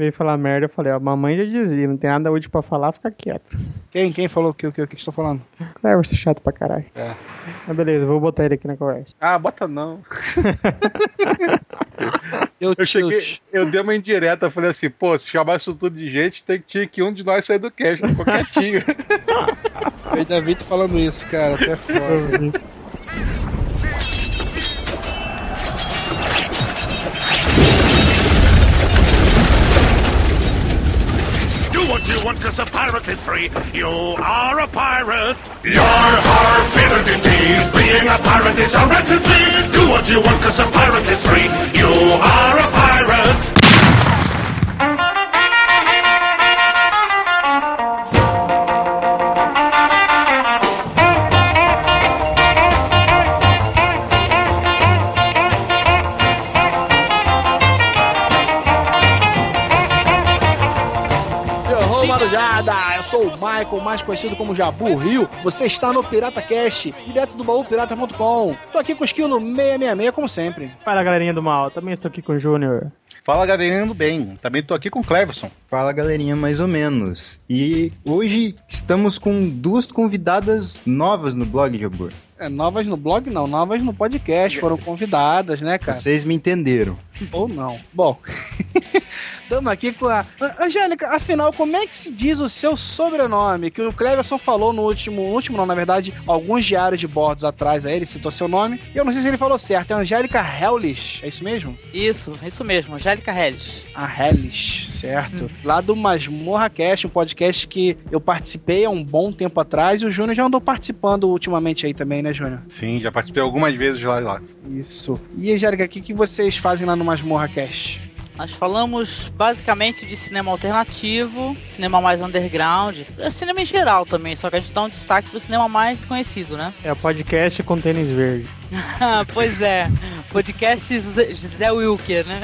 veio falar merda, eu falei, ó, mamãe já dizia, não tem nada útil pra falar, fica quieto. Quem? Quem falou o que, o que, o que estou falando? Clever, você é chato pra caralho. É. Mas beleza, vou botar ele aqui na conversa. Ah, bota não. Eu, Eu cheguei, eu dei uma indireta, falei assim, pô, se chamar isso tudo de gente, tem que, tinha que um de nós sair do cast, ficou quietinho. Eu ainda vi tu falando isso, cara. Até foda. you want, cause a pirate is free. You are a pirate. You're har, pirate indeed. Being a pirate is a right to be. Do what you want, cause a pirate is free. You are a pirate. Michael, mais conhecido como Jabu Rio. Você está no Pirata Cast, direto do baúpirata.com. Tô aqui com o esquilo 666, como sempre. Fala, galerinha do mal, também estou aqui com o Júnior. Fala, galerinha do bem. Também tô aqui com o Cleverson. Fala galerinha, mais ou menos. E hoje estamos com duas convidadas novas no blog, Jabur. É, novas no blog não, novas no podcast. Foram convidadas, né, cara? Vocês me entenderam. Ou não. Bom. Estamos aqui com a. Angélica, afinal, como é que se diz o seu sobrenome? Que o Cleverson falou no último. No último, não, na verdade, alguns diários de bordos atrás aí, ele citou seu nome. E eu não sei se ele falou certo. É Angélica Hellish. É isso mesmo? Isso, isso mesmo, Angélica Helles. A Hellish, certo? Lá do Masmorra Cast, um podcast que eu participei há um bom tempo atrás. E o Júnior já andou participando ultimamente aí também, né, Júnior? Sim, já participei algumas vezes lá. lá. Isso. E, Angélica, o que, que vocês fazem lá no Masmorra Cast? Nós falamos basicamente de cinema alternativo, cinema mais underground, é cinema em geral também, só que a gente dá um destaque pro cinema mais conhecido, né? É o podcast com tênis verde. Pois é, podcast Zé Wilker, né?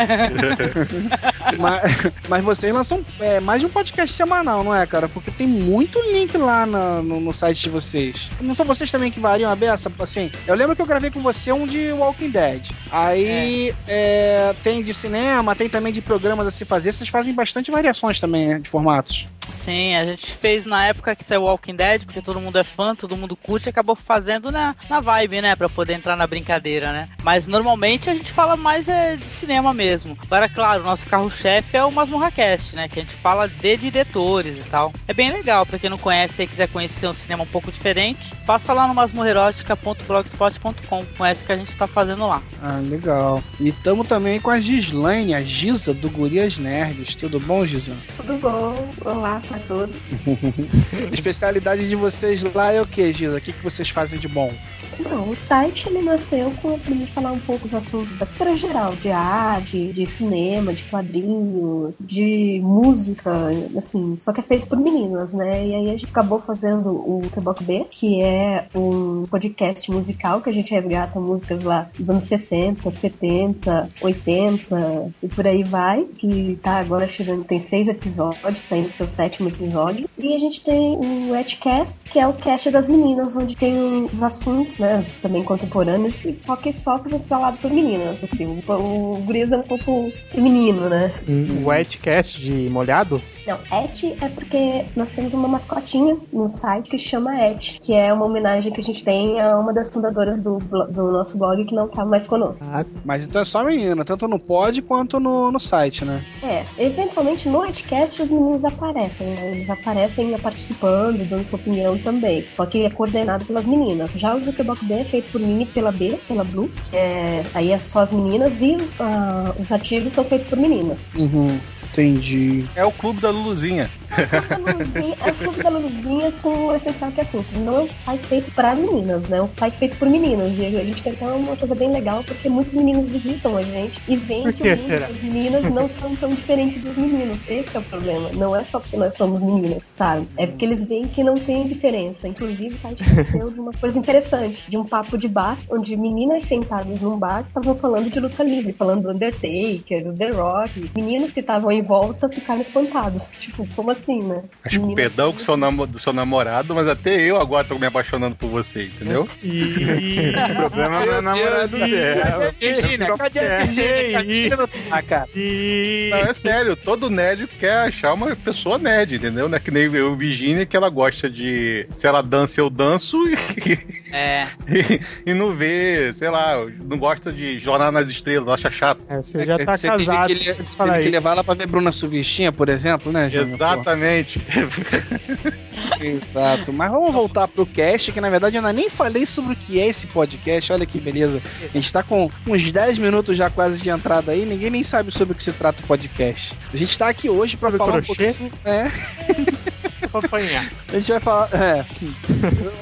mas, mas vocês lançam é, mais de um podcast semanal, não é, cara? Porque tem muito link lá na- no, no site de vocês. Não são vocês também que variam a beça? Assim, eu lembro que eu gravei com você um de Walking Dead. Aí é, tem de cinema, tem também de programas a se fazer. Vocês fazem bastante variações também, né? De formatos. Sim, a gente fez na época que saiu Walking Dead, porque todo mundo é fã, todo mundo curte, e acabou fazendo na, na vibe, né? Pra poder entrar na brincadeira, né? Mas normalmente a gente fala mais é, de cinema mesmo. Agora, claro, o nosso carro-chefe é o Masmorra Cast, né? Que a gente fala de diretores e tal. É bem legal, pra quem não conhece e quiser conhecer um cinema um pouco diferente, passa lá no masmorrerótica.blogspot.com. Conhece o que a gente tá fazendo lá. Ah, legal. E tamo também com a Gislaine, a Giza do Gurias Nerds. Tudo bom, Giza? Tudo bom? Olá pra todos. A especialidade de vocês lá é o que, Giza? O que, que vocês fazem de bom? Então, o site ele nasceu com pra gente falar um pouco dos assuntos da cultura geral, de arte, de cinema, de quadrinhos, de música, assim, só que é feito por meninas, né? E aí a gente acabou fazendo o Teboc B, que é um podcast musical que a gente resgata músicas lá dos anos 60, 70, 80 e por aí vai, que tá agora chegando, tem seis episódios, tá indo pro seu sétimo episódio. E a gente tem o Etcast, que é o cast das meninas, onde tem os assuntos, né, também contemporâneos, só que só falado por meninas, assim, o, o Gurias é um pouco feminino, né? Um wetcast de molhado? Não, Et é porque nós temos uma mascotinha no site que chama Et, que é uma homenagem que a gente tem a uma das fundadoras do, do nosso blog que não tá mais conosco. Ah, Mas então é só menina, tanto no pod quanto no, no site, né? É, eventualmente no Edcast os meninos aparecem, né? Eles aparecem participando, dando sua opinião também. Só que é coordenado pelas meninas. Já o Jukebox B é feito por mim e pela B, pela Blue, que é, aí é só as meninas e os, ah, os artigos são feitos por meninas. Uhum. Entendi. É o clube da Luluzinha. A Luluzinha- É o clube da Luluzinha com o essencial que é assim, não é um site feito para meninas, né? Um site feito por meninas. E a gente tem até uma coisa bem legal, porque muitos meninos visitam a gente e veem que que o das meninas não são tão diferentes dos meninos. Esse é o problema. Não é só porque nós somos meninas, sabe? É porque eles veem que não tem diferença. Inclusive, o site nasceu de uma coisa interessante, de um papo de bar, onde meninas sentadas num bar estavam falando de luta livre, falando do Undertaker, do The Rock. Meninos que estavam em volta ficaram espantados. Tipo, como assim, né? Acho que Meninas perdão com seu namo- do seu namorado, mas até eu agora tô me apaixonando por você, entendeu? E... O problema não é namorado Deus, dela. Cadê a Virgínia? Cadê a Virgínia? Ah, cara. E... Não, é sério, todo nerd quer achar uma pessoa nerd, entendeu? Não é que nem eu e Virginia, que ela gosta de. Se ela dança, eu danço e, É. e não vê, sei lá, não gosta de Jornada nas Estrelas, acha chato. É, você É já que tá você casado. teve que, teve que levar ela pra ver Bruna Suvistinha, por exemplo, né, Júnior? Exatamente. Exato. Mas vamos voltar pro cast, que na verdade eu ainda nem falei sobre o que é esse podcast. Olha que beleza. A gente tá com uns 10 minutos já quase de entrada aí, ninguém nem sabe sobre o que se trata o podcast. A gente tá aqui hoje pra Sobre falar um crochê? pouquinho. É, apanhar. a gente vai falar. É.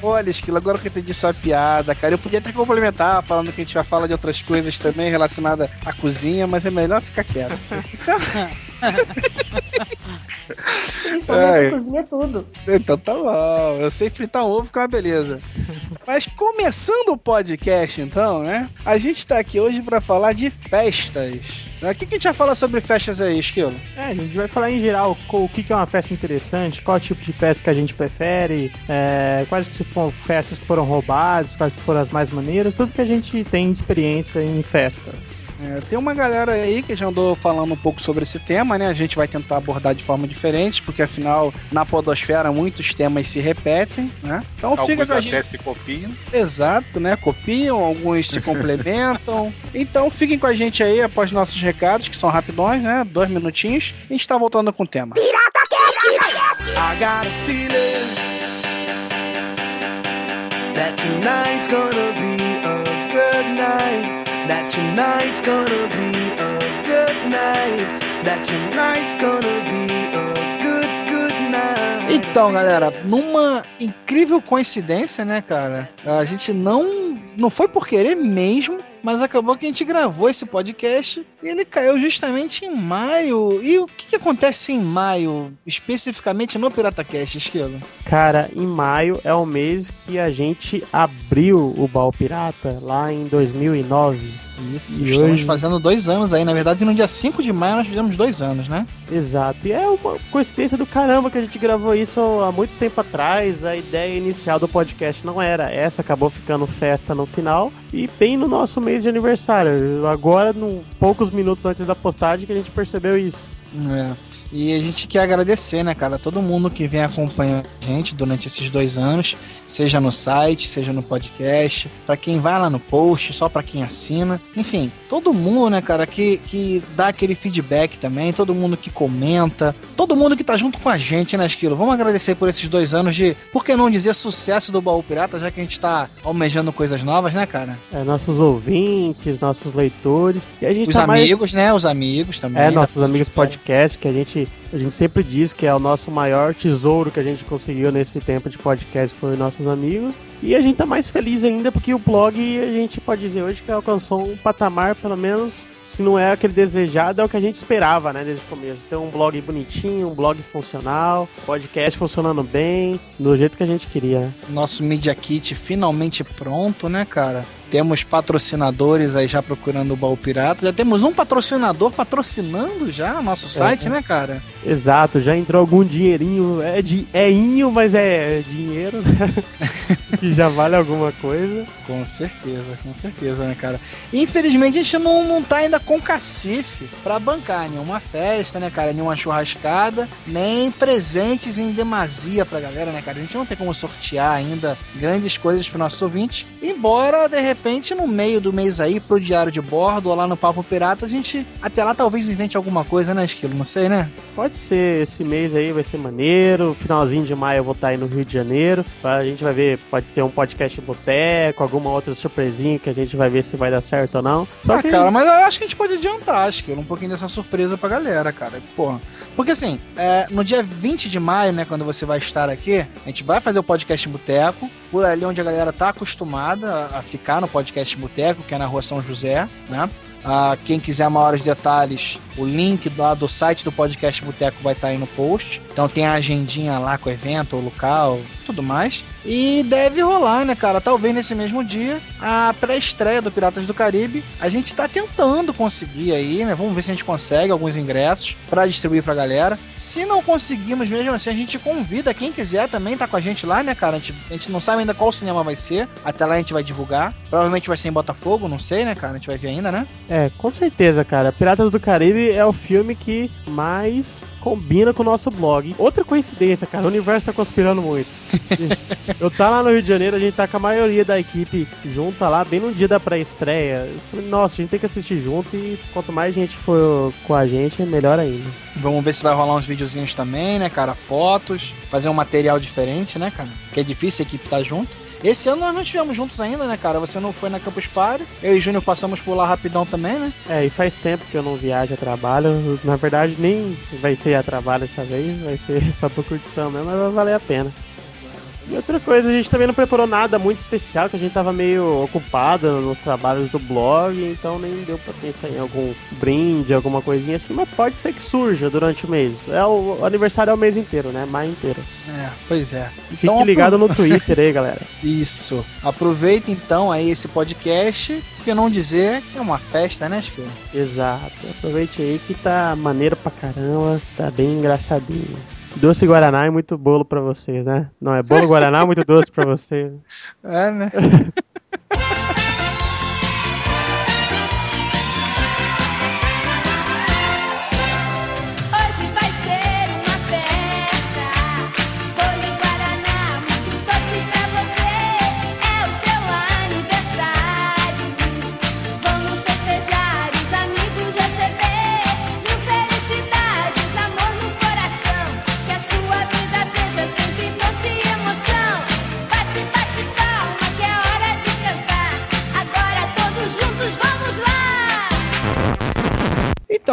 Olha, Esquilo, agora que eu entendi sua piada, cara. Eu podia até complementar falando que a gente vai falar de outras coisas também relacionadas à cozinha, mas é melhor ficar quieto. Principalmente Ai. cozinha é tudo. Então tá bom, eu sei fritar um ovo que é uma beleza. Mas começando o podcast, então, né? A gente tá aqui hoje pra falar de festas. né? O que, que a gente vai falar sobre festas aí, Esquilo? É, a gente vai falar em geral o que que é uma festa interessante, qual tipo de festa que a gente prefere, é, quais que foram festas que foram roubadas, quais que foram as mais maneiras, tudo que a gente tem experiência em festas. É, tem uma galera aí que já andou falando um pouco sobre esse tema, né? A gente vai tentar abordar de forma diferente, porque afinal, na podosfera, muitos temas se repetem, né? Então fica Alguns com a até gente. se copiam. Exato, né? Copiam, alguns se complementam. Então fiquem com a gente aí após nossos recados, que são rapidões, né? Dois minutinhos. A gente tá voltando com o tema. I got a feeling that tonight's gonna be a good night. Tonight's gonna be a good night. That tonight's gonna be a good, good night. Então, galera, numa incrível coincidência, né, cara? A gente não. Não foi por querer mesmo, mas acabou que a gente gravou esse podcast e ele caiu justamente em maio. E o que, que acontece em maio, especificamente no PirataCast, Esquilo? Cara, em maio é o mês que a gente abriu o Baú Pirata, lá em 2009. Isso, E estamos hoje- fazendo dois anos aí. Na verdade, no dia 5 de maio nós fizemos dois anos, né? Exato. E é uma coincidência do caramba que a gente gravou isso há muito tempo atrás. A ideia inicial do podcast não era essa, acabou ficando festa no final. E bem no nosso mês de aniversário. Agora, no, poucos minutos antes da postagem, que a gente percebeu isso. É. E a gente quer agradecer, né, cara, todo mundo que vem acompanhando a gente durante esses dois anos, seja no site, seja no podcast, pra quem vai lá no post, só pra quem assina, enfim, todo mundo, né, cara, que, que dá aquele feedback também, todo mundo que comenta, todo mundo que tá junto com a gente, né, Esquilo? Vamos agradecer por esses dois anos de, por que não dizer, sucesso do Baú Pirata, já que a gente tá almejando coisas novas, né, cara? É, nossos ouvintes, nossos leitores. E a gente Os tá mais- amigos, né, os amigos também. É, né, nossos amigos podcast, que a gente, a gente sempre diz que é o nosso maior tesouro que a gente conseguiu nesse tempo de podcast, foi os nossos amigos. E a gente tá mais feliz ainda porque o blog, a gente pode dizer hoje que alcançou um patamar, pelo menos, se não é aquele desejado, é o que a gente esperava, né, desde o começo. Ter um blog bonitinho, um blog funcional, podcast funcionando bem, do jeito que a gente queria. Nosso Media Kit finalmente pronto, né, cara? Temos patrocinadores aí já procurando o Baú Pirata. Já temos um patrocinador patrocinando já o nosso site, né, cara? Exato, já entrou algum dinheirinho, é, de, é inho, mas é dinheiro, né? que já vale alguma coisa. Com certeza, com certeza, né, cara? Infelizmente a gente não, não tá ainda com cacife pra bancar nenhuma festa, né, cara? Nenhuma churrascada, nem presentes em demasia pra galera, né, cara? A gente não tem como sortear ainda grandes coisas pro nossos ouvintes. Embora, de repente, no meio do mês aí, pro Diário de Bordo ou lá no Papo Pirata, a gente até lá talvez invente alguma coisa, né, Esquilo? Não sei, né? Pode ser, esse mês aí vai ser maneiro. Finalzinho de maio eu vou estar aí no Rio de Janeiro. A gente vai ver, pode ter um podcast boteco, alguma outra surpresinha que a gente vai ver se vai dar certo ou não. Só ah, que cara, mas eu acho que a gente pode adiantar, Esquilo, um pouquinho dessa surpresa pra galera, cara. Porra, Porque assim, é, no dia 20 de maio, né, quando você vai estar aqui, a gente vai fazer o podcast Boteco, por ali onde a galera tá acostumada a ficar no podcast Boteco, que é na rua São José, né? Ah, quem quiser maiores detalhes, o link lá do site do podcast Boteco vai estar aí no post. Então tem a agendinha lá com o evento, o local, tudo mais. E deve rolar, né, cara? Talvez nesse mesmo dia, a pré-estreia do Piratas do Caribe. A gente tá tentando conseguir aí, né? Vamos ver se a gente consegue alguns ingressos para distribuir pra galera. Se não conseguirmos mesmo assim, a gente convida quem quiser também tá com a gente lá, né, cara? A gente, a gente não sabe ainda qual cinema vai ser. Até lá a gente vai divulgar. Provavelmente vai ser em Botafogo, não sei, né, cara? A gente vai ver ainda, né? Com certeza, cara. Piratas do Caribe é o filme que mais combina com o nosso blog. Outra coincidência, cara, o universo tá conspirando muito. Eu tá lá no Rio de Janeiro, a gente tá com a maioria da equipe junta lá, bem no dia da pré-estreia. Falei, nossa, a gente tem que assistir junto e quanto mais gente for com a gente, melhor ainda. Vamos ver se vai rolar uns videozinhos também, né, cara? Fotos, fazer um material diferente, né, cara? Que é difícil a equipe estar junto. Esse ano nós não estivemos juntos ainda, né, cara? Você não foi na Campus Party. Eu e Júnior passamos por lá rapidão também, né? É, e faz tempo que eu não viajo a trabalho. Na verdade, nem vai ser a trabalho dessa vez, vai ser só por curtição mesmo, mas vai valer a pena. E outra coisa, a gente também não preparou nada muito especial, que a gente tava meio ocupado nos trabalhos do blog, então nem deu pra pensar em algum brinde, alguma coisinha assim, mas pode ser que surja durante o mês. É o, o aniversário é o mês inteiro, né? Maio inteiro. É, pois é. E fique Então, ligado no Twitter aí, galera. Isso. Aproveita então aí esse podcast, que não dizer que é uma festa, né, Chico? Exato. Aproveite aí que tá maneiro pra caramba, tá bem engraçadinho. Doce Guaraná e muito bolo pra vocês, né? Não, é bolo Guaraná, muito doce pra vocês. É, né?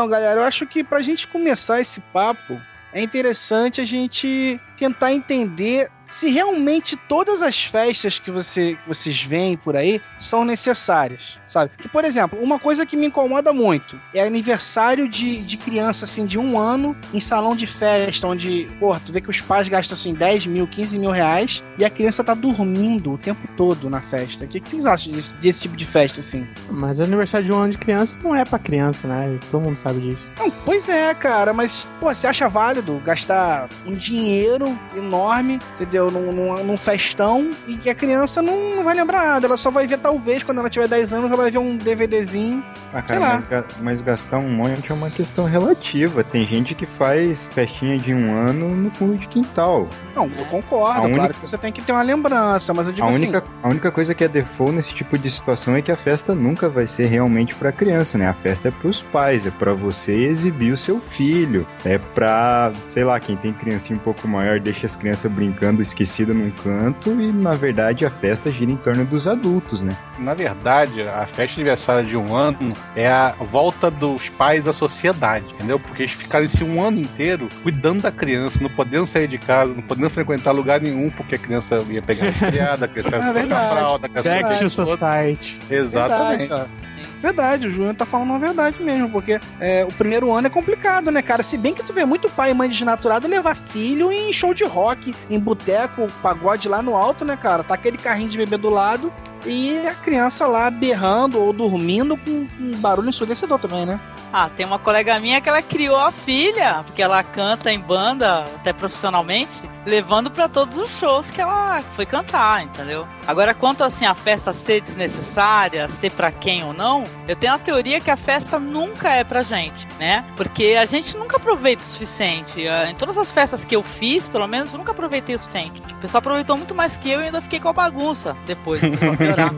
Então, galera, eu acho que pra gente começar esse papo, é interessante a gente tentar entender se realmente todas as festas que, você, que vocês veem por aí são necessárias, sabe? Que, por exemplo, uma coisa que me incomoda muito é aniversário de, de criança, assim, de um ano em salão de festa, onde, porra, tu vê que os pais gastam, assim, 10 mil, 15 mil reais e a criança tá dormindo o tempo todo na festa. O que, que vocês acham desse, desse tipo de festa, assim? Mas o aniversário de um ano de criança não é pra criança, né? Todo mundo sabe disso. Não, pois é, cara, mas, pô, você acha válido gastar um dinheiro enorme, entendeu? Num, num, num festão e que a criança não, não vai lembrar nada. Ela só vai ver, talvez, quando ela tiver 10 anos, ela vai ver um DVDzinho. Ah, Sei cara, lá. mas, mas gastar um monte é uma questão relativa. Tem gente que faz festinha de um ano no fundo de quintal. Não, eu concordo, A claro única- que você tem que ter uma lembrança, mas eu digo A assim. única, a única coisa que é default nesse tipo de situação é que a festa nunca vai ser realmente pra criança, né? A festa é pros pais, é pra você exibir o seu filho, é pra, sei lá, quem tem criancinha um pouco maior deixa as crianças brincando esquecida num canto e na verdade a festa gira em torno dos adultos, né? Na verdade, a festa de aniversário de um ano é a volta dos pais à sociedade, entendeu? Porque eles ficaram esse um ano inteiro cuidando da criança, não podendo sair de casa, não podendo frequentar lugar nenhum, porque a criança ia pegar resfriada, a criança ia É fralda, a criança ia Back to. Society. Exatamente. Verdade. Verdade, o Júnior tá falando a verdade mesmo, porque é, o primeiro ano é complicado, né, cara? Se bem que tu vê muito pai e mãe desnaturado levar filho em show de rock, em boteco, pagode lá no alto, né, cara? Tá aquele carrinho de bebê do lado e a criança lá berrando ou dormindo com, barulho ensurdecedor também, né? Ah, tem uma colega minha que ela criou a filha, porque ela canta em banda, até profissionalmente, levando pra todos os shows que ela foi cantar, entendeu? Agora, quanto assim a festa ser desnecessária, ser pra quem ou não, eu tenho a teoria que a festa nunca é pra gente, né? Porque a gente nunca aproveita o suficiente. Ah, Em todas as festas que eu fiz, pelo menos, eu nunca aproveitei o suficiente. O pessoal aproveitou muito mais que eu e ainda fiquei com a bagunça depois, piorar.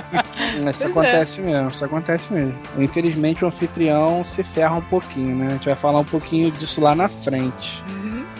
Isso é. acontece mesmo, isso acontece mesmo. Infelizmente o anfitrião se ferra um pouquinho, né? A gente vai falar um pouquinho disso lá na frente.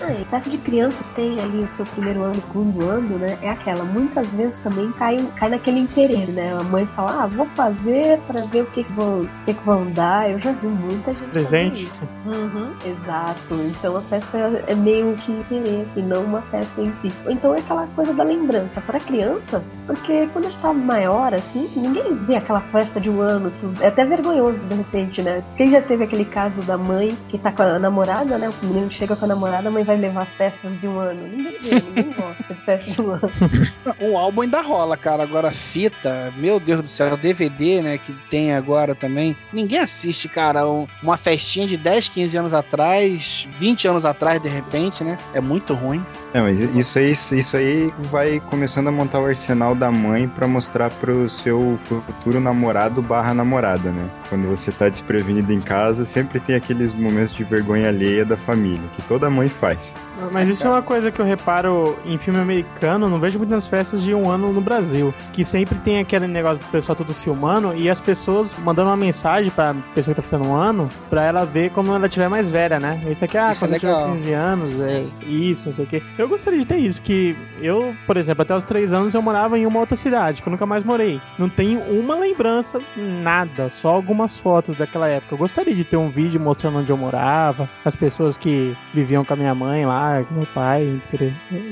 É, e festa de criança que tem ali o seu primeiro ano, segundo ano, né? É aquela. Muitas vezes também cai, cai naquele interesse, né? A mãe fala, ah, vou fazer pra ver o que, que, vão, o que, que vão dar. Eu já vi muita gente. Presente? Uhum, exato. Então a festa é meio que interesse, não uma festa em si. Ou então é aquela coisa da lembrança para criança, porque quando a gente tá maior, assim, ninguém vê aquela festa de um ano. Que é até vergonhoso de repente, né? Quem já teve aquele caso da mãe que tá com a namorada, né? O menino chega com a namorada, a mãe vai levar as festas de um ano. Ninguém vê, ninguém gosta de festa de um ano. Um álbum ainda rola, cara. Agora fita, meu Deus do céu, DVD, né, que tem agora também. Ninguém assiste, cara, um- uma festinha de 10, 15 anos atrás, 20 anos atrás, de repente, né? É muito ruim. É, mas isso aí, isso aí vai começando a montar o arsenal da mãe pra mostrar pro seu futuro namorado barra namorada, né? Quando você tá desprevenido em casa, sempre tem aqueles momentos de vergonha alheia da família, que toda mãe faz. Mas isso é uma coisa que eu reparo em filme americano, não vejo muito nas festas de um ano no Brasil. Que sempre tem aquele negócio do pessoal tudo filmando e as pessoas mandando uma mensagem pra pessoa que tá fazendo um ano, pra ela ver como ela tiver mais velha, né? Isso aqui, ah, Isso é quando tiver legal. 15 anos, é isso, não sei o quê. Eu gostaria de ter isso, que eu, por exemplo, até os 3 anos eu morava em uma outra cidade, que eu nunca mais morei. Não tenho uma lembrança, nada, só algumas fotos daquela época. Eu gostaria de ter um vídeo mostrando onde eu morava, as pessoas que viviam com a minha mãe lá, com meu pai.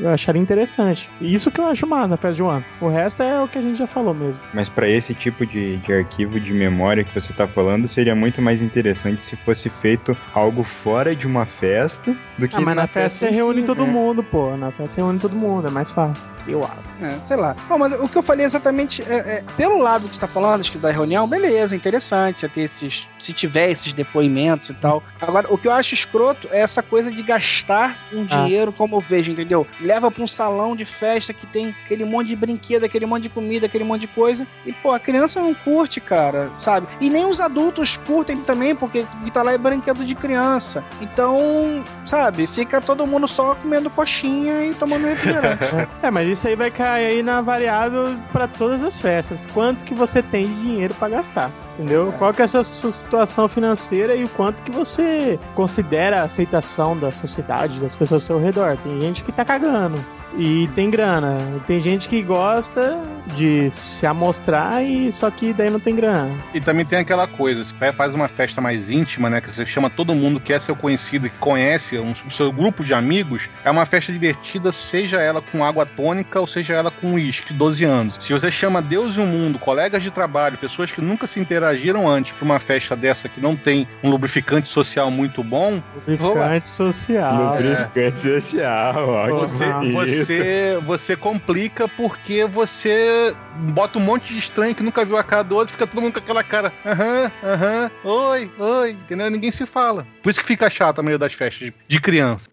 Eu acharia interessante. Isso que eu acho mais na festa de um ano. O resto é o que a gente já falou mesmo. Mas pra esse tipo de, de arquivo de memória que você tá falando, seria muito mais interessante se fosse feito algo fora de uma festa do que Ah, mas na, festa você em si, reúne todo né? mundo, pô. Na festa você reúne todo mundo, é mais fácil. Eu acho. É, sei lá. Bom, mas o que eu falei exatamente é, é, pelo lado que você tá falando, acho que da reunião, beleza, interessante você ter esses. Se tiver esses depoimentos e tal. Agora, o que eu acho escroto é essa coisa de gastar um Ah. dinheiro como eu vejo, entendeu? Leva pra um salão de festa que tem aquele monte de brinquedo, aquele monte de comida, aquele monte de coisa. E, pô, a criança não curte, cara, sabe? E nem os adultos curtem também, porque o que tá lá é brinquedo de criança. Então, sabe, fica todo mundo só comendo coxinha e tomando refrigerante. É, mas isso aí vai cair na variável pra todas as festas. Quanto que você tem de dinheiro pra gastar, entendeu? Qual que é a sua, sua situação financeira e o quanto que você considera a aceitação da sociedade, das pessoas ao seu redor. Tem gente que tá cagando e tem grana. Tem gente que gosta de se amostrar e só que daí não tem grana. E também tem aquela coisa, vai- faz uma festa mais íntima, né? Que você chama todo mundo que é seu conhecido, que conhece um, o seu grupo de amigos. É uma festa divertida, seja ela com água tônica ou seja ela com uísque, 12 anos. Se você chama Deus e o mundo, colegas de trabalho, pessoas que nunca se interagiram antes pra uma festa dessa que não tem um lubrificante social muito bom, Lubrificante social. Lubrificante social, ó. que você, você, você complica porque você bota um monte de estranho que nunca viu a cara do outro, fica todo mundo com aquela cara, aham, aham, oi, oi, entendeu? Ninguém se fala. Por isso que fica chato a maioria das festas de, de criança.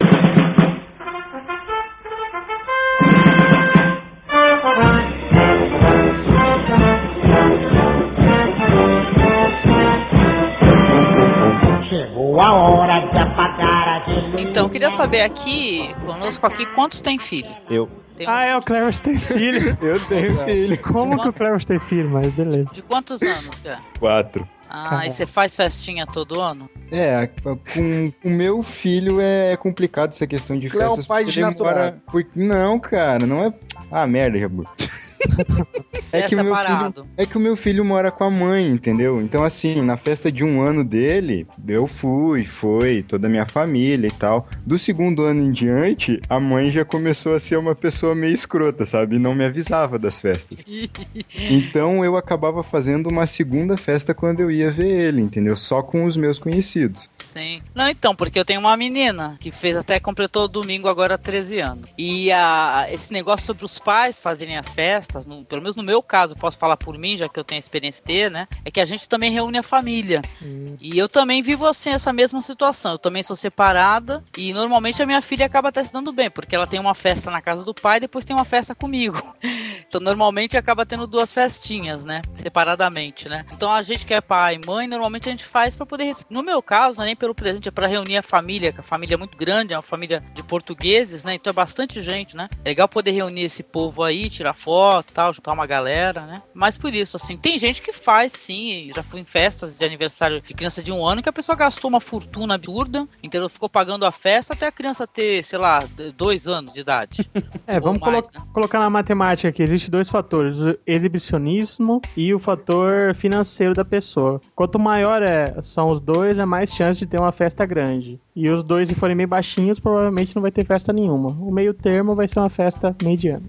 Chegou a hora de apagar a luz. Então, queria saber aqui, conosco aqui, quantos tem filho? Eu. Tem um- Ah, é, o Clarence tem filho. Eu tenho filho. Como que o Clarence tem filho? Mas beleza. De quantos anos, cara? Quatro. Ah, Caramba. e você faz festinha todo ano? É, com o meu filho é complicado essa questão de Cleo é um festas. pai porque ele desnaturado. mora- por- Não, cara, não é. Ah, merda, Jabu. Você é, que o meu separado. É que o meu filho mora com a mãe, entendeu? Então, assim, na festa de um ano dele, eu fui, foi, toda a minha família e tal. Do segundo ano em diante, a mãe já começou a ser uma pessoa meio escrota, sabe? E não me avisava das festas. Então, eu acabava fazendo uma segunda festa quando eu ia ver ele, entendeu? Só com os meus conhecidos. Sim. Não, então, porque eu tenho uma menina que fez até completou domingo agora 13 anos. E a, esse negócio sobre os pais fazerem as festas, no- pelo menos no meu caso, posso falar por mim, já que eu tenho experiência de ter, né? É que a gente também reúne a família. E eu também vivo assim essa mesma situação. Eu também sou separada e normalmente a minha filha acaba até se dando bem, porque ela tem uma festa na casa do pai e depois tem uma festa comigo. Então normalmente acaba tendo duas festinhas, né? Separadamente, né? Então a gente que é pai e mãe, normalmente a gente faz pra poder. No meu caso, não é nem pelo presente, é pra reunir a família, que a família é muito grande, é uma família de portugueses, né? Então é bastante gente, né? É legal poder reunir esse povo aí, tirar foto e tal, juntar uma galera, né? Mas por isso, assim, tem gente que faz sim, já fui em festas de aniversário de criança de um ano que a pessoa gastou uma fortuna absurda, entendeu? Ficou pagando a festa até a criança ter, sei lá, dois anos de idade. É, vamos mais, colo- colocar na matemática aqui. Existem dois fatores: o exibicionismo e o fator financeiro da pessoa. Quanto maior é, são os dois, é mais chance de ter uma festa grande. E os dois, se forem meio baixinhos, provavelmente não vai ter festa nenhuma. O meio termo vai ser uma festa mediana.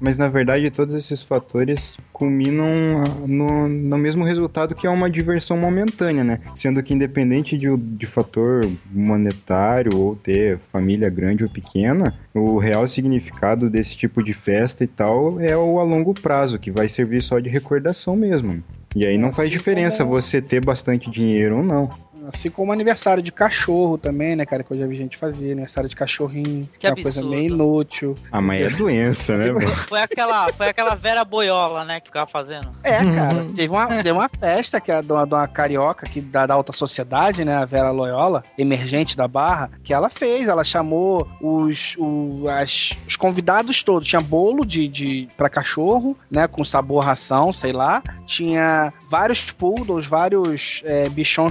Mas na verdade todos esses fatores culminam ah, no, no mesmo resultado que é uma diversão momentânea, né? Sendo que independente de, de fator monetário ou ter família grande ou pequena, o real significado desse tipo de festa e tal é o a longo prazo, que vai servir só de recordação mesmo. E aí não faz Assim diferença você ter bastante dinheiro ou não. Assim como aniversário de cachorro também, né, cara? Que eu já vi gente fazer, aniversário de cachorrinho. Que é uma coisa meio inútil. Ah, mas é doença, né, velho? Foi aquela, foi aquela Vera Boiola, né, que ficava fazendo. É, cara. Teve uma, teve uma festa que é de uma, de uma carioca que, da, da alta sociedade, né? A Vera Loyola, emergente da Barra, que ela fez. Ela chamou os, o- as- os convidados todos. Tinha bolo de, de para cachorro, né? Com sabor ração, sei lá. Tinha vários poodles, vários é, bichão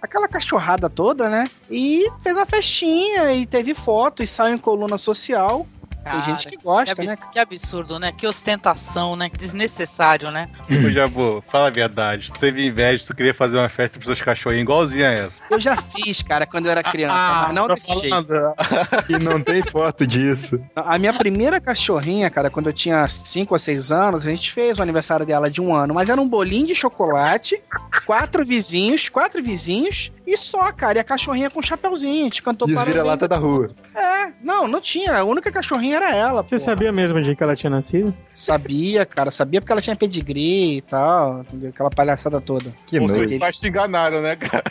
aquela cachorrada toda, né? E fez a festinha e teve foto e saiu em coluna social. Tem gente que gosta, que, né? que absurdo, né? Que ostentação, né? Que desnecessário, né? Ô, Jabu, fala a verdade. Tu teve inveja, tu queria fazer uma festa pros seus cachorrinhos igualzinha a essa. Eu já fiz, cara, quando eu era criança, mas não desse jeito. E não tem foto disso. A minha primeira cachorrinha, cara, quando eu tinha 5 ou 6 anos, a gente fez o aniversário dela de um ano, mas era um bolinho de chocolate, quatro vizinhos, quatro vizinhos, e só, cara, e a cachorrinha com um chapeuzinho, a gente cantou E os parabéns. vira-lata da rua. É, não, não tinha, a única cachorrinha era ela, Você pô. sabia mesmo de que ela tinha nascido? Sabia, cara, sabia porque ela tinha pedigree e tal, entendeu? aquela palhaçada toda. Que nojo. pais te enganaram, né, cara?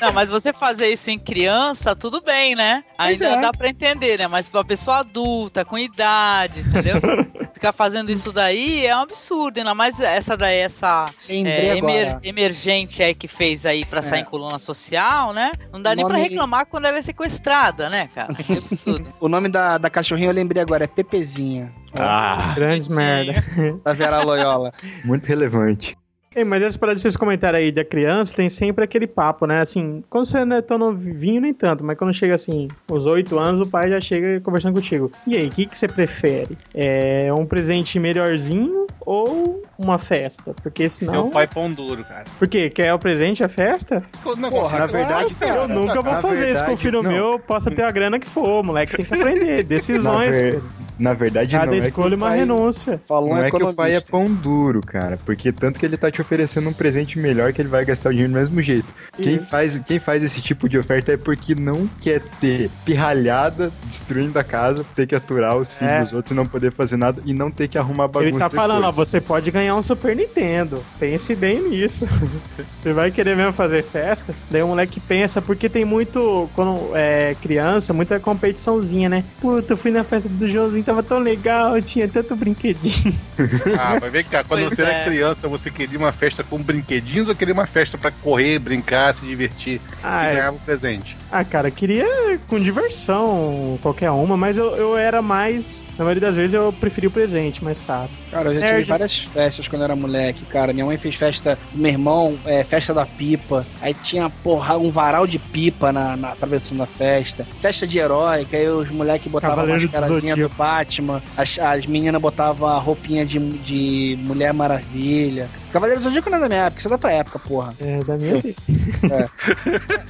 Não, mas você fazer isso em criança, tudo bem, né? Ainda é. dá pra entender, né? Mas pra pessoa adulta, com idade, entendeu? Ficar fazendo isso daí é um absurdo, ainda mais essa daí, essa é, emer- agora. emergente aí que fez aí pra sair É. em coluna social, né? Não dá nem pra reclamar quando ela é sequestrada, né, cara? Que absurdo. O nome da, da cachorrinha eu lembrei agora, é Pepezinha, Ah, Grandes Sim. merda. da Vera Loyola. muito relevante. Ei, mas essas paradas que vocês comentaram aí da criança, tem sempre aquele papo, né? Assim, quando você não é tão novinho, nem tanto, mas quando chega assim, os oito anos, o pai já chega conversando contigo. E aí, o que, que você prefere? É um presente melhorzinho ou uma festa? Porque senão. Seu pai pão duro, cara. Por quê? Quer o presente, a festa? Não, Porra, na claro, verdade, cara. Eu nunca vou na fazer isso com o filho não. meu, possa ter a grana que for. Moleque tem que aprender. Na, Decisões. ver- na verdade, Cada não é que escolha o uma pai- renúncia. Falou Não é que o pai é pão duro, cara. Porque tanto que ele tá te oferecendo um presente melhor que ele vai gastar o dinheiro do mesmo jeito. Quem faz, quem faz esse tipo de oferta é porque não quer ter pirralhada destruindo a casa, ter que aturar os filhos É. dos outros e não poder fazer nada e não ter que arrumar bagunça. Ele tá falando, ó, você pode ganhar um Super Nintendo. Pense bem nisso. você vai querer mesmo fazer festa? Daí o moleque pensa, porque tem muito, quando é criança, muita competiçãozinha, né? Puta, eu fui na festa do Joãozinho, tava tão legal, tinha tanto brinquedinho. Ah, mas vem cá, quando Pois você é. era criança, você queria uma festa com brinquedinhos ou queria uma festa pra correr, brincar, se divertir Ah, e é. ganhar um presente? Ah, cara, queria com diversão, qualquer uma, mas eu, eu era mais. Na maioria das vezes eu preferi o presente mais caro. Cara, eu já tive Nerd. várias festas quando eu era moleque, cara. Minha mãe fez festa do meu irmão, é, festa da pipa. Aí tinha, porra, um varal de pipa na, na atravessando a festa. Festa de herói, que aí os moleques botavam a Cavaleiro do do. Batman. As, as meninas botavam a roupinha de, de Mulher Maravilha. Cavaleiro do Zodíaco não é da minha época, isso é da tua época, porra. É, da minha vida.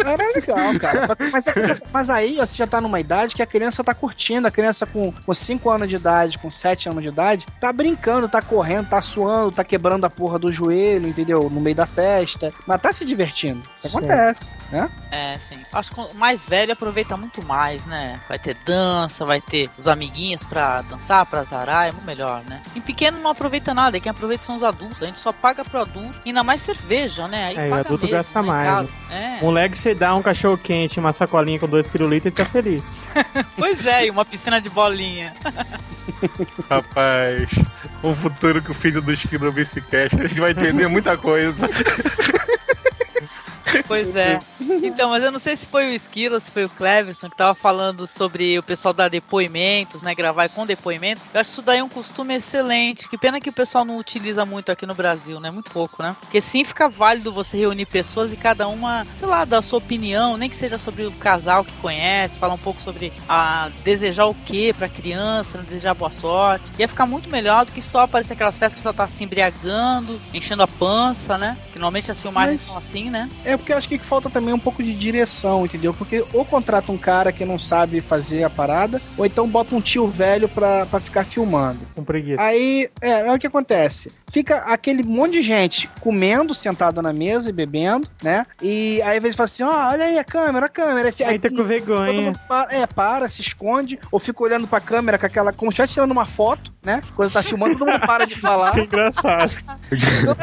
Era legal, cara. Mas, é que- mas aí ó, você já tá numa idade que a criança tá curtindo. A criança com 5 anos de idade, com 7 anos de idade, tá brincando, tá correndo, tá suando, tá quebrando a porra do joelho, entendeu? No meio da festa. Mas tá se divertindo. Isso acontece, né? É, sim. Acho que o mais velho aproveita muito mais, né? Vai ter dança, vai ter os amiguinhos pra dançar, pra zarar, é muito melhor, né? Em pequeno não aproveita nada, quem aproveita são os adultos. A gente só paga pro adulto, e ainda mais cerveja, né? Aí É, o paga adulto mesmo, gasta né, mais, caro. É. Moleque, você dá um cachorro quente, uma sacolinha com dois pirulitos e tá feliz. Pois é, e uma piscina de bolinha. Rapaz, o futuro que o filho do Esquilo ouvir esse cast, a gente vai entender muita coisa. Pois é. Então, mas eu não sei se foi o Esquilo, se foi o Cleverson que tava falando sobre o pessoal dar depoimentos, né? Gravar com depoimentos. Eu acho isso daí um costume excelente. Que pena que o pessoal não utiliza muito aqui no Brasil, né? Muito pouco, né? Porque sim fica válido você reunir pessoas e cada uma, sei lá, dar a sua opinião, nem que seja sobre o casal que conhece, falar um pouco sobre a desejar o que pra criança, né, desejar boa sorte. Ia ficar muito melhor do que só aparecer aquelas festas que o pessoal tá se embriagando, enchendo a pança, né? Que normalmente as filmagens Mas- são assim, né? É porque eu acho que falta também um pouco de direção, entendeu? Porque ou contrata um cara que não sabe fazer a parada, ou então bota um tio velho pra, pra ficar filmando. Com preguiça. Aí, é, é o que acontece. Fica aquele monte de gente comendo, sentado na mesa e bebendo, né? E aí às vezes fala assim, ó, olha aí a câmera, a câmera. Aí, Aí tá com todo vergonha. mundo para, é, para, se esconde, ou fica olhando pra câmera com aquela, como se estivesse tirando uma foto, né? Quando tá filmando, todo mundo para de falar. Que engraçado. Então,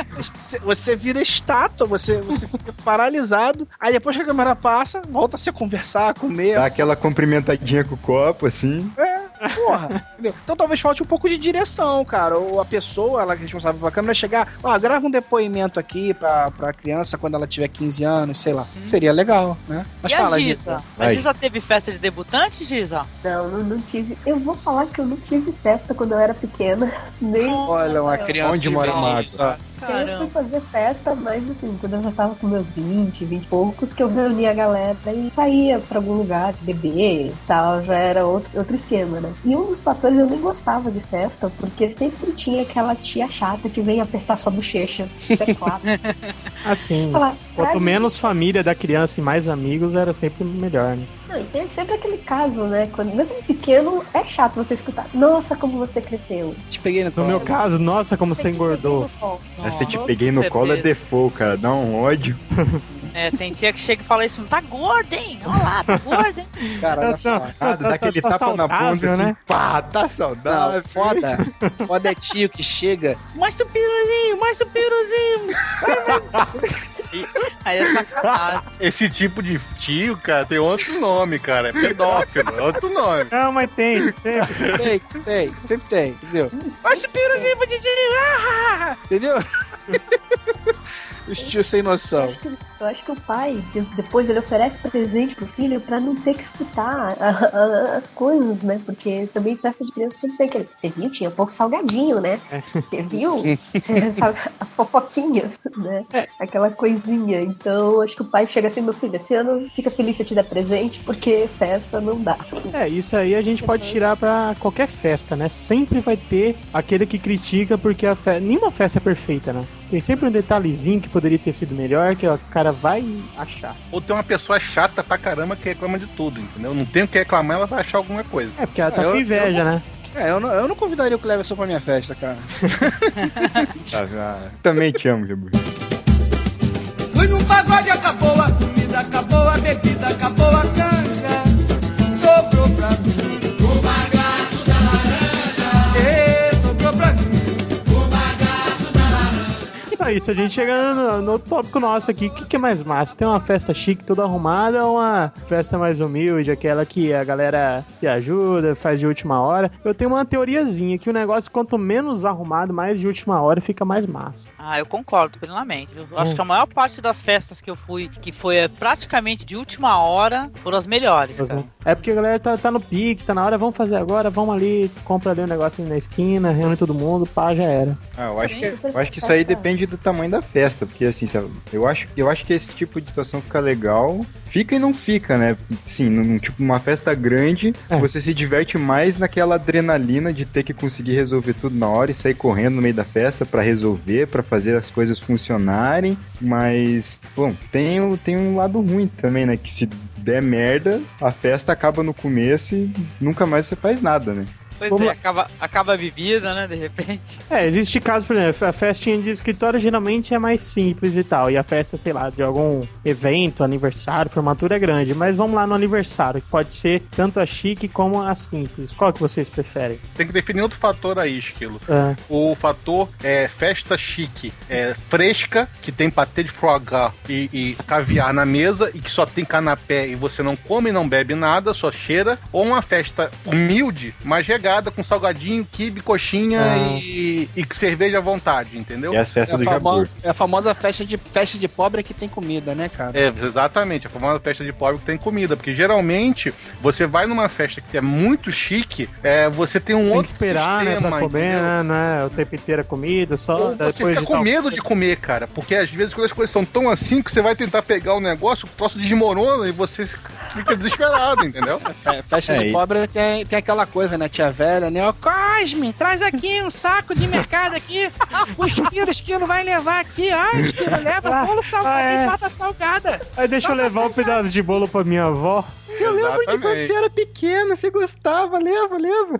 você- vira estátua, você, você fica paralisado. Aí depois que a câmera passa, volta a se conversar, a comer. Dá aquela cumprimentadinha com o copo, assim. É, porra. entendeu? Então talvez falte um pouco de direção, cara. Ou a pessoa, ela que é responsável pela câmera, chegar, ó, grava um depoimento aqui pra, pra criança quando ela tiver 15 anos, sei lá. Seria legal, né? Mas e fala, a Giza. Giza? A Vai. Giza teve festa de debutante, Giza? Não, não, não tive. Eu vou falar que eu não tive festa quando eu era pequena. Nem. Olha, uma criança. Onde mora a ó. Eu fui Caramba. fazer festa, mas assim, quando eu já tava com meus 20, 20 e poucos, que eu reunia a galera e saía pra algum lugar beber e tal, já era outro, outro esquema, né? E um dos fatores eu nem gostava de festa, porque sempre tinha aquela tia chata que vem apertar sua bochecha. Isso é claro. Assim, Falar, quanto "Ai, menos família da criança e mais amigos, era sempre melhor, né? Não, e tem sempre aquele caso, né? Quando, mesmo pequeno, é chato você escutar. Nossa, como você cresceu. Te peguei no No colo. meu caso, nossa, como você Te engordou. no. Essa te Nossa, peguei no colo é default, cara. Dá um ódio. É, tem tia que chega e fala isso, tá gordo, hein? Olha lá, tá gordo, hein? Cara, olha só. Nada, tá- dá aquele tá tapa na ponta, assim, né? pá, tá Não, saudável. foda. Foda é tio que chega. Mostra o piruzinho, mostra o piruzinho. Aí é sacanagem. Esse tipo de tio, cara, tem outro nome, cara. É pedófilo, é outro nome. Não, mas tem, sempre. Tem, tem, sempre tem, entendeu? Mostra o piruzinho pro Didi. Ah, entendeu? Os tios sem Eu noção. acho, que, eu acho que o pai, de- depois ele oferece presente pro filho pra não ter que escutar a- a- as coisas, né? Porque também festa de criança sempre tem aquele. Você viu? Tinha pouco salgadinho, né? Você viu? Você sabe, As fofoquinhas, né? Aquela coisinha. Então, acho que o pai chega assim, meu filho, esse ano fica feliz se eu te der presente, porque festa não dá. É, isso aí a gente pode tirar pra qualquer festa, né? Sempre vai ter aquele que critica porque a fe... nenhuma festa é perfeita, né? Tem sempre um detalhezinho que poderia ter sido melhor que o cara vai achar. Ou tem uma pessoa chata pra caramba que reclama de tudo, entendeu? Não tem o que reclamar, ela vai achar alguma coisa. É, porque ela tá É, eu- com inveja, né? É, eu não, eu não convidaria o Cleverson pra minha festa, cara. Tá, Também te amo, Jabu. Fui num pagode, acabou a comida, acabou a bebida, acabou a canja. É isso, a gente chegando no, no tópico nosso aqui. O que, que é mais massa? Tem uma festa chique toda arrumada ou uma festa mais humilde, aquela que a galera se ajuda, faz de última hora? Eu tenho uma teoriazinha que o negócio, quanto menos arrumado, mais de última hora, fica mais massa. Ah, eu concordo plenamente. Eu acho que a maior parte das festas que eu fui, que foi é, praticamente de última hora, foram as melhores, cara. É porque a galera tá, tá no pique, tá na hora, vamos fazer agora, vamos ali, compra ali um negócio ali na esquina, reúne todo mundo, pá, já era. Ah, eu acho, que, eu acho que isso aí depende do tamanho da festa, porque assim, eu acho, eu acho que esse tipo de situação fica legal, fica e não fica, né? Sim, num, tipo uma festa grande, É. você se diverte mais naquela adrenalina de ter que conseguir resolver tudo na hora e sair correndo no meio da festa pra resolver, pra fazer as coisas funcionarem, mas, bom, tem, tem um lado ruim também, né? Que se der merda, a festa acaba no começo e nunca mais você faz nada, né? Pois Vamos é, lá. acaba, acaba a bebida, né, de repente. É, existe casos, por exemplo, a festinha de escritório geralmente é mais simples e tal, e a festa, sei lá, de algum evento, aniversário, formatura é grande, mas vamos lá no aniversário, que pode ser tanto a chique como a simples. Qual que vocês preferem? Tem que definir outro fator aí, Esquilo. Ah, O fator é festa chique, é fresca, que tem patê de foie gras e, e caviar na mesa e que só tem canapé e você não come e não bebe nada, só cheira. Ou uma festa humilde, mas regada, com salgadinho, quibe, coxinha Ah. e, e cerveja à vontade, entendeu? E as É festas a, do famo- é a famosa festa de, festa de pobre que tem comida, né, cara? É, exatamente, a famosa festa de pobre que tem comida, porque geralmente você vai numa festa que é muito chique, é, você tem um Tem que outro esperar, né, sistema, pra comer, entendeu? né? É o tempo inteiro a comida, só Ou você fica de com tal- medo de comer, cara, porque às vezes quando as coisas são tão assim que você vai tentar pegar o negócio, o troço desmorona e você fica desesperado, entendeu? Fe- Festa É, de e- pobre tem, tem aquela coisa, né, tia velha, né? Ó, Cosme, traz aqui um saco de mercado aqui. O esquilo, o esquilo vai levar aqui. Ah, esquilo, leva bolo salgado Ah, é. e torta salgada. Aí deixa eu Bota levar um salgado. pedaço de bolo pra minha avó. Exatamente. era pequeno, você gostava, leva, leva.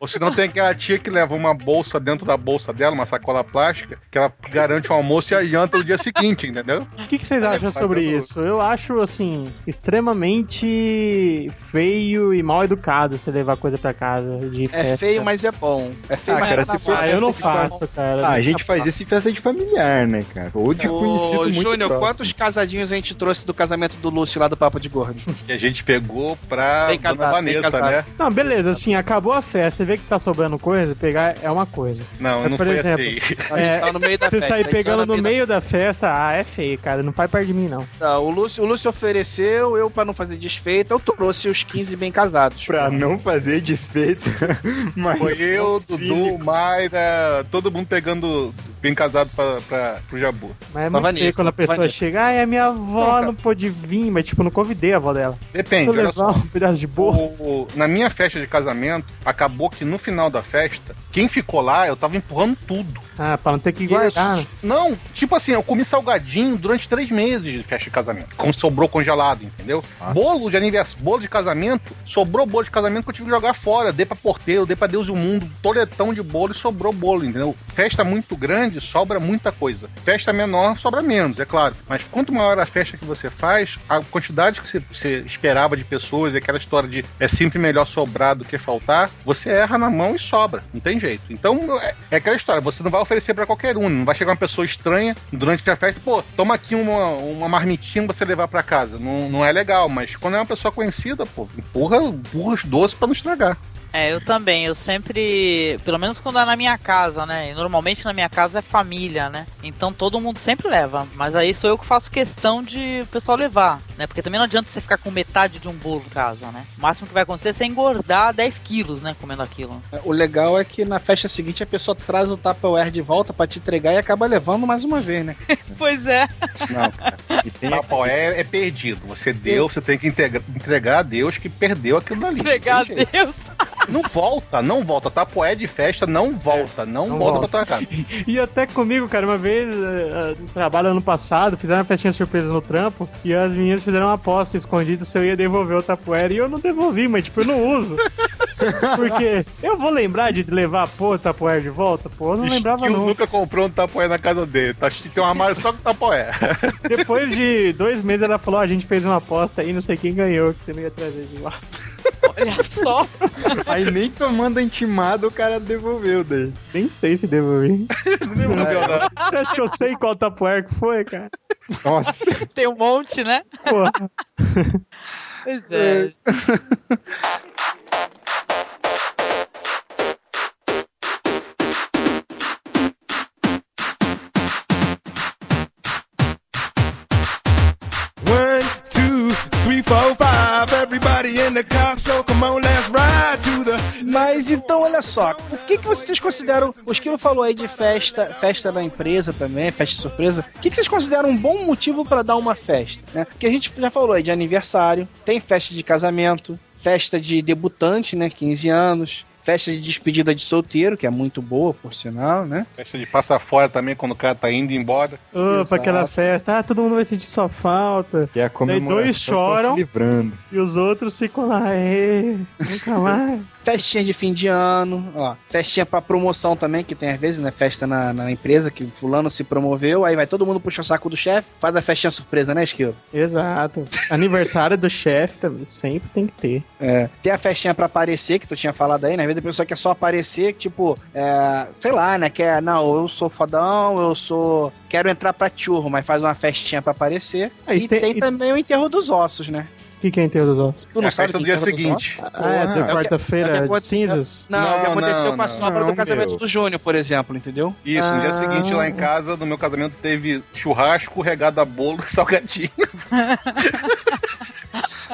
Ou senão tem aquela tia que leva uma bolsa dentro da bolsa dela, uma sacola plástica, que ela garante o almoço e a janta no dia seguinte, entendeu? O que, que vocês acham sobre isso? Eu acho, assim, extremamente feio e mal educado você levar coisa pra casa de É festa. feio, mas é bom. É feio, Ah, mas cara, é se bom. for- Ah, eu não faço, cara. Ah, a gente faz isso em festa de familiar, né, cara? Ou de conhecido Ô, muito Júnior, quantos casadinhos a gente trouxe do casamento do Lúcio lá do Papo de Gordo? Que a gente pegou pra Bem Dona casado, bem Vanessa, casado. né? Não, beleza, assim, acabou a festa, você vê que tá sobrando coisa, pegar é uma coisa. Não, Mas, não por foi exemplo, assim. A gente É, saiu no meio da Você festa. sair a pegando no meio da festa, ah, é feio, cara, não faz perto de mim, não. Tá, o, Lúcio, o Lúcio ofereceu, eu, pra não fazer desfeita, eu trouxe os 15 bem casados. Pra não fazer despeito. Mas Foi eu. Dudu, Mayra, todo mundo pegando bem casado pra, pra, pro Jabu. Mas é muito Vanessa, feio quando a pessoa Vanessa. chega, ah, a minha avó Não, não, pôde vir, mas tipo, não convidei a avó dela. Depende, Vou levar um pedaço de bolo. O- na minha festa de casamento, acabou que no final da festa, quem ficou lá, eu tava empurrando tudo. Ah, pra não ter que guardar. né? Não, tipo assim, eu comi salgadinho durante três meses de festa de casamento. Com sobrou congelado, entendeu? Ah. Bolo de aniversário, bolo de casamento, sobrou bolo de casamento que eu tive que jogar fora. Dei pra porteiro, dei pra Deus e o mundo, toletão de bolo e sobrou bolo, entendeu? Festa muito grande, sobra muita coisa. Festa menor, sobra menos, é claro. Mas quanto maior a festa que você faz, a quantidade que você, você esperava de pessoas, e aquela história de é sempre melhor sobrar do que faltar, você erra na mão e sobra. Não tem jeito. Então, é, é aquela história, você não vai oferecer pra qualquer um, não vai chegar uma pessoa estranha durante a festa, pô, toma aqui uma, uma marmitinha pra você levar pra casa. Não, não é legal, mas quando é uma pessoa conhecida, pô, empurra, empurra os doces pra não estragar. É, eu também. Eu sempre, pelo menos quando é na minha casa, né? E normalmente na minha casa é família, né? Então todo mundo sempre leva. Mas aí sou eu que faço questão de o pessoal levar, né? Porque também não adianta você ficar com metade de um bolo em casa, né? O máximo que vai acontecer é você engordar 10 quilos, né? Comendo aquilo. O legal é que na festa seguinte a pessoa traz o Tupperware de volta pra te entregar e acaba levando mais uma vez, né? Pois é. Não, cara. E tem é, é perdido. Você deu, você tem que entregar a Deus que perdeu aquilo ali. Entregar a. Deus. Não volta, não volta. Tapoé de festa não volta, não, não volta, volta. pra tua casa. E até comigo, cara, uma vez, eh, eh, no trabalho ano passado, fizeram uma festinha surpresa no trampo e as meninas fizeram uma aposta escondida se eu ia devolver o tapoeira e eu não devolvi, mas tipo, eu não uso. Porque eu vou lembrar de levar pô, o tapoeira de volta? Pô, eu não lembrava não. nunca comprou um tapoé na casa dele. Tá, tem um armário só com tapoé. Depois de dois meses ela falou, "Ó, a gente fez uma aposta aí, não sei quem ganhou, que você não ia trazer de lá. Olha só. Aí nem tomando a intimada o cara devolveu daí. Nem sei se devolvi. não devolveu, não. Você acha que eu sei qual tapoeira que foi, cara? Nossa. Tem um monte, né? Porra. Pois é. One, Mas então, olha só, o que, que vocês consideram? O Esquilo falou aí de festa, festa da empresa também, festa surpresa. O que, que vocês consideram um bom motivo pra dar uma festa? Né? Porque a gente já falou aí de aniversário, tem festa de casamento, festa de debutante, né? 15 anos. Festa de despedida de solteiro, que é muito boa, por sinal, né? Festa de passar fora também quando o cara tá indo embora. Pra aquela festa, ah, todo mundo vai sentir sua falta. Que é a comemoração dois choram. se livrando. E os outros ficam lá, nunca mais. Festinha de fim de ano, ó. Festinha pra promoção também, que tem às vezes, né? Festa na, na empresa, que fulano se promoveu, aí vai todo mundo puxar o saco do chefe, faz a festinha surpresa, né, Esquilo? Exato. Aniversário do chefe também, sempre tem que ter. É, tem a festinha pra aparecer, que tu tinha falado aí, né? Às vezes a pessoa quer só aparecer, tipo, é, sei lá, né? Quer, não, eu sou fodão, eu sou. Quero entrar pra churro, mas faz uma festinha pra aparecer. Ah, e e tem- tem, e- também o enterro dos ossos, né? O que, que é enterro dos ossos? Tu não É sabe do dia dos seguinte. Ah, é, da É quarta-feira é de cinzas? Não, o que Não, aconteceu não, com a não. sobra Não, do casamento meu. do Júnior, por exemplo, entendeu? Isso, no dia Ah. seguinte lá em casa, no meu casamento, teve churrasco, regado a bolo e salgadinho.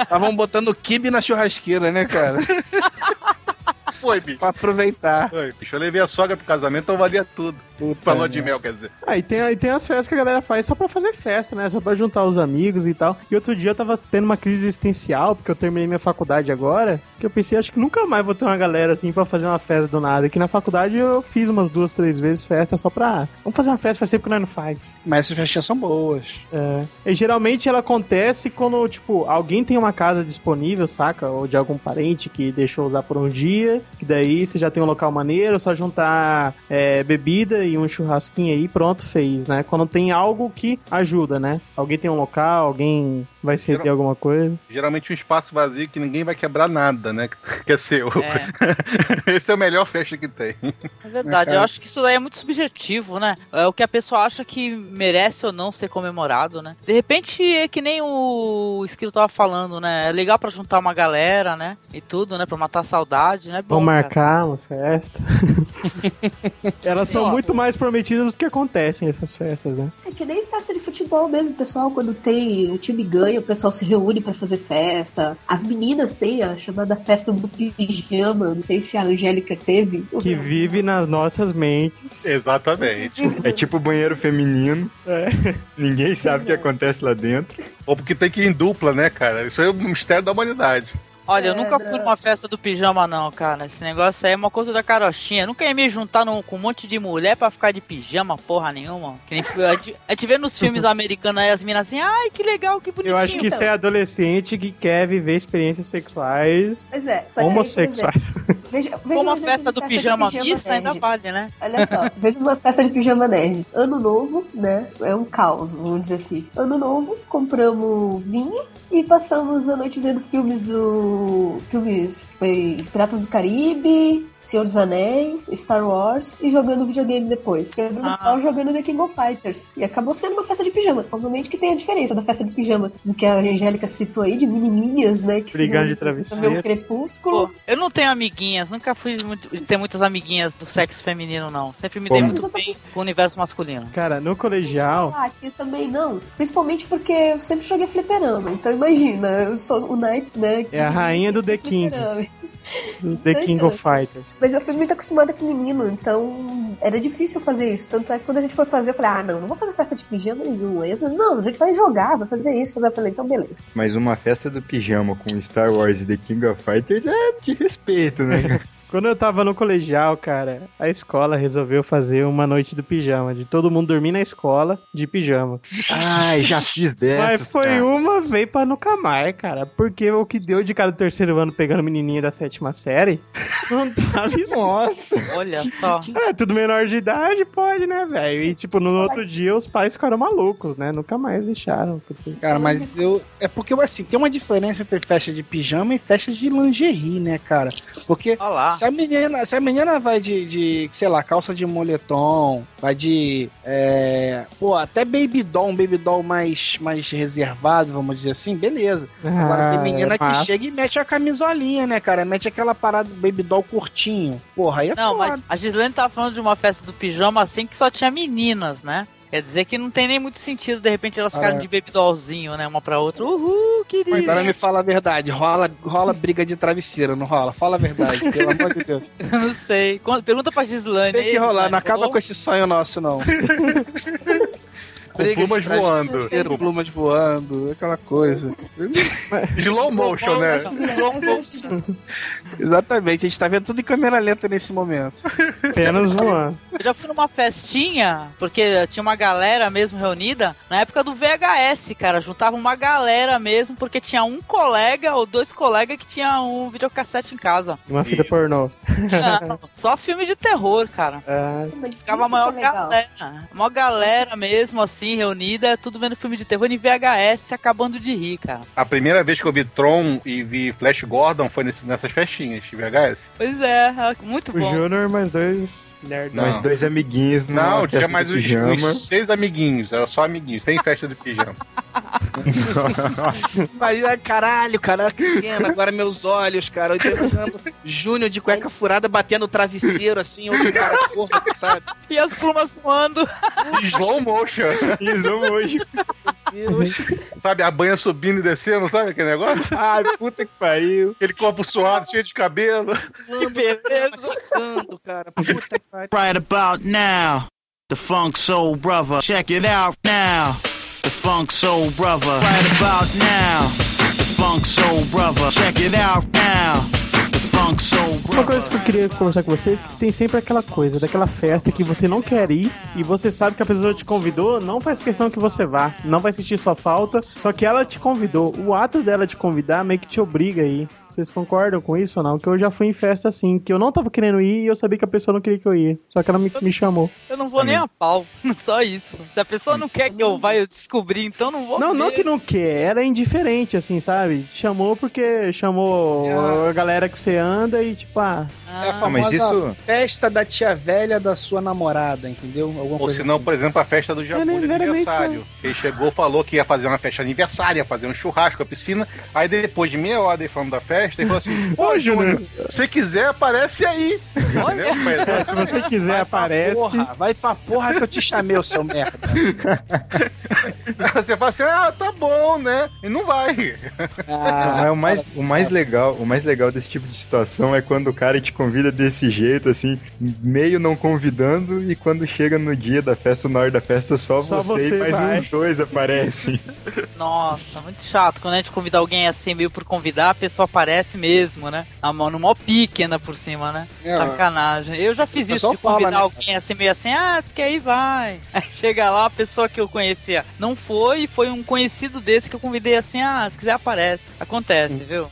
Estavam botando kibe na churrasqueira, né, cara? Foi, bicho. pra aproveitar. Foi, bicho. Eu levei a sogra pro casamento, então valia tudo. Puta Falou de mel, quer dizer. Ah, e tem, e tem as festas que a galera faz só pra fazer festa, né? Só pra juntar os amigos e tal. E outro dia eu tava tendo uma crise existencial, porque eu terminei minha faculdade agora, que eu pensei, acho que nunca mais vou ter uma galera assim pra fazer uma festa do nada. Que na faculdade eu fiz umas duas, três vezes festa só pra. Vamos fazer uma festa, faz tempo que nós não faz. Mas essas festinhas são boas. É. E geralmente ela acontece quando, tipo, alguém tem uma casa disponível, saca? Ou de algum parente que deixou usar por um dia, que daí você já tem um local maneiro, só juntar é, bebida e um churrasquinho aí, pronto, fez, né? Quando tem algo que ajuda, né? Alguém tem um local, alguém vai ceder Geral- alguma coisa. Geralmente um espaço vazio que ninguém vai quebrar nada, né? Que é seu. Esse é o melhor festa que tem. É verdade, É, cara. eu acho que isso daí é muito subjetivo, né? É o que a pessoa acha que merece ou não ser comemorado, né? De repente é que nem o escrito tava falando, né? É legal pra juntar uma galera, né? E tudo, né? Pra matar a saudade, né? Bom, cara. marcar uma festa. Elas são muito mais prometidas do que acontecem essas festas, né? É que nem festa de futebol mesmo, o pessoal, quando tem o time ganha, o pessoal se reúne pra fazer festa. As meninas têm a chamada festa do pijama, não sei se a Angélica teve. Que vive nas nossas mentes. Exatamente. É tipo banheiro feminino. É. Ninguém sabe o que acontece lá dentro. Ou porque tem que ir em dupla, né, cara? Isso é o mistério da humanidade. Olha, eu É, nunca Dra- fui numa festa do pijama, não, cara. Esse negócio aí é uma coisa da carochinha. Eu nunca ia me juntar num- com um monte de mulher pra ficar de pijama, porra nenhuma. Que nem, a, gente, a gente vê nos filmes americanos aí as minas assim, ai, que legal, que bonitinho. Eu acho que isso é adolescente que quer viver experiências sexuais Pois é, só homossexuais. veja, veja Como um a exemplo festa do pijama, pijama mista ainda vale, né? Olha só, veja uma festa de pijama nerd. Ano novo, né? É um caos, vamos dizer assim. Ano novo, compramos vinho e passamos a noite vendo filmes do. Filmes. Foi Piratas do Caribe. Senhor dos Anéis, Star Wars e jogando videogame depois. Quebrando o Ah. pau jogando The King of Fighters. E acabou sendo uma festa de pijama. Obviamente que tem a diferença da festa de pijama do que a Angélica citou aí, de menininhas, né? Que Brigando de travesseiro. Um crepúsculo. Pô, eu não tenho amiguinhas, nunca fui muito, ter muitas amiguinhas do sexo feminino, não. Sempre me dei muito bem com o universo masculino. Cara, no colegial, Ah, aqui também não. Principalmente porque eu sempre joguei fliperama. Então imagina, eu sou o Knight, né? que É a rainha do The King. fliperama. The King of Fighters. Mas eu fui muito acostumada com menino, então era difícil fazer isso. Tanto é que quando a gente foi fazer, eu falei, ah, não, não vou fazer festa de pijama nenhum. Aí eu falei, não, a gente vai jogar, vai fazer isso. Eu falei, então beleza. Mas uma festa do pijama com Star Wars e The King of Fighters é de respeito, né? cara? Quando eu tava no colegial, cara, a escola resolveu fazer uma noite do pijama, de todo mundo dormir na escola de pijama. Ai, já fiz dessas, Mas foi cara. uma vez pra nunca mais, cara. Porque o que deu de cada terceiro ano pegando menininha da sétima série, não tava escrito. Nossa! Olha só. É, tudo menor de idade, pode, né, velho? E, tipo, no outro dia os pais ficaram malucos, né? Nunca mais deixaram. Porque... Cara, mas eu. É porque, assim, tem uma diferença entre festa de pijama e festa de lingerie, né, cara? Porque Olha lá. Se a menina, se a menina vai de, de, sei lá, calça de moletom, vai de. É, pô, até baby doll, um baby doll mais, mais reservado, vamos dizer assim, beleza. Agora tem Ah, menina é que chega e mete a camisolinha, né, cara? Mete aquela parada do baby doll curtinho. Porra, aí é Não, foda. mas a Gislene tava falando de uma festa do pijama assim que só tinha meninas, né? Quer dizer que não tem nem muito sentido, de repente, elas ficarem Ah, de baby dollzinho, né? Uma pra outra. Uhul, querido. Agora me fala a verdade, rola, rola briga de travesseiro, não rola? Fala a verdade, pelo amor de Deus. Eu não sei. Pergunta pra Gislane. Tem que rolar, não acaba com esse sonho nosso, não. Com plumas de voando. plumas voando, aquela coisa. Slow motion, né? Exatamente, a gente tá vendo tudo em câmera lenta nesse momento. Apenas voando. Eu já fui numa festinha, porque tinha uma galera mesmo reunida, na época do VHS, cara. Juntava uma galera mesmo, porque tinha um colega ou dois colegas que tinha um videocassete em casa. Uma fita Isso. pornô. Não, só filme de terror, cara. Mas Ficava a maior é galera. A maior galera mesmo, assim, assim, reunida, tudo vendo filme de terror em VHS, acabando de rir, cara. A primeira vez que eu vi Tron e vi Flash Gordon foi nesse- nessas festinhas de VHS. Pois é, é muito O bom. Júnior mais dois Não. Nós dois amiguinhos Não, festa tinha mais de uns, uns seis amiguinhos, era só amiguinhos, sem festa de pijama. Mas, ai, caralho, cara, que cena, agora meus olhos, cara. Eu tô imaginando Júnior de cueca furada batendo o travesseiro, assim, outro cara porra, sabe? E as plumas voando. Slow motion, Eles hoje. Deus. sabe? A banha subindo e descendo, sabe aquele negócio? Ai, puta que pariu. Aquele corpo suado, cheio de cabelo. Que beleza. Ficando, cara. Puta que pariu. Right about now, the Funk Soul Brother. Check it out now, the Funk Soul Brother. Right about now, the Funk Soul Brother. Check it out now, Uma coisa que eu queria conversar com vocês que tem sempre aquela coisa, daquela festa que você não quer ir e você sabe que a pessoa te convidou, não faz questão que você vá, não vai sentir sua falta, só que ela te convidou. O ato dela te convidar meio que te obriga a ir. Vocês concordam com isso ou não? Que eu já fui em festa assim, que eu não tava querendo ir e eu sabia que a pessoa não queria que eu ia. Só que ela me, me chamou. Eu não vou nem a pau. Só isso. Se a pessoa não quer que eu vá, eu descobrir, então não vou. Não, não mesmo. que não quer, era indiferente, assim, sabe? Chamou porque chamou a galera que você anda e tipo, ah, É a Ah, mas famosa isso- festa da tia velha da sua namorada, entendeu? Alguma Ou se não, assim. por exemplo, a festa do Jabu É, de aniversário. Ele chegou, falou que ia fazer uma festa de aniversário, ia fazer um churrasco, a piscina. Aí depois de meia hora ele falando da festa, ele falou assim: Ô Júnior, se quiser, aparece aí. Entendeu? Mas- se você quiser Vai pra aparece. Porra, vai pra porra que eu te chamei, o seu merda. Você fala assim: Ah, tá bom, né? E não vai. Ah, Mas o mais, para, o mais nossa. legal, o mais legal desse tipo de situação é quando o cara te convida desse jeito, assim, meio não convidando, e quando chega no dia da festa, na hora da festa, só, Só você, você e mais vai. uns dois aparecem. Nossa, muito chato. Quando a gente convida alguém assim, meio por convidar, a pessoa aparece mesmo, né? A mão no mó pique ainda por cima, né? É, Sacanagem. Eu já fiz isso de convidar fala, né, alguém assim, meio assim, ah, você quer ir, vai. Aí chega lá, a pessoa que eu conhecia não foi, e foi um conhecido desse que eu convidei assim, ah, se quiser aparece. Acontece, viu?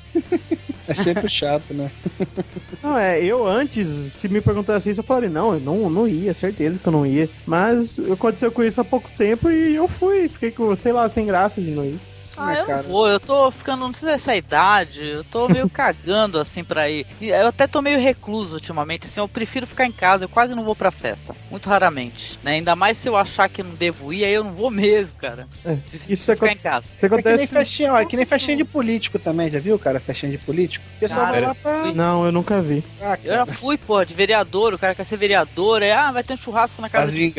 É sempre chato, né? Não, é, eu antes, se me perguntasse isso, eu falaria, não, eu não, não ia, certeza que eu não ia. Mas aconteceu com isso há pouco tempo e eu fui, fiquei com, sei lá, sem graça de não ir. Ah, É, eu cara. vou, eu tô ficando, não sei se é essa idade, eu tô meio cagando assim pra ir. E Eu até tô meio recluso ultimamente, assim, eu prefiro ficar em casa, eu quase não vou pra festa. Muito raramente. Né? Ainda mais se eu achar que não devo ir, aí eu não vou mesmo, cara. É, isso, Ficar aco- em casa. isso É que nem acontece. festinha, ó, é que nem festinha de político também, já viu, cara? Festinha de político. O pessoal vai Cara, lá pra. Não, eu nunca vi. Ah, Eu já fui, pô, de vereador, o cara quer ser vereador, aí, ah, vai ter um churrasco na casa de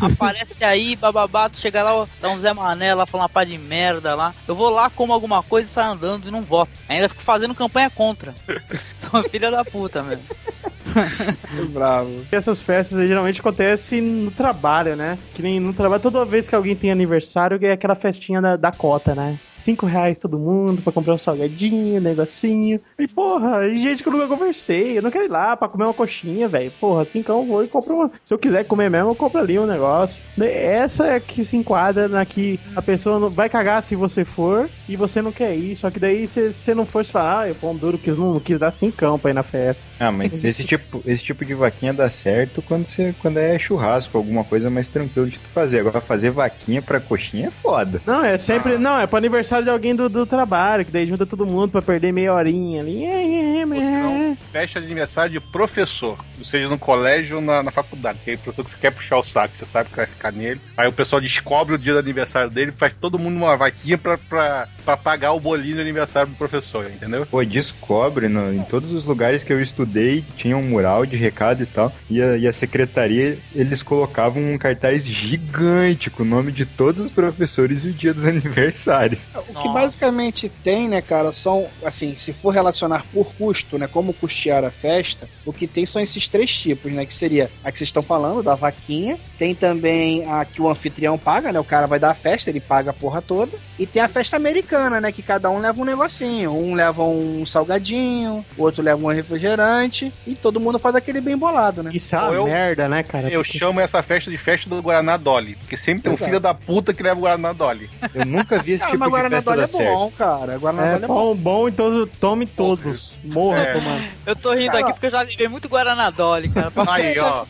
aparece aí, bababá, tu chega lá, ó, dá um Zé Mané lá, fala uma pá de merda lá. Eu vou lá, como alguma coisa e saio andando e não voto. Ainda fico fazendo campanha contra. Sou filha da puta, mesmo. Bravo. E essas festas aí, geralmente acontecem no trabalho, né? Que nem no trabalho, toda vez que alguém tem aniversário, é aquela festinha da, da cota, né? Cinco reais todo mundo pra comprar um salgadinho, um negocinho. E porra, e gente que eu nunca conversei. Eu não quero ir lá pra comer uma coxinha, velho. Porra, assim que eu vou e compro uma. Se eu quiser comer mesmo, eu compro ali um negócio. Essa é que se enquadra na que a pessoa não vai cagar se você for e você não quer ir. Só que daí se você não for, você fala, ah, eu pão duro que não, não quis dar cincão pra ir na festa. Ah, mas esse tipo, esse tipo de vaquinha dá certo quando, você, quando é churrasco, alguma coisa mais tranquila de tu fazer. Agora, fazer vaquinha pra coxinha é foda. Não, é sempre. Ah. Não, é pro aniversário de alguém do, do trabalho, que daí junta todo mundo pra perder meia horinha ali. É, é, é, Ou festa de aniversário de professor, seja no colégio ou na, na faculdade. Que aí o professor que você quer puxar o saco, você sabe que vai ficar nele. Aí o pessoal descobre o dia do aniversário dele, faz todo mundo uma vaquinha pra, pra, pra pagar o bolinho de aniversário do professor, entendeu? Pô, descobre, no- em todos os lugares que eu estudei, tinha um mural de recado e tal, e a, e a secretaria, eles colocavam um cartaz gigante com o nome de todos os professores e o dia dos aniversários. O que basicamente tem, né, cara, são, assim, se for relacionar por custo, né, como custear a festa, o que tem são esses três tipos, né, que seria a que vocês estão falando, da vaquinha, tem também a que o anfitrião paga, né, o cara vai dar a festa, ele paga a porra toda, e tem a festa americana, né, que cada um leva um negocinho, um leva um salgadinho, o outro leva um refrigerante, e todo mundo faz aquele bem bolado, né. Isso é uma eu- merda, né, cara? Eu Porque- chamo essa festa de festa do Guaraná Dolly, porque sempre tem um filho da puta que leva o Guaraná Dolly. Eu nunca vi esse Ah, tipo mas de Guaraná festa Dolly é bom, cara. Guaraná É Dolly é bom. bom, bom, então tome todos. Morra É. tomando. Eu tô rindo Cara, aqui porque eu já levei muito Guaraná Dolly, cara. Aí, ó.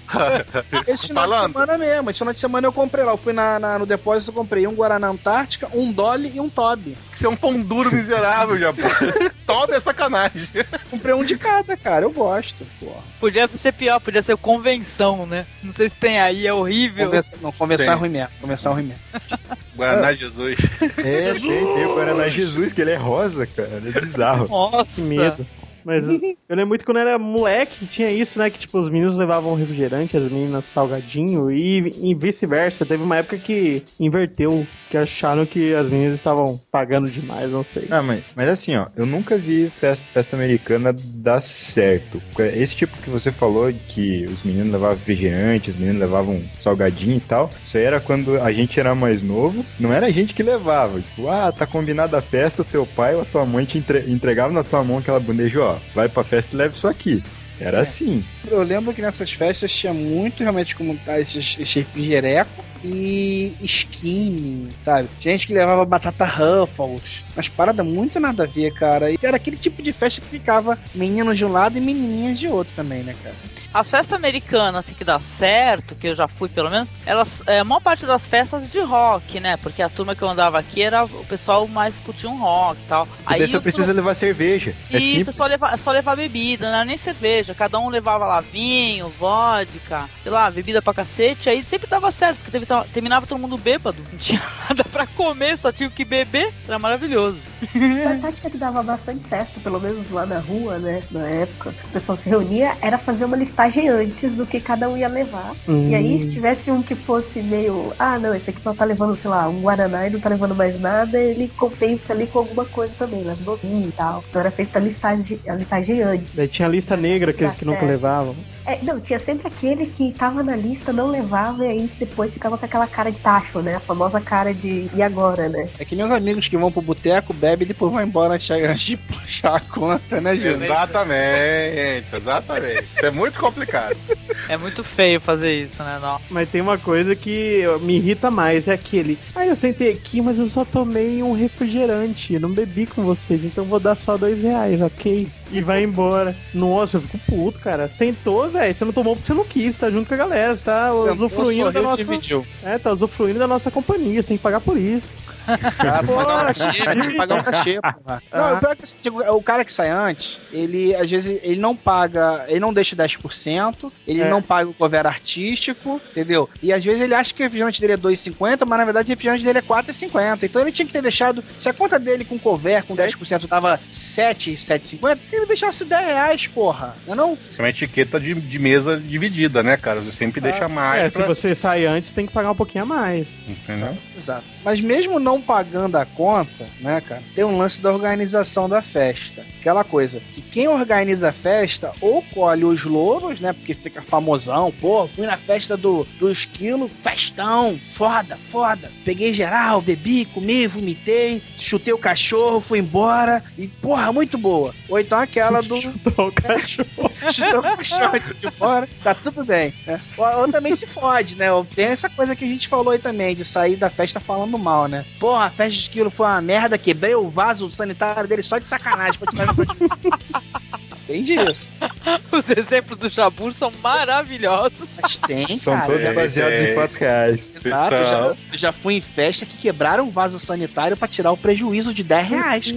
Esse final de Falando. semana mesmo, esse final de semana eu comprei lá. Eu fui na, na- no depósito, eu comprei um Guaraná Antártica, um Dolly e um Toby. Você é um pão duro miserável, Jabô. Tome é sacanagem. Comprei um de cada, cara. Eu gosto, porra. Podia ser pior, podia ser convenção, né? Não sei se tem aí, é horrível. Convenção, não, convenção é ruim mesmo. Convenção é ruim mesmo. Guaraná Jesus. É, tem, tem o Guaraná Jesus, que ele é rosa, cara. É bizarro. Nossa. Que medo. Mas eu, lembro muito quando eu era moleque, tinha isso, né? Que tipo, os meninos levavam refrigerante, as meninas salgadinho e, e vice-versa. Teve uma época que inverteu, que acharam que as meninas estavam pagando demais, não sei. Ah, mas, mas assim, ó, eu nunca vi festa, festa americana dar certo. Esse tipo que você falou que os meninos levavam refrigerante, os meninos levavam salgadinho e tal, isso aí era quando a gente era mais novo, não era a gente que levava. Tipo, ah, tá combinada a festa, o teu pai ou a tua mãe te entre- entregava na tua mão aquela bandeja, ó, vai pra festa e leva isso aqui. Era assim. Eu lembro que nessas festas tinha muito realmente como tá, esses, esse refrigereco e skinny, sabe? Gente que levava batata Ruffles. Mas parada muito nada a ver, cara. E era aquele tipo de festa que ficava meninos de um lado e menininhas de outro também, né, cara? As festas americanas, assim, que dá certo, que eu já fui pelo menos, elas, é, a maior parte das festas de rock, né? Porque a turma que eu andava aqui era o pessoal mais curtia um rock e tal. Aí você precisa levar cerveja. É Isso, simples. só levar, só levar bebida, não era nem cerveja. Cada um levava lá vinho, vodka, sei lá, bebida pra cacete. Aí sempre dava certo, porque teve- terminava todo mundo bêbado. Não tinha nada pra comer, só tinha o que beber. Era maravilhoso. A tática que dava bastante certo, pelo menos lá na rua, né? Na época, o pessoal se reunia, era fazer uma listagem antes do que cada um ia levar. Hum. E aí, se tivesse um que fosse meio, ah, não, esse aqui só tá levando, sei lá, um Guaraná e não tá levando mais nada, ele compensa ali com alguma coisa também, né? Docinho e tal. Então era feita a listagem, a listagem antes. Daí tinha a lista negra, aqueles que nunca levavam. É, não, tinha sempre aquele que tava na lista, não levava, e aí depois ficava com aquela cara de tacho, né? A famosa cara de e agora, né? É que nem os amigos que vão pro boteco, bebem e depois vão embora antes de puxar a conta, né, Gil? Exatamente, exatamente. Isso é muito complicado. É muito feio fazer isso, né? Não. Mas tem uma coisa que me irrita mais, é aquele. Ah, eu sentei aqui, mas eu só tomei um refrigerante. Não bebi com vocês, então vou dar só dois reais, ok? E vai embora. Nossa, eu fico puto, cara. Sentou, velho. Você não tomou porque você não quis, tá junto com a galera. Você tá Sentou, usufruindo da nossa. dividiu. É, tá usufruindo da nossa companhia. Você tem que pagar por isso. Ah, pagar um cachê, tem que pagar um cachê, porra. Não, Ah. o pior é que assim, tipo, o cara que sai antes, ele às vezes ele não paga, ele não deixa 10%, ele É. não paga o cover artístico, entendeu? E às vezes ele acha que o refrigerante dele é 2,50, mas na verdade o refrigerante dele é 4,50. Então ele tinha que ter deixado, se a conta dele com cover com 10% tava 7, 7,50, ele deixasse 10 reais, porra. Não é não? Isso é uma etiqueta de, de mesa dividida, né, cara? Você sempre deixa mais. É, se pra- você sai antes, tem que pagar um pouquinho a mais. Entendeu? Exato. Mas mesmo não pagando a conta, né, cara, tem um lance da organização da festa. Aquela coisa, que quem organiza a festa ou colhe os louros, né, porque fica famosão, pô, fui na festa do, do esquilo, festão, foda, foda. Peguei geral, bebi, comi, vomitei, chutei o cachorro, fui embora, e porra, muito boa. Ou então aquela do... Chutou o cachorro. chutou o cachorro antes de ir embora, tá tudo bem. Né? Ou, ou também se fode, né? Ou Tem essa coisa que a gente falou aí também, de sair da festa falando mal, né? Porra, a festa de esquilo foi uma merda, quebrei o vaso sanitário dele só de sacanagem. pra tirar- disso. Os exemplos do Jabur são maravilhosos. Mas tem, São cara. todos é, baseados é. em fatos reais. Exato, eu já, São. já fui em festa que quebraram um vaso sanitário pra tirar o prejuízo de 10 reais.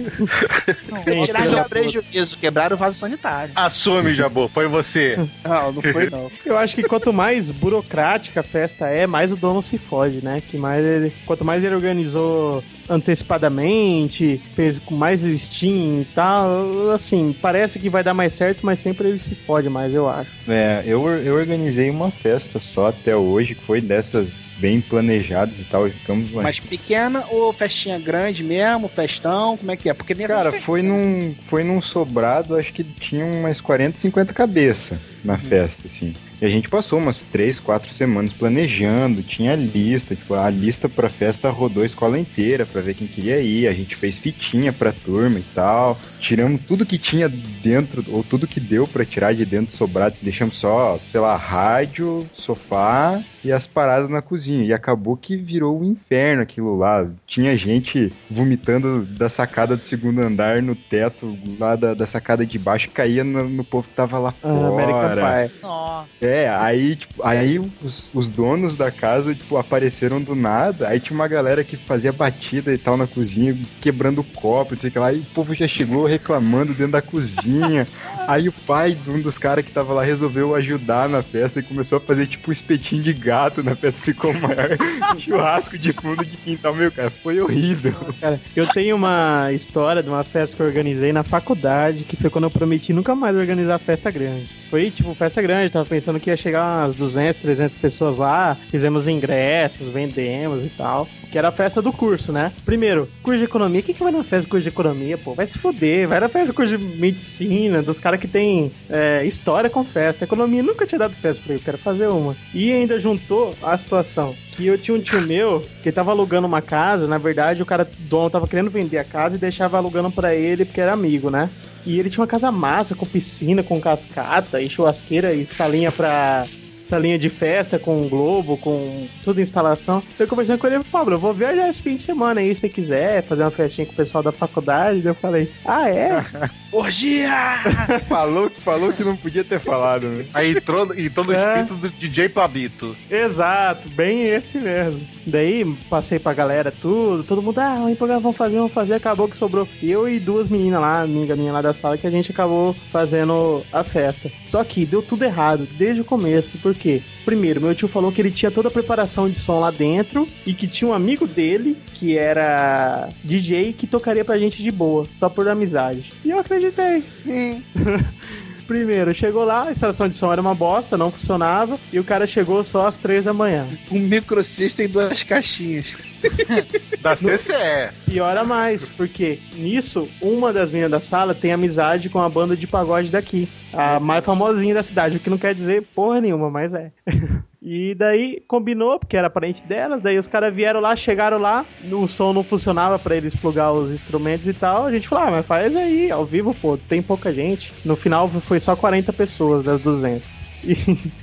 Tem, Tirar o prejuízo, quebraram o vaso sanitário. Assume, Jabô, foi você. Não, não foi não. Eu acho que quanto mais burocrática a festa é, mais o dono se fode, né? Que mais ele, quanto mais ele organizou mucho antecipadamente, fez com mais Steam e tal, assim, parece que vai dar mais certo, mas sempre ele se fode mais, eu acho. É, eu, eu organizei uma festa só até hoje, que foi dessas bem planejadas e tal. e Ficamos umas Mas pequena ou festinha grande mesmo, festão, como é que é? Porque Cara, foi num, foi num sobrado, acho que tinha umas 40, 50 cabeças na festa, assim. E a gente passou umas 3, 4 semanas planejando, tinha lista, tipo, a lista pra festa rodou a escola inteira pra ver quem queria ir, a gente fez fitinha pra turma e tal, tiramos tudo que tinha dentro, ou tudo que deu pra tirar de dentro do sobrado, deixamos só, sei lá, rádio, sofá e as paradas na cozinha. E acabou que virou um inferno aquilo lá. Tinha gente vomitando da sacada do segundo andar no teto, lá da, da sacada de baixo, caía no, no povo que tava lá Ah, American fora. Pie. Nossa. É, aí, tipo, aí os, os donos da casa, tipo, apareceram do nada. Aí tinha uma galera que fazia batida e tal na cozinha, quebrando copo, não sei o que lá. E o povo já chegou reclamando dentro da cozinha. Aí o pai de um dos caras que tava lá resolveu ajudar na festa e começou a fazer, tipo, um espetinho de gato na festa. Ficou maior churrasco de fundo de quintal. Meu, cara, foi horrível. Cara, eu tenho uma história de uma festa que eu organizei na faculdade, que foi quando eu prometi nunca mais organizar festa grande. Foi tipo festa grande, tava pensando que ia chegar umas 200, 300 pessoas lá, fizemos ingressos, vendemos e tal. Que era a festa do curso, né? Primeiro, curso de economia. Quem que vai na festa do curso de economia, pô? Vai se foder. Vai na festa do curso de medicina, dos caras que tem é, história com festa. Economia nunca tinha dado festa. Falei, eu quero fazer uma. E ainda juntou a situação que eu tinha um tio meu que tava alugando uma casa. Na verdade, o cara dono tava querendo vender a casa e deixava alugando pra ele porque era amigo, né? E ele tinha uma casa massa, com piscina, com cascata e churrasqueira e salinha pra. Salinha de festa com globo, com a instalação. Eu conversando com ele, Pablo, eu vou viajar esse fim de semana aí, se você quiser, fazer uma festinha com o pessoal da faculdade. Eu falei, ah, é? Orgia! falou, falou que não podia ter falado, né? Aí entrou, entrou no É. espírito do DJ Pabito. Exato, bem esse mesmo. Daí passei pra galera tudo, todo mundo, ah, vamos vamos fazer, vamos fazer. Acabou que sobrou eu e duas meninas lá, amiga minha lá da sala, que a gente acabou fazendo a festa. Só que deu tudo errado desde o começo, por quê? Primeiro, meu tio falou que ele tinha toda a preparação de som lá dentro e que tinha um amigo dele, que era DJ, que tocaria pra gente de boa, só por amizade. E eu acreditei. Primeiro, chegou lá, a instalação de som era uma bosta, não funcionava, e o cara chegou só às três da manhã. Um microsystem em duas caixinhas. Da CCE. Piora mais, porque nisso, uma das meninas da sala tem amizade com a banda de pagode daqui. A mais famosinha da cidade, o que não quer dizer porra nenhuma, mas é. E daí combinou, porque era parente delas, daí os caras vieram lá, chegaram lá, o som não funcionava pra eles plugar os instrumentos e tal. A gente falou, ah, mas faz aí, ao vivo, pô, tem pouca gente. No final foi só 40 pessoas das 200. E,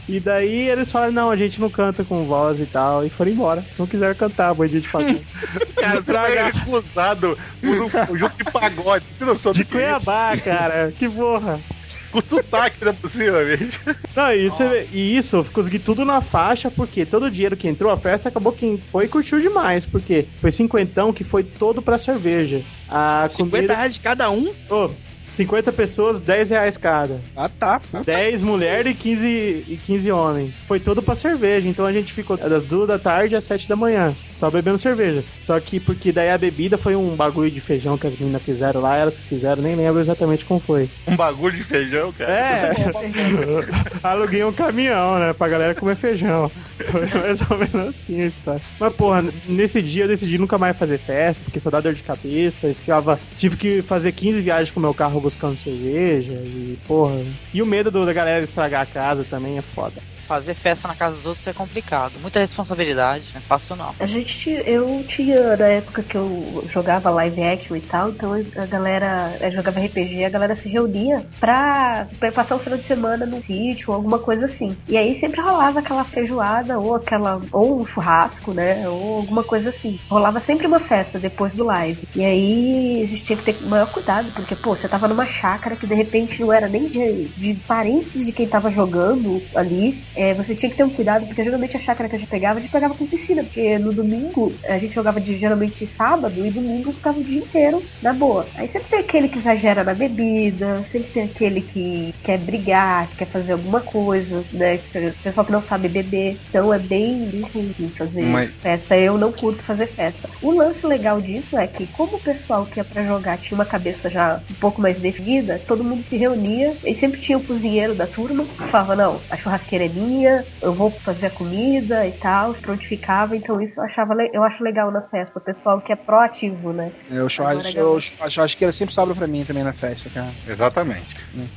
e daí eles falaram, não, a gente não canta com voz e tal, e foram embora. Não quiseram cantar, bandido de fazer. Cara, você foi Estragar. recusado por um jogo de pagode. Você tem noção De é? Cuiabá, cara, que porra. Com sotaque, é possível, bicho. Não, e isso, e isso, eu consegui tudo na faixa, porque todo o dinheiro que entrou, a festa acabou quem foi curtiu demais, porque foi cinquentão que foi todo pra cerveja. A 50 comida. reais de cada um? Ô, 50 pessoas, 10 reais cada. Ah, tá. 10 mulheres e 15, e 15 homens. Foi todo pra cerveja. Então a gente ficou das 2 da tarde às 7 da manhã, só bebendo cerveja. Só que porque daí a bebida foi um bagulho de feijão que as meninas fizeram lá, elas que fizeram, nem lembro exatamente como foi. Um bagulho de feijão, cara. É, aluguei um caminhão, né, pra galera comer feijão. Foi mais ou menos assim a história. Mas, porra, nesse dia eu decidi nunca mais fazer festa, porque só dá dor de cabeça. E ficava. Tive que fazer 15 viagens com o meu carro buscando cerveja. E, porra. E o medo do- da galera estragar a casa também é foda. Fazer festa na casa dos outros é complicado. Muita responsabilidade, não é fácil não. A gente, eu tinha, na época que eu jogava live action e tal, então a galera eu jogava RPG, a galera se reunia pra, pra passar o final de semana no sítio alguma coisa assim. E aí sempre rolava aquela feijoada ou aquela, ou um churrasco, né, ou alguma coisa assim. Rolava sempre uma festa depois do live. E aí a gente tinha que ter maior cuidado, porque, pô, você tava numa chácara que de repente não era nem de, de parentes de quem tava jogando ali. É, você tinha que ter um cuidado, porque geralmente a chácara que a gente pegava, a gente pegava com piscina, porque no domingo a gente jogava de geralmente sábado e domingo ficava o dia inteiro na boa. Aí sempre tem aquele que exagera na bebida, sempre tem aquele que quer brigar, que quer fazer alguma coisa, né? que- Pessoal que não sabe beber. Então é bem, bem ruim fazer Mas- festa. Eu não curto fazer festa. O lance legal disso é que, como o pessoal que ia pra jogar tinha uma cabeça já um pouco mais definida, todo mundo se reunia e sempre tinha o cozinheiro da turma que falava: Não, a churrasqueira é minha, eu vou fazer a comida e tal, se prontificava. Então, isso eu, achava, eu acho legal na festa. O pessoal que é proativo, né? Eu, churras, Agora, eu, a churrasqueira sempre sobra pra mim também na festa, cara. Exatamente.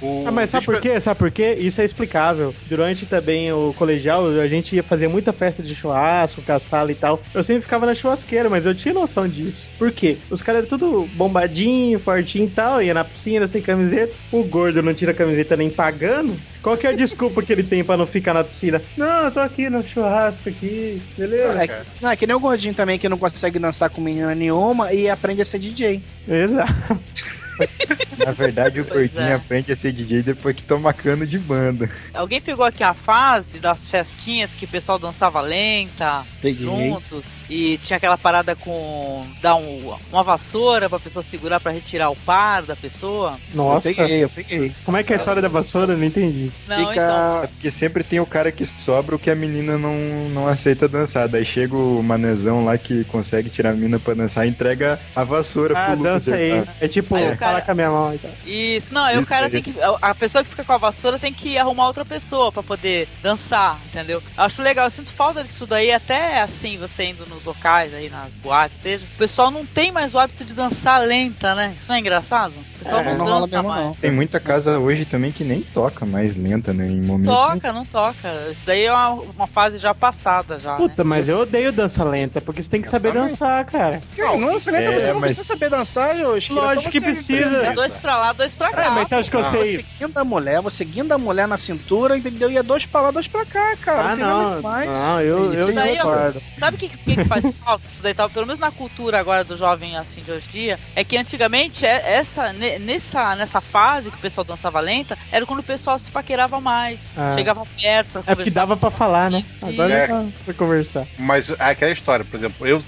O- Ah, mas sabe por quê? Sabe por quê? Isso é explicável. Durante também o colegial, a gente ia fazer muita festa de churrasco, caçala e tal. Eu sempre ficava na churrasqueira, mas eu tinha noção disso. Por quê? Os caras eram tudo bombadinho, fortinho e tal, ia na piscina sem camiseta. O gordo não tira a camiseta nem pagando. Qual que é a desculpa que ele tem pra não ficar ficar na piscina. Não, eu tô aqui no churrasco aqui, beleza? É, não, é que nem o gordinho também que não consegue dançar com menina nenhuma e aprende a ser DJ. Exato. Na verdade, o Pois gordinho é. aprende a ser DJ depois que toma cano de banda. Alguém pegou aqui a fase das festinhas que o pessoal dançava lenta, Peguei. juntos, e tinha aquela parada com dar um- uma vassoura pra pessoa segurar pra retirar o par da pessoa? Nossa, Eu peguei, eu peguei. como é que é a história da vassoura? Não entendi. Não, Fica. então. É porque sempre tem o cara que sobra o que a menina não, não aceita dançar. Daí chega o manezão lá que consegue tirar a menina pra dançar e entrega a vassoura Ah, pro dança aí. É tipo, Aí cara- com a minha mão e tal. Isso, não, aí o cara tem que. A pessoa que fica com a vassoura tem que arrumar outra pessoa pra poder dançar, entendeu? Eu acho legal, eu sinto falta disso daí, até assim, você indo nos locais aí, nas boates, seja. O pessoal não tem mais o hábito de dançar lenta, né? Isso não é engraçado? Pessoal É, não, não dança mesmo, mais. não. Tem muita casa hoje também que nem toca mais lenta, né? Em momentos. Toca, não toca. Isso daí é uma, uma fase já passada já. né? Puta, mas eu odeio dança lenta, porque você tem que saber também. dançar, cara. Cara, não, você, lenta, é, você não mas- precisa saber dançar, eu Lógico que precisa. É dois pra lá, dois pra cá. É, mas você acha que eu Ah, sei Você isso? guinda a mulher, você guinda a mulher na cintura, entendeu? E é dois pra lá, dois pra cá, cara. Ah, não tem nada não. Não, eu, eu daí. Sabe o que, que, que faz falta isso daí, tal? Pelo menos na cultura agora do jovem assim de hoje em dia, é que antigamente é- essa, nessa, nessa fase que o pessoal dançava lenta, era quando o pessoal se paquerava mais, Ah. chegava perto pra É porque conversar. dava pra falar, né? Agora É. é pra, pra conversar. Mas é aquela história, por exemplo, eu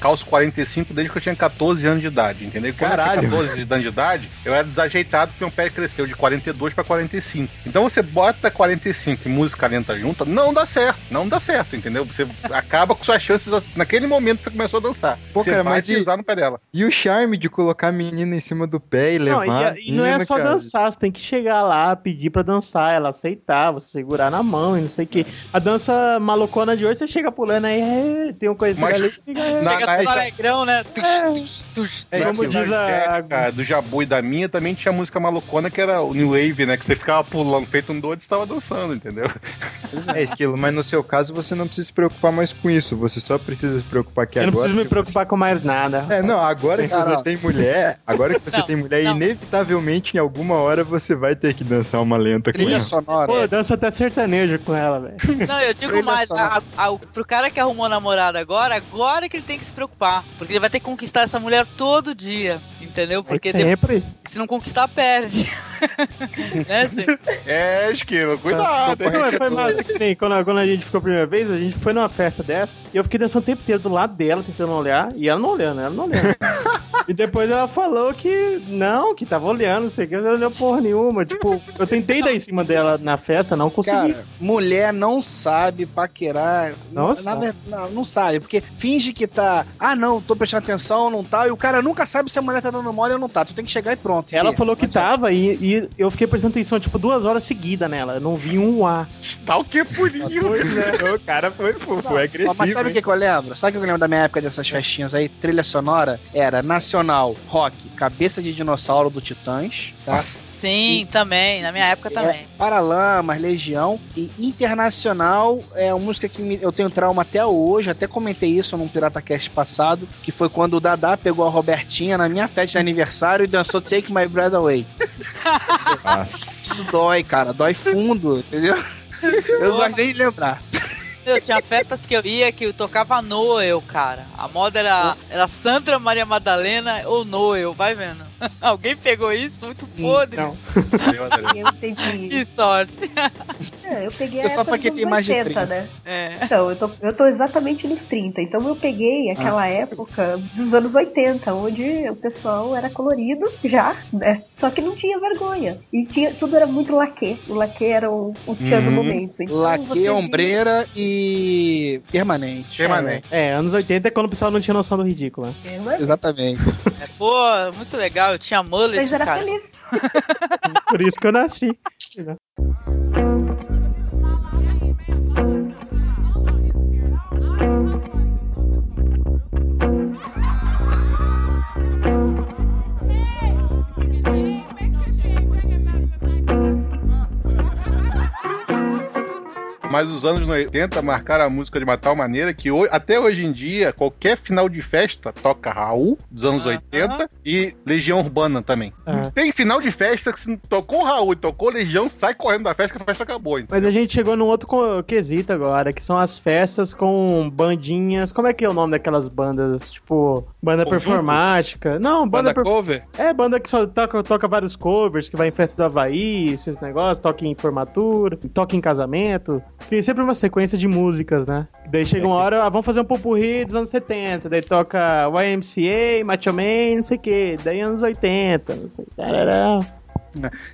calço 45 desde que eu tinha 14 anos de idade, entendeu? E Quando Caralho. eu tinha 14 anos de idade, eu era desajeitado porque meu pé cresceu de 42 pra 45. Então você bota 45 e música lenta junta, não dá certo, não dá certo, entendeu? Você acaba com suas chances naquele momento que você começou a dançar. Pô, você cara, vai mas e- pisar no pé dela. E o charme de colocar a menina em cima do pé e Não, levar. e, e não é só cara. dançar, você tem que chegar lá, pedir pra dançar, ela aceitar, você segurar na mão e não sei o que. A dança malucona de hoje, você chega pulando aí, é, tem um conhecido Mas- ali, fica, é. Na- Chega na- todo alegrão, né? Tux, É. tux, tux, É, tux. como diz a- do Jabu e da minha também tinha música malucona que era o New Wave, né? Que você ficava pulando feito um doido e estava dançando, entendeu? É, esquilo, mas no seu caso você não precisa se preocupar mais com isso. Você só precisa se preocupar que Eu não agora. preciso me preocupar com mais nada. você- É, não, agora que Cara, você tem mulher, agora que você Não, tem mulher, não. Inevitavelmente em alguma hora você vai ter que dançar uma lenta com Trilha ela. sonora. Pô, eu danço até sertanejo com ela, velho. Não, eu digo Trilha mais, a, a, pro cara que arrumou namorada agora, agora que ele tem que se preocupar. Porque ele vai ter que conquistar essa mulher todo dia, entendeu? É Porque depois, sempre. se não conquistar, perde. né? É, esquilo, cuidado. Não, mas foi massa que nem quando, quando a gente ficou a primeira vez, a gente foi numa festa dessa e eu fiquei dançando o tempo inteiro do lado dela, tentando olhar, e ela não olhando, ela não olhando. e depois ela falou que não, que tava olhando, não sei o que, ela não olhou porra nenhuma. Tipo, eu tentei dar em cima dela na festa, não consegui. Cara, mulher não sabe paquerar. Não na sabe. verdade, não, não sabe, porque finge que tá. Ah, não, tô prestando atenção, não tá. E o cara nunca sabe se a mulher tá dando mole ou não tá. Tu tem que chegar e pronto. ela filha. falou que tava e, e eu fiquei prestando atenção, tipo, duas horas seguidas nela. Eu não vi um A. Tá o que purinho. Pois é. o cara foi, foi, foi Ó, agressivo. Mas sabe o que, que eu lembro? Sabe o que eu lembro da minha época dessas festinhas aí? Trilha sonora era nacional, rock, cabeça de dinossauro do Titãs, tá? Sim, também. Na minha época também. É, Paralamas, Legião. E internacional é uma música que me- eu tenho trauma até hoje. Até comentei isso num Pirata Cast passado. Que foi quando o Dadá pegou a Robertinha na minha festa de aniversário e dançou Take My Breath Away. Isso dói, cara. Dói fundo, entendeu? Eu não gosto nem de lembrar. Eu tinha festas que eu ia que eu tocava Noel, cara. A moda era, era Sandra Maria Madalena ou Noel, vai vendo. Alguém pegou isso? Muito podre. Não. Eu peguei. Que sorte. É, eu peguei é a só época dos de 80, 30. né? É. Então, eu tô, eu tô exatamente nos 30. Então eu peguei aquela Ah, época dos anos 80, onde o pessoal era colorido já, né? Só que não tinha vergonha. E tinha, tudo era muito laque. O laque era o, o tchan do Uhum. momento. Então, Laque, você ombreira e permanente. Permanente. É, anos 80 é quando o pessoal não tinha noção do ridículo, né? É, Exatamente. É, Pô, muito legal. Eu tinha mullet, Mas era cara. feliz. Por isso que eu nasci. Mas os anos 80 marcaram a música de uma tal maneira que ho- até hoje em dia, qualquer final de festa toca Raul, dos anos 80, e Legião Urbana também. É. Tem final de festa que se tocou Raul e tocou Legião, sai correndo da festa que a festa acabou. Mas a gente chegou num outro quesito agora, que são as festas com bandinhas. Como é que é o nome daquelas bandas? Tipo, banda Conjunto? performática. Não, banda, Banda per- cover? É, banda que só toca, toca vários covers, que vai em festa do Havaí, esses negócios, toca em formatura, toca em casamento. Tem sempre uma sequência de músicas, né? Daí chega uma hora, ah, vamos fazer um popurri dos anos 70. Daí toca YMCA, Macho Man, não sei o que. Daí anos 80, não sei. Tarará.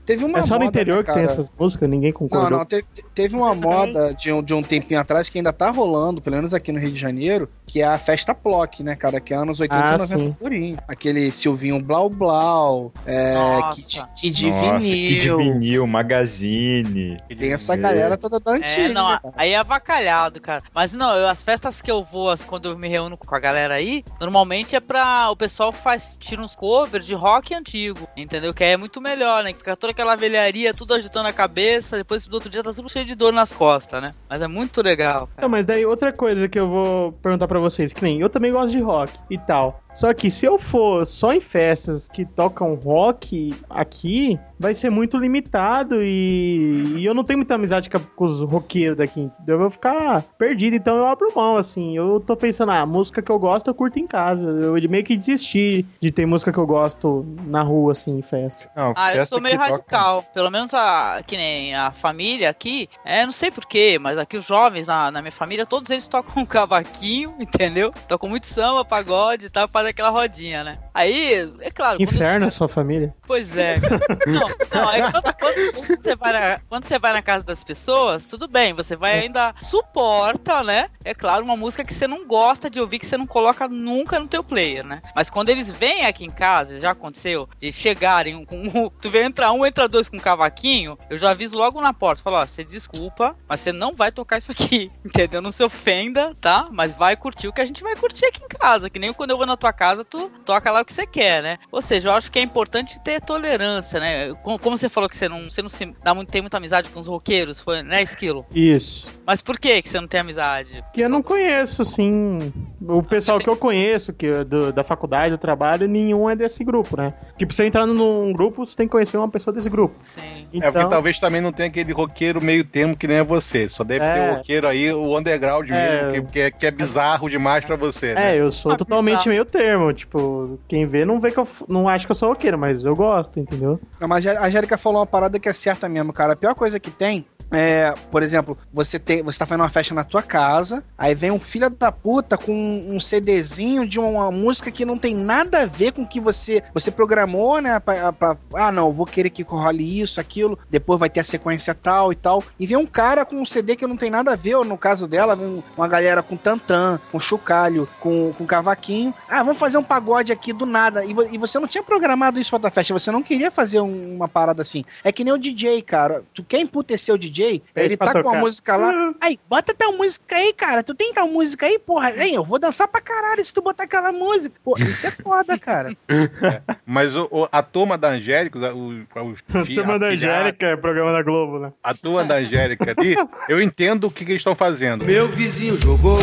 Teve uma É só no moda, interior né, que tem essas músicas, ninguém Não, concordou. não, te- te- teve uma moda de um, de um tempinho atrás que ainda tá rolando, pelo menos aqui no Rio de Janeiro, que é a festa Plock, né, cara? Que é anos 80 Ah, e 90 sim. purinho. Aquele Silvinho Blau Blau, é, Nossa. Kid, Kid Nossa, Kid Vinil. Vinil, Magazine. Tem essa galera toda da antiga, É, não, né, aí é avacalhado, cara. Mas não, eu- as festas que eu vou, as- quando eu me reúno com a galera aí, normalmente é pra. O pessoal faz, tira uns covers de rock antigo, entendeu? Que aí é muito melhor, né? Que fica toda aquela velharia, tudo agitando a cabeça, depois do outro dia tá tudo cheio de dor nas costas, né? Mas é muito legal. Não, mas daí outra coisa que eu vou perguntar pra vocês, que nem eu também gosto de rock e tal. Só que se eu for só em festas que tocam rock aqui, vai ser muito limitado e, e eu não tenho muita amizade com, com os roqueiros daqui. Eu vou ficar perdido, então eu abro mão, assim. Eu tô pensando, ah, a música que eu gosto eu curto em casa. Eu meio que desisti de ter música que eu gosto na rua, assim, em festa. Não, Ah, eu festa sou meio que toca- radical. Pelo menos a, que nem a família aqui, é, não sei porquê, mas aqui os jovens na, na minha família, todos eles tocam um cavaquinho, entendeu? Tocam muito samba, pagode e tal, fazem aquela rodinha, né? Aí, é claro. Inferno a sua família. Pois é. Não, é quando, quando- quando você vai na, quando você vai na casa das pessoas, tudo bem, você vai ainda suporta, né? É claro, uma música que você não gosta de ouvir, que você não coloca nunca no teu player, né? Mas quando eles vêm aqui em casa, já aconteceu, de chegarem com um, tu vê entrar um, entra dois com um cavaquinho, eu já aviso logo na porta, falo, ó, você desculpa, mas você não vai tocar isso aqui, entendeu? Não se ofenda, tá? Mas vai curtir o que a gente vai curtir aqui em casa, que nem quando eu vou na tua casa, tu toca lá o que você quer, né? Ou seja, eu acho que é importante ter tolerância, né? Como, como você falou que você não, você não se dá muito, tem muita amizade com os roqueiros, foi, né, Esquilo? Isso. Mas por que que você não tem amizade? Que eu não conheço, assim. O pessoal que eu conheço, que é do- da faculdade, do trabalho, nenhum é desse grupo, né? Que pra você entrar num grupo, você tem que conhecer uma pessoa desse grupo. Sim. É porque Então, talvez também não tenha aquele roqueiro meio termo que nem é você. Só deve ter É. o roqueiro aí, o underground É. mesmo, que, que é, que é bizarro demais pra você. né? É, eu sou Ah, totalmente bizarro. meio termo. Tipo, quem vê não vê que eu não acha que eu sou roqueiro, mas eu gosto, entendeu? Não, mas a Angélica falou uma parada que é certa mesmo, cara. A pior coisa que tem é, por exemplo, você tem, você tá fazendo uma festa na tua casa, aí vem um filho da puta com um CDzinho de uma música que não tem nada a ver com o que você você programou, né? Pra, pra- ah, não, vou querer que role isso, aquilo, depois vai ter a sequência tal e tal. E vem um cara com um CD que não tem nada a ver, ou no caso dela, uma galera com tantã, com chocalho, com, com cavaquinho. Ah, vamos fazer um pagode aqui do nada. E, e você não tinha programado isso pra tua festa, você não queria fazer um- uma parada assim. É que nem o DJ, cara. Tu quer emputecer o DJ? Ele pra tá com tocar. a música lá. Aí, bota tal música aí, cara. Tu tem tal música aí, porra. Aí, eu vou dançar pra caralho se tu botar aquela música. Pô, isso é foda, cara. Mas o- o- a turma da Angélica, os, os, os fi- Turma da Angélica é programa da Globo, né? a turma da Angélica ali, eu entendo o que, que eles estão fazendo. Meu vizinho jogou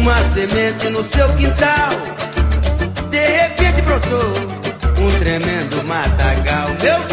uma semente no seu quintal. De repente brotou um tremendo matagal. Meu vizinho.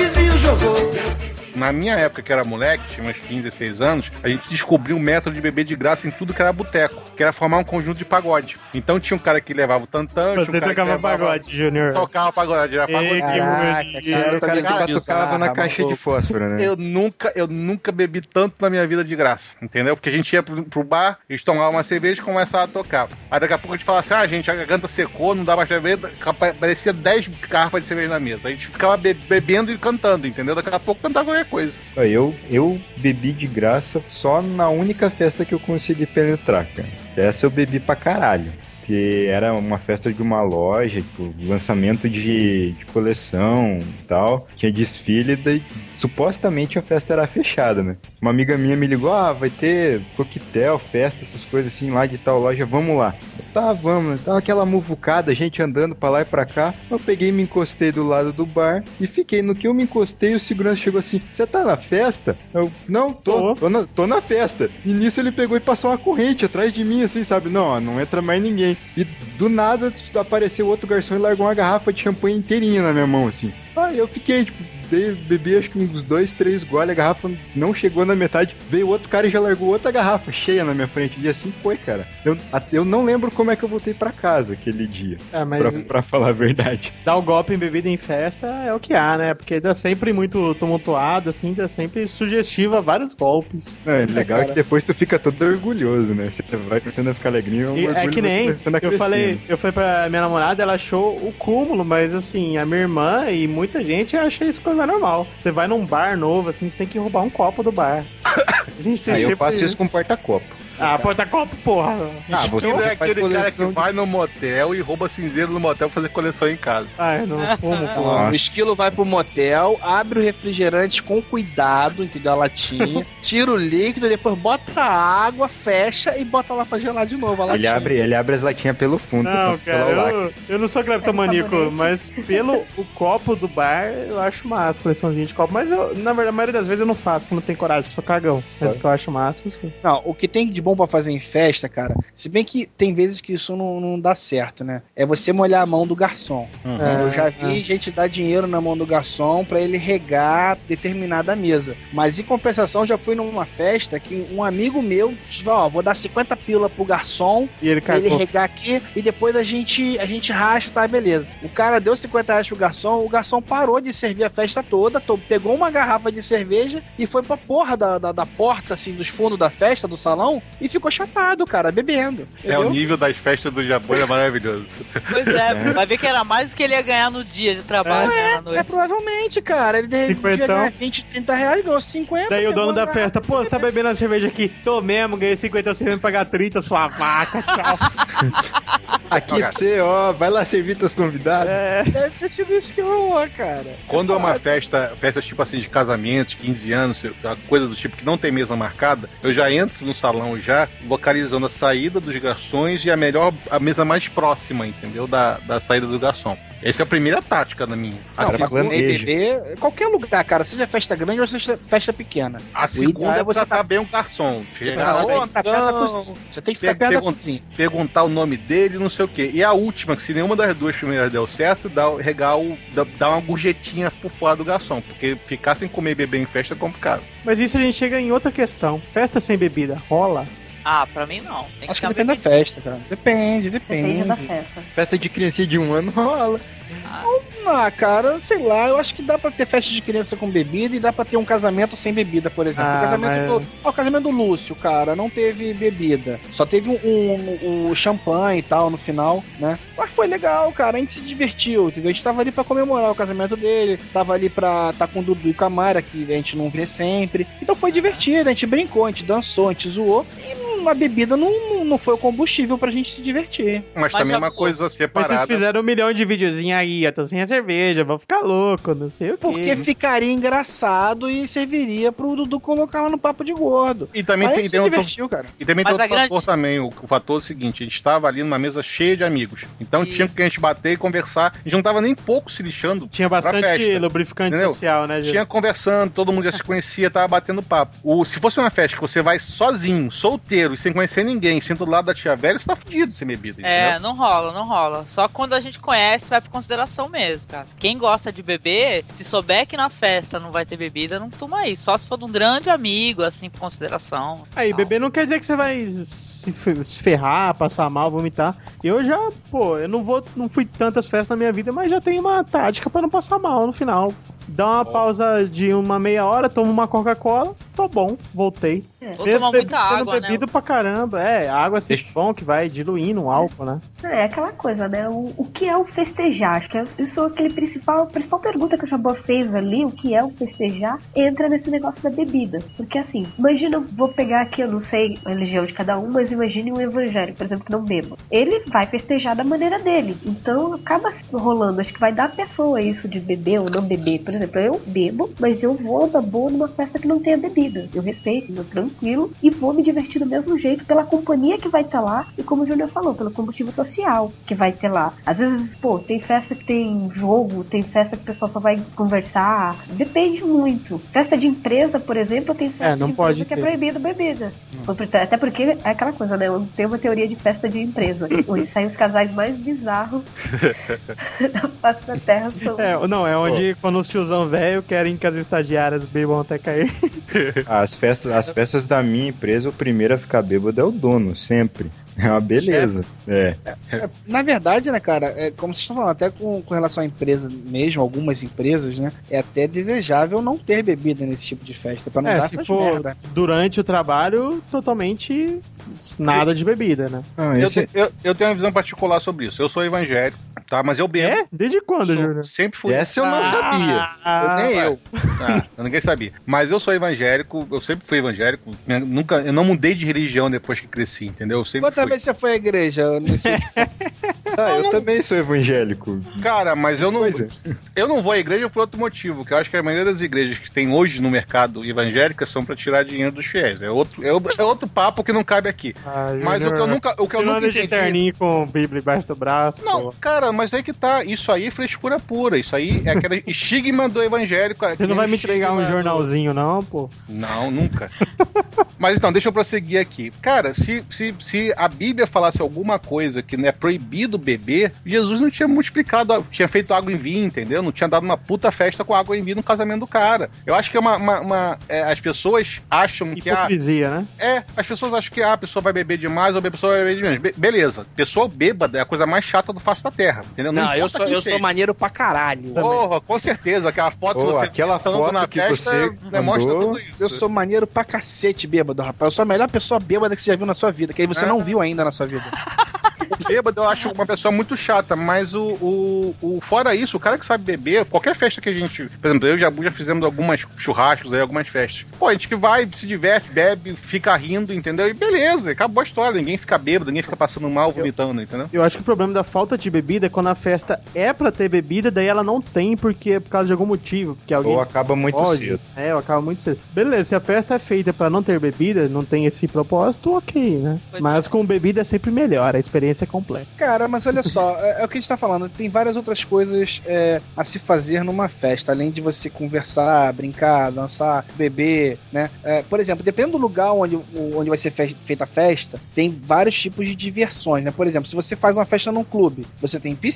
Na minha época, que era moleque, tinha uns 15, 16 anos, a gente descobriu um método de beber de graça em tudo que era boteco, que era formar um conjunto de pagode. Então tinha um cara que levava o tantã, tinha um Você cara que tocava levava... pagode, Júnior. Tocava pagode, era pagode. Caraca, ruim. cara, Era o tá cara que batucava na Bizarro, caixa de fósforo, né? Eu nunca, eu nunca bebi tanto na minha vida de graça, entendeu? Porque a gente ia pro, pro bar, eles tomavam uma cerveja e começava a tocar. Aí daqui a pouco a gente falava assim, ah, gente, a garganta secou, não dá mais cerveja, capa- parecia 10 garrafas de cerveja na mesa. A gente ficava be- bebendo e cantando, entendeu? Daqui a pouco cantava qualquer coisa. Eu, eu bebi de graça só na única festa que eu consegui penetrar, cara. Essa eu bebi pra caralho. Porque era uma festa de uma loja, tipo, lançamento de, de coleção e tal. Tinha desfile, daí supostamente a festa era fechada, né? Uma amiga minha me ligou, ah, vai ter coquetel, festa, essas coisas assim lá de tal loja, vamos lá. Eu, tá, vamos. Tava aquela muvucada, gente andando pra lá e pra cá. Eu peguei me encostei do lado do bar e fiquei. No que eu me encostei, o segurança chegou assim, você tá na festa? Eu, não, tô, tô na, tô na festa. E nisso ele pegou e passou uma corrente atrás de mim, assim, sabe? Não, ó, não entra mais ninguém. E do nada apareceu outro garçom e largou uma garrafa de champanhe inteirinha na minha mão, assim. Aí eu fiquei, tipo, dei- bebi acho que uns dois, três goles, a garrafa não chegou na metade. Veio outro cara e já largou outra garrafa cheia na minha frente. E assim foi, cara. Eu, eu não lembro como é que eu voltei pra casa aquele dia. É, mas Pra, pra falar a verdade. dar o golpe em bebida em festa é o que há, né? Porque dá sempre muito tumultuado, assim, dá sempre sugestiva vários golpes. É, legal é, que depois tu fica todo orgulhoso, né? Você vai começando a ficar alegrinho. E é orgulho que nem eu falei, né? eu fui pra minha namorada, ela achou o cúmulo, mas assim, a minha irmã e muita gente acha isso coisa normal. Você vai num bar novo, assim, você tem que roubar um copo do bar. A gente tem Aí eu faço isso com porta-copo. Ah, porta-copo, porra. Ah, Estilo você é aquele cara que de- vai no motel e rouba cinzeiro no motel pra fazer coleção em casa. Ai, não fumo, porra. O esquilo vai pro motel, abre o refrigerante com cuidado, entendeu? A latinha, tira o líquido, depois bota a água, fecha e bota lá pra gelar de novo a Ele latinha. abre, ele abre as latinhas pelo fundo Não, cara, eu, eu não sou cleptomaníaco, sabonete. mas pelo o copo do bar, eu acho massa, coleçãozinha de copo. Mas eu, na verdade, a maioria das vezes eu não faço, porque eu não tenho coragem, eu sou cagão. Mas o que eu acho massa, eu sou. Não, o que tem de bom pra fazer em festa, cara, se bem que tem vezes que isso não, não dá certo, né? É você molhar a mão do garçom. É, Eu já vi gente dar dinheiro na mão do garçom pra ele regar determinada mesa. Mas em compensação, já fui numa festa que um amigo meu disse: Ó, vou dar 50 pila pro garçom E ele pra ele regar aqui e depois a gente, a gente racha, tá? Beleza. O cara deu 50 reais pro garçom, o garçom parou de servir a festa toda, to- pegou uma garrafa de cerveja e foi pra porra da, da, da porta, assim, dos fundos da festa, do salão, e ficou chapado, cara, bebendo. É o Entendeu? nível das festas do Japão, é maravilhoso. Pois é, vai ver que era mais do que ele ia ganhar no dia de trabalho, né, na É, provavelmente, cara. Ele Cinquentão. ganhar 20, 30 reais, ganhou 50. Daí o dono da festa, pô, você tá bebendo a cerveja aqui? Tô mesmo, ganhei 50 você vai me pagar 30, sua vaca, tchau. Aqui pra você, ó, vai lá servir teus convidados. É, Deve ter sido isso que rolou, cara. Quando é uma festa, festas tipo assim de casamentos, 15 anos, coisa do tipo que não tem mesa marcada, eu já entro no salão já, localizando a saída dos garçons e a melhor, a mesa mais próxima, entendeu? Da, da saída do garçom. Essa é a primeira tática da minha. A, Não, e planeja. beber, qualquer lugar, cara, seja festa grande ou seja festa pequena. a O segunda é é você você tratar bem o garçom. Você Chegar tá, tá da. Você tem que ficar Per- perto da pergun- cozinha. perguntar o nome dele, não sei o quê. E a última, que se nenhuma das duas primeiras deu certo, dá, o, dá, dá uma gorjetinha por fora do garçom. Porque ficar sem comer e beber em festa é complicado. mas isso a gente chega em outra questão. Festa sem bebida, rola? Ah, pra mim não. Tem que Acho que depende da festa, cara. Depende, Depende depende. da festa. Festa de criancinha de um ano rola. Ah, cara, sei lá, eu acho que dá pra ter festa de criança com bebida e dá pra ter um casamento sem bebida, por exemplo. Ah, o casamento mas- do. ó, o casamento do Lúcio, cara, não teve bebida. Só teve um, um, um champanhe e tal no final, né? Mas foi legal, cara. A gente se divertiu, entendeu? A gente tava ali pra comemorar o casamento dele, tava ali pra tá com o Dudu e com a Mayra, que a gente não vê sempre. Então foi divertido, a gente brincou, a gente dançou, a gente zoou. E a bebida não, não foi o combustível pra gente se divertir. Mas, Mas também é uma coisa Mas separada. vocês fizeram um milhão de videozinhos aí, eu tô sem a cerveja, vou ficar louco, não sei o quê. Porque ficaria engraçado e serviria pro Dudu colocar lá no papo de gordo. E também Mas a tem, gente tem se outro, divertiu, cara. E também Mas tem outro grande- fator também, o, o fator é o seguinte, a gente estava ali numa mesa cheia de amigos. Então Isso. tinha que a gente bater e conversar. A gente não tava nem pouco se lixando. Tinha bastante festa. lubrificante Entendeu? social, né, gente? Tinha conversando, todo mundo já se conhecia, tava batendo papo. O, se fosse uma festa que você vai sozinho, solteiro e sem conhecer ninguém, sendo do lado da tia velha, você tá fudido sem bebida, É, entendeu? não rola, não rola. Só quando a gente conhece, vai por consideração mesmo, cara. Quem gosta de beber, se souber que na festa não vai ter bebida, não costuma ir. Só se for de um grande amigo, assim, por consideração. Aí, beber não quer dizer que você vai se, fe- se ferrar, passar mal, vomitar. Eu já, pô, eu não vou, não fui tantas festas na minha vida, mas já tenho uma tática pra não passar mal no final. Dá uma pausa de uma meia hora, tomo uma Coca-Cola, tô bom, voltei. Vou tomar muita água, né? bebido pra caramba. É, a água é sempre bom que vai diluindo o álcool, né? É aquela coisa, né? O, o que é o festejar? Acho que é isso é aquele principal, a principal pergunta que o Jabor fez ali, o que é o festejar, entra nesse negócio da bebida. Porque assim, imagina, vou pegar aqui, eu não sei a religião de cada um, mas imagine um evangélico, por exemplo, que não beba. Ele vai festejar da maneira dele. Então acaba rolando, acho que vai dar à pessoa isso de beber ou não beber. Por exemplo, eu bebo, mas eu vou da boa numa festa que não tenha bebida. Eu respeito, eu tranquilo e vou me divertir do mesmo jeito pela companhia que vai estar lá e como o Júnior falou, pelo combustível social que vai ter lá. Às vezes, pô, tem festa que tem jogo, tem festa que o pessoal só vai conversar. Depende muito. Festa de empresa, por exemplo, tem festa É, não de pode empresa que é ter. proibido bebida. Até porque é aquela coisa, né? Tem uma teoria de festa de empresa. Onde saem os casais mais bizarros da face da terra. São... É, não, é onde quando os tiozão velho querem que as estagiárias bebam até cair. As festas, as festas da minha empresa, o primeiro a ficar bêbado é o dono, sempre. É uma beleza. É. É, na verdade, né, cara, é, como vocês estão falando, até com, com relação à empresa mesmo, algumas empresas, né, é até desejável não ter bebida nesse tipo de festa, pra não É, dar se essas for merda. durante o trabalho, totalmente nada de bebida, né? Eu, esse- te- eu, eu tenho uma visão particular sobre isso. Eu sou evangélico, tá? Mas eu bebo. É? Desde quando, Sou- Júnior? sempre fui. Essa eu não sabia. Ah, nem eu. Ah, ninguém sabia. Mas eu sou evangélico, eu sempre fui evangélico. Minha- Nunca, eu não mudei de religião depois que cresci, entendeu? Eu sempre Quantas vezes você foi à igreja? Nesse... Ah, eu também sou evangélico. Cara, mas eu não, Coisa. eu não vou à igreja por outro motivo, que eu acho que a maioria das igrejas que tem hoje no mercado evangélica são pra tirar dinheiro dos fiéis. É outro, é, é outro papo que não cabe aqui. ah, Mas o que eu nunca, o que eu Júnior nunca anda de entendi. terninho com Bíblia embaixo do braço. Não, pô. cara, mas aí que tá. Isso aí é frescura pura. Isso aí é aquele estigma do evangélico. Você não vai me entregar um jornalzinho, não, pô? Não, nunca. Mas então, deixa eu prosseguir aqui. Cara, se, se, se a Bíblia falasse alguma coisa que não é proibido beber, Jesus não tinha multiplicado, tinha feito água em vinho, entendeu? Não tinha dado uma puta festa com água em vinho no casamento do cara. Eu acho que é uma. uma- uma- é, as pessoas acham que a. Hipocrisia, né? É, as pessoas acham que ah, a pessoa vai beber demais ou a pessoa vai beber de menos. Be- beleza. Pessoa bêbada é a coisa mais chata do face da terra, entendeu? Não, eu importa sou, eu sou maneiro pra caralho. Porra, com certeza. Aquela foto de você aquela gritando foto na que festa você demonstra mandou, tudo isso. Eu sou maneiro pra cacete bêbado, rapaz. Eu sou a melhor pessoa bêbada que você já viu na sua vida, que aí você Ah. não viu ainda na sua vida. O bêbado eu acho uma pessoa muito chata, mas o, o, o- fora isso, o cara que sabe beber, qualquer festa que a gente, por exemplo, eu e o Jabu já fizemos algumas churrascos aí, algumas festas. Pô, a gente que vai, se diverte, bebe, fica rindo, entendeu? E beleza, acabou a história, ninguém fica bêbado, ninguém fica passando mal, vomitando, entendeu? Eu acho que o problema da falta de bebida é quando a festa é pra ter bebida, daí ela não tem porque é por causa de algum motivo. Que alguém Ou acaba muito pode. cedo. É, ou acaba muito cedo. Beleza, se a festa é feita pra não ter bebida, não tem esse propósito, ok, né? Pois Mas com bebida é sempre melhor, a experiência é completa. Cara, mas olha só, é, é o que a gente tá falando. Tem várias outras coisas é, a se fazer numa festa, além de você conversar, brincar, dançar, beber, né? É, por exemplo, dependendo do lugar onde, onde vai ser fe- feita a festa, tem vários tipos de diversões, né? Por exemplo, se você faz uma festa num clube, você tem piscina,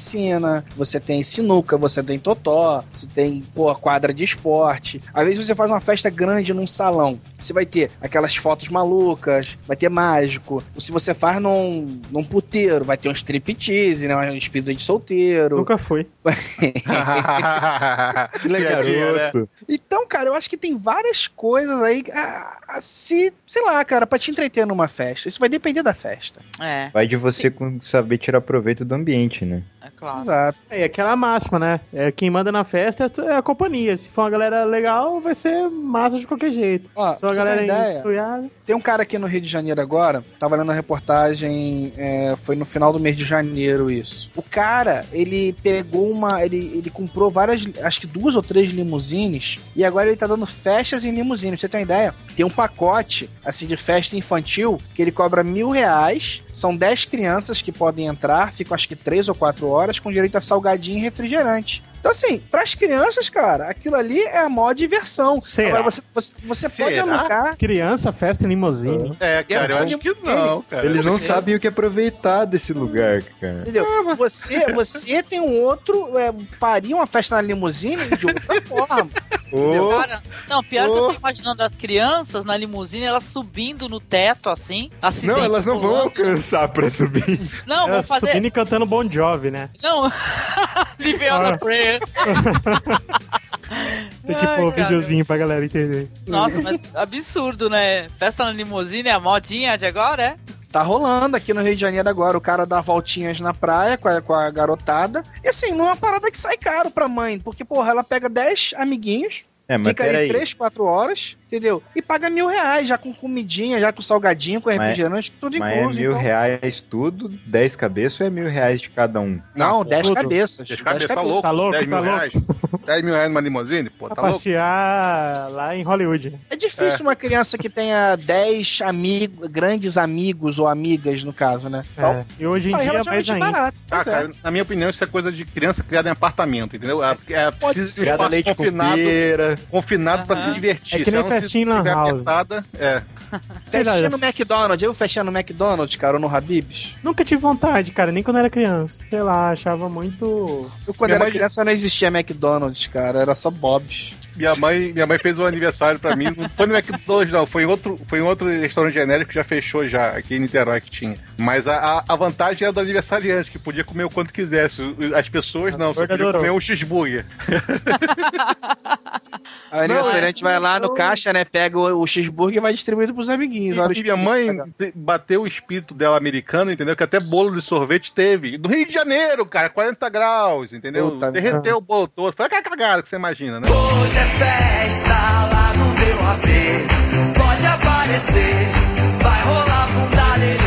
você tem sinuca, você tem totó, você tem, pô, quadra de esporte. Às vezes você faz uma festa grande num salão, você vai ter aquelas fotos malucas, vai ter mágico. Se você faz num, num puteiro, vai ter um striptease, né? Um espírito de solteiro. Nunca foi. que Garoto. Então, cara, eu acho que tem várias coisas aí a, a se, sei lá, cara, pra te entreter numa festa. Isso vai depender da festa. É, Vai de você saber tirar proveito do ambiente, né? É claro. Exato. É, e aquela máxima, né? É, quem manda na festa é é a companhia. Se for uma galera legal, vai ser massa de qualquer jeito. Ó, Se for uma pra você ter galera ideia, Tem um cara aqui no Rio de Janeiro agora, tava lendo a reportagem, é, foi no final do mês de janeiro isso. O cara, ele pegou uma. Ele, ele comprou várias, acho que duas ou três limusines, e agora ele tá dando festas em limusine. Pra você ter uma ideia? Tem um pacote, assim, de festa infantil, que ele cobra mil reais. São 10 crianças que podem entrar, ficam acho que 3 ou 4 horas, com direito a salgadinho e refrigerante. Então, assim, pras crianças, cara, aquilo ali é a maior diversão. Será? Agora, você, você, você pode alugar. Criança, festa em limusine. É, cara, eu acho que não, cara. Eles não Você- sabem o que aproveitar desse lugar, cara. Entendeu? Você, você tem um outro. é, faria uma festa na limusine de outra forma. Ô, Cara, não, pior que eu tô imaginando as crianças na limusine, elas subindo no teto, assim, não, elas não vão alcançar pra subir. Não, vão Ela fazer... subindo e cantando Bon Jovi, né? Não, Live on Ah. a prayer. Tem tipo Ai, um videozinho pra galera entender. Nossa, mas absurdo, né? Festa na limusine, a modinha de agora, é? Tá rolando aqui no Rio de Janeiro agora. O cara dá voltinhas na praia com a, com a garotada. E assim, não é uma parada que sai caro pra mãe. Porque, porra, ela pega 10 amiguinhos, É, fica ali peraí. 3, 4 horas, entendeu? E paga mil reais, já com comidinha, já com salgadinho, com Mas- refrigerante, tudo Mas é incluso. mil então... reais tudo, 10 cabeças ou é mil reais de cada um? Não, 10 tudo. cabeças. Deixa 10 cabeça, tá louco? Tá louco, 10 mil tá louco. reais? 10 mil reais numa limusine? Pô, Pra tá louco? passear lá em Hollywood. É difícil uma criança que tenha 10 amigos, grandes amigos ou amigas, no caso, né? Então, É. E hoje em tá dia mais relativamente ainda. barato. Ah, Pois é. cara, na minha opinião, isso é coisa de criança criada em apartamento, entendeu? É, é Pode precisa ser. de um Criada espaço leite confinado, confinado pra Aham. se divertir. É que nem não se festinha em lan house. apertada, é. Festinha no McDonald's. Eu fechando no McDonald's, cara, ou no Habib's. Nunca tive vontade, cara, nem quando era criança. Sei lá, achava muito. Eu, quando Minha era mãe- criança, não existia McDonald's, cara. Era só Bob's. Minha mãe, minha mãe fez um aniversário pra mim. Não foi no McDonald's, não. Foi em outro, foi em outro restaurante genérico que já fechou já, aqui em Niterói que tinha. Mas a, a, vantagem era do aniversariante, que podia comer o quanto quisesse. As pessoas não, só adorou. comer um cheeseburger. A aniversariante vai lá no caixa, né? Pega o, o cheeseburger e vai distribuindo pros amiguinhos. E, e minha mãe bateu o espírito dela americano, entendeu? Que até bolo de sorvete teve. Do Rio de Janeiro, cara, 40 graus, entendeu? Puta Derreteu o bolo todo. Foi aquela cagada que você imagina, né? Hoje é festa lá no meu AP. Pode aparecer, vai rolar bunda lelê.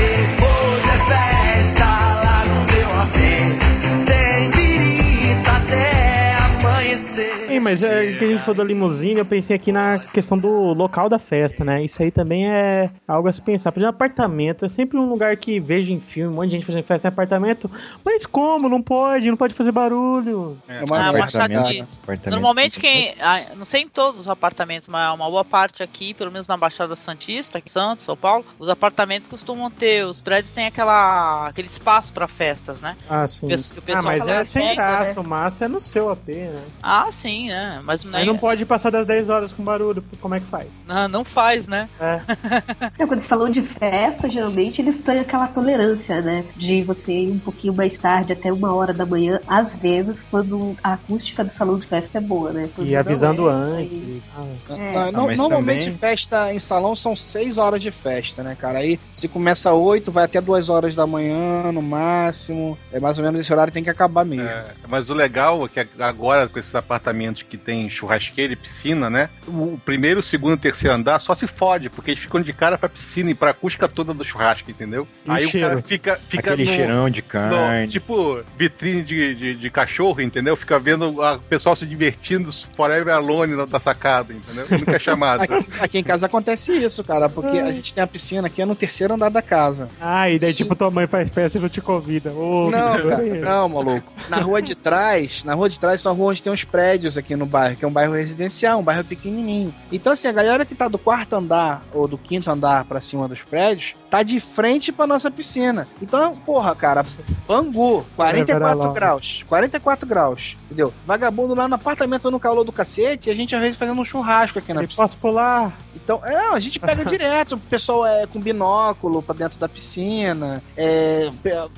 Mas é, que a gente falou da limusine, eu pensei aqui na questão do local da festa, né? Isso aí também é algo a se pensar. Por exemplo, apartamento é sempre um lugar que vejo em filme, um monte de gente fazendo festa em apartamento. Mas como? Não pode, não pode fazer barulho. É uma Ah, mas chatice. Apartamento. Normalmente quem. ah, Não sei em todos os apartamentos, mas uma boa parte aqui, pelo menos na Baixada Santista, aqui em Santos, São Paulo, os apartamentos costumam ter, os prédios têm aquela, aquele espaço pra festas, né? Ah, sim. O Ah, pessoal mas fala é sem pega, graça, o massa é no seu AP, né? Ah, sim, né? Mas não, não pode passar das 10 horas com barulho, como é que faz? não, não faz, né? É. Não, quando salão de festa, geralmente eles têm aquela tolerância, né? De você ir um pouquinho mais tarde, até uma hora da manhã, às vezes, quando a acústica do salão de festa é boa, né? Quando E não avisando é, antes. aí- e tal. É. Ah, mas normalmente também- festa em salão são 6 horas de festa, né, cara? Aí se começa 8, vai até 2 horas da manhã, no máximo. É mais ou menos esse horário tem que acabar mesmo. É, mas o legal é que agora, com esses apartamentos que tem churrasqueira e piscina, né? O primeiro, o segundo e o terceiro andar só se fode, porque eles ficam de cara pra piscina e pra acústica toda do churrasco, entendeu? E o Aí o cheiro? cara fica, fica Aquele no, cheirão de no- carne. tipo vitrine de, de, de cachorro, entendeu? Fica vendo o pessoal se divertindo forever alone na, da sacada, entendeu? Nunca é chamado. Aqui, aqui em casa acontece isso, cara, porque a gente tem a piscina aqui é no terceiro andar da casa. Ah, e daí tipo tua mãe faz festa e não te convida. Ô, Não, cara, não, maluco. Na rua de trás, na rua de trás são a rua onde tem uns prédios aqui no bairro, que é um bairro residencial, um bairro pequenininho. Então, assim, a galera que tá do quarto andar ou do quinto andar pra cima dos prédios, tá de frente pra nossa piscina. Então, porra, cara, Bangu, 44 logo. graus, 44 graus, entendeu? Vagabundo lá no apartamento no calor do cacete e a gente às vezes fazendo um churrasco aqui na piscina. posso pular? Então, é, a gente pega direto, o pessoal é com binóculo pra dentro da piscina. É,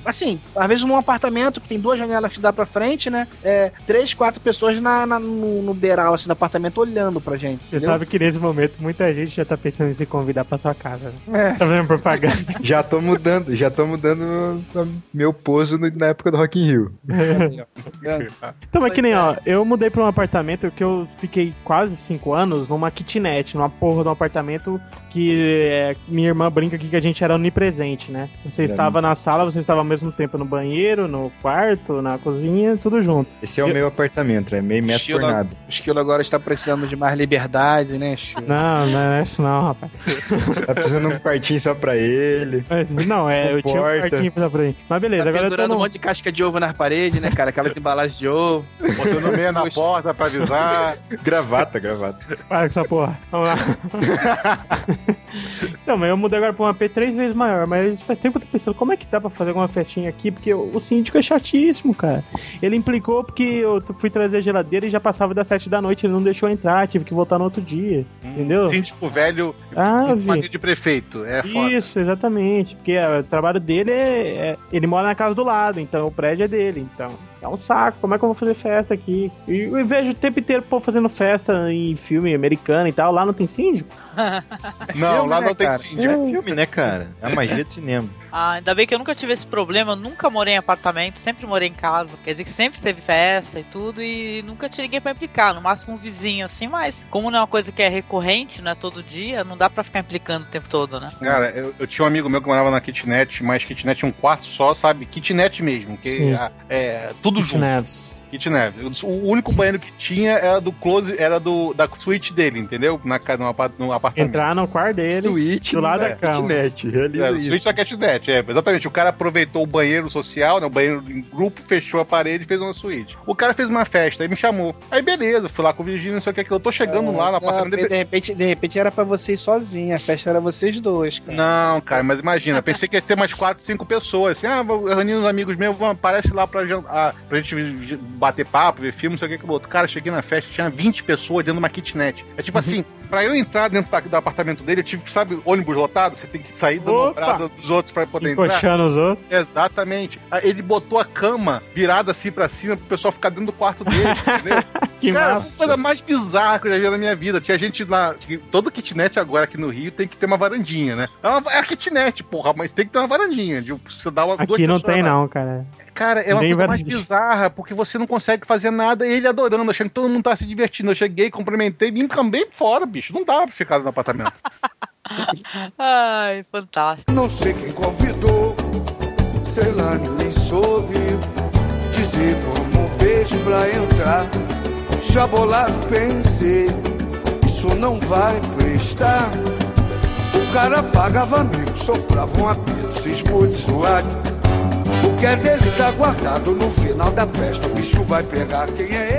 assim, às vezes num apartamento que tem duas janelas que dá pra frente, né? É, três, quatro pessoas na, na- no, no beiral assim, do apartamento olhando pra gente. Você entendeu? sabe que nesse momento muita gente já tá pensando em se convidar pra sua casa. Né? É. Tá vendo propaganda? Já tô mudando, já tô mudando meu pouso no- na época do Rock in Rio. É. Então, mas que nem, ó, eu mudei pra um apartamento que eu fiquei quase cinco anos numa kitnet, numa porra de um apartamento que é, minha irmã brinca aqui que a gente era onipresente, né? Você É. estava na sala, você estava ao mesmo tempo no banheiro, no quarto, na cozinha, tudo junto. Esse é o Eu- meu apartamento, é meio metro por nada. O esquilo agora está precisando de mais liberdade, né, Chico? Não, não é isso não, rapaz. Tá precisando de um quartinho só pra ele. Mas, não, é, eu tinha um quartinho pra aí. Mas beleza, Tá agora eu tô pendurando um no... monte de casca de ovo nas paredes, né, cara? Aquelas embalagens de ovo. Botando meia na porta pra avisar. Gravata, gravata. Para com essa porra. Vamos lá. então, mas eu mudei agora pra um AP três vezes maior, mas faz tempo que eu tô pensando como é que dá pra fazer alguma festinha aqui, porque o, síndico é chatíssimo, cara. Ele implicou porque eu fui trazer a geladeira e já passava das sete da noite, ele não deixou entrar, tive que voltar no outro dia. Entendeu? Síndico velho, Ah, vi. de prefeito. É foda. Isso, exatamente. Porque é, o trabalho dele é, é- Ele mora na casa do lado, então o prédio é dele. Então, É um saco, como é que eu vou fazer festa aqui? E eu vejo o tempo inteiro o povo fazendo festa em filme americano e tal, lá não tem síndico? Não, Filme, lá né, não tem cara? síndico. É filme, né, cara? É a magia de cinema. Ah, ainda bem que eu nunca tive esse problema, eu nunca morei em apartamento, sempre morei em casa. Quer dizer que sempre teve festa e tudo, e nunca tinha ninguém pra implicar, no máximo um vizinho assim, mas como não é uma coisa que é recorrente, não é todo dia, não dá pra ficar implicando o tempo todo, né? Cara, eu, eu tinha um amigo meu que morava na kitnet, mas kitnet um quarto só, sabe? Kitnet mesmo, que Sim. é, é tudo junto. Kitnaps. Kitnet. O único banheiro que tinha era do close, era do da suíte dele, entendeu? Na casa, no, apart- no apartamento. Entrar no quarto dele, Suíte do lado da é cama. kitnet, realiza É, isso. suíte da kitnet, é, exatamente. O cara aproveitou o banheiro social, né, o banheiro em grupo, fechou a parede e fez uma suíte. O cara fez uma festa, aí me chamou. Aí beleza, fui lá com o Virgínia, não sei o que, que eu tô chegando lá no Não, apartamento dele. de, repente, de repente era pra vocês sozinhos, a festa era vocês dois, cara. Não, cara, mas imagina, pensei que ia ter mais quatro, cinco pessoas. Assim, ah, vou reunir uns amigos meus, vamos, aparece lá pra, ah, pra gente bater papo, ver filme, não sei o que que o outro. Cara, cheguei na festa, tinha 20 pessoas dentro de uma kitnet. É tipo assim, pra eu entrar dentro da- do apartamento dele, eu tive que, sabe, ônibus lotado, você tem que sair do nombrado dos outros pra poder entrar. Encoxando os outros. Exatamente. Ele botou a cama virada assim pra cima pro pessoal ficar dentro do quarto dele, entendeu? Que Cara, massa. foi a coisa mais bizarra que eu já vi na minha vida. Tinha gente lá. Todo kitnet agora aqui no Rio tem que ter uma varandinha, né? É, uma, é a kitnet, porra, mas tem que ter uma varandinha. De, você dá uma, Aqui não tem lá. não, cara. Cara, é uma Nem coisa mais varandinha. bizarra, porque você não consegue fazer nada e ele adorando, achando que todo mundo tá se divertindo. Eu cheguei, cumprimentei, me encambei fora, bicho. Não dava pra ficar no apartamento. Ai, fantástico. Não sei quem convidou, sei lá, nem soube dizer como fez pra entrar. Já bolado pensei, isso não vai prestar. O cara pagava amigo, soprava um apito, cismou de zoar. O que é dele tá guardado no final da festa. O bicho vai pegar quem é ele.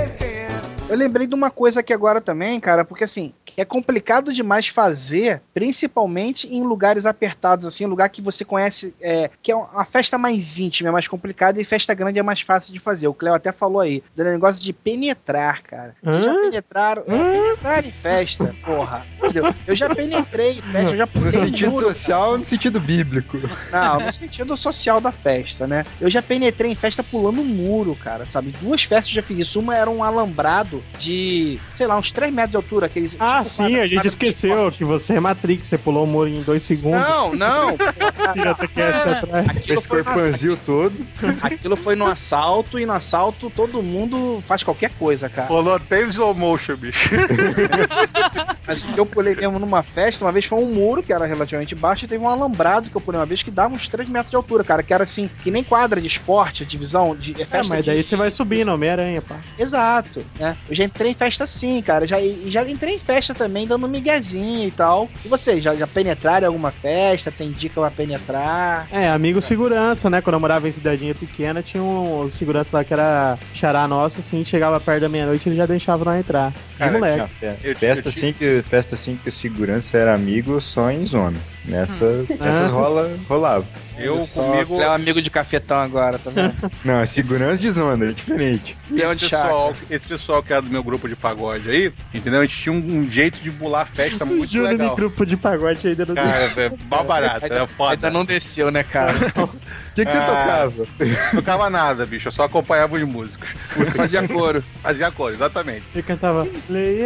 Eu lembrei de uma coisa aqui agora também, cara, porque assim, é complicado demais fazer, principalmente em lugares apertados, assim, lugar que você conhece, é, que é uma festa mais íntima, é mais complicada, e festa grande é mais fácil de fazer. O Cleo até falou aí, do negócio de penetrar, cara. Vocês já Hã? penetraram? É, penetrar em festa, porra. Entendeu? Eu já penetrei em festa, eu já No pulei em sentido muro, social, no sentido bíblico. não, no sentido social da festa, né? Eu já penetrei em festa pulando muro, cara, sabe? Duas festas eu já fiz isso. Uma era um alambrado de, sei lá, uns 3 metros de altura. Aqueles, Ah, tipo, sim, quadra- a gente esqueceu que você é Matrix, você pulou o muro em dois segundos. Não, não. Que essa atrás. Aquilo foi, no, todo. aquilo foi no assalto e no assalto todo mundo faz qualquer coisa, cara. Rolou até slow motion, bicho. Mas o que eu pulei mesmo numa festa, uma vez foi um muro que era relativamente baixo e teve um alambrado que eu pulei uma vez que dava uns 3 metros de altura, cara. Que era assim, que nem quadra de esporte, divisão de é É, festa mas de- daí você vai subindo, Homem-Aranha, pá. Exato, né? Eu já entrei em festa assim, cara. Já, e já entrei em festa também, dando miguezinho e tal. E vocês, já, já penetraram em alguma festa? Tem dica pra penetrar? É, amigo segurança, né? Quando eu morava em cidadinha pequena, tinha um segurança lá que era xará nosso, assim, chegava perto da meia-noite ele já deixava nós entrar. De Cara, moleque. Não, fe- Eu- festa, eu assim que, festa assim que o segurança era amigo só em zona. Nessa, Ah, nessas sim. rola, rolava. Eu só, comigo. É amigo de cafetão agora, tá vendo? Não, é segurança de zona, é diferente. De Esse pessoal, esse pessoal que era do meu grupo de pagode aí, entendeu? A gente tinha um, um jeito de bular a festa muito Júnior legal. de grupo de pagode ainda não Cara, é mal barato, era foda. Ainda não desceu, né, cara? O que, que você Ah. tocava? Não tocava nada, bicho, eu só acompanhava os músicos. Fazia coro. Fazia a cor, exatamente. Ele cantava. Ele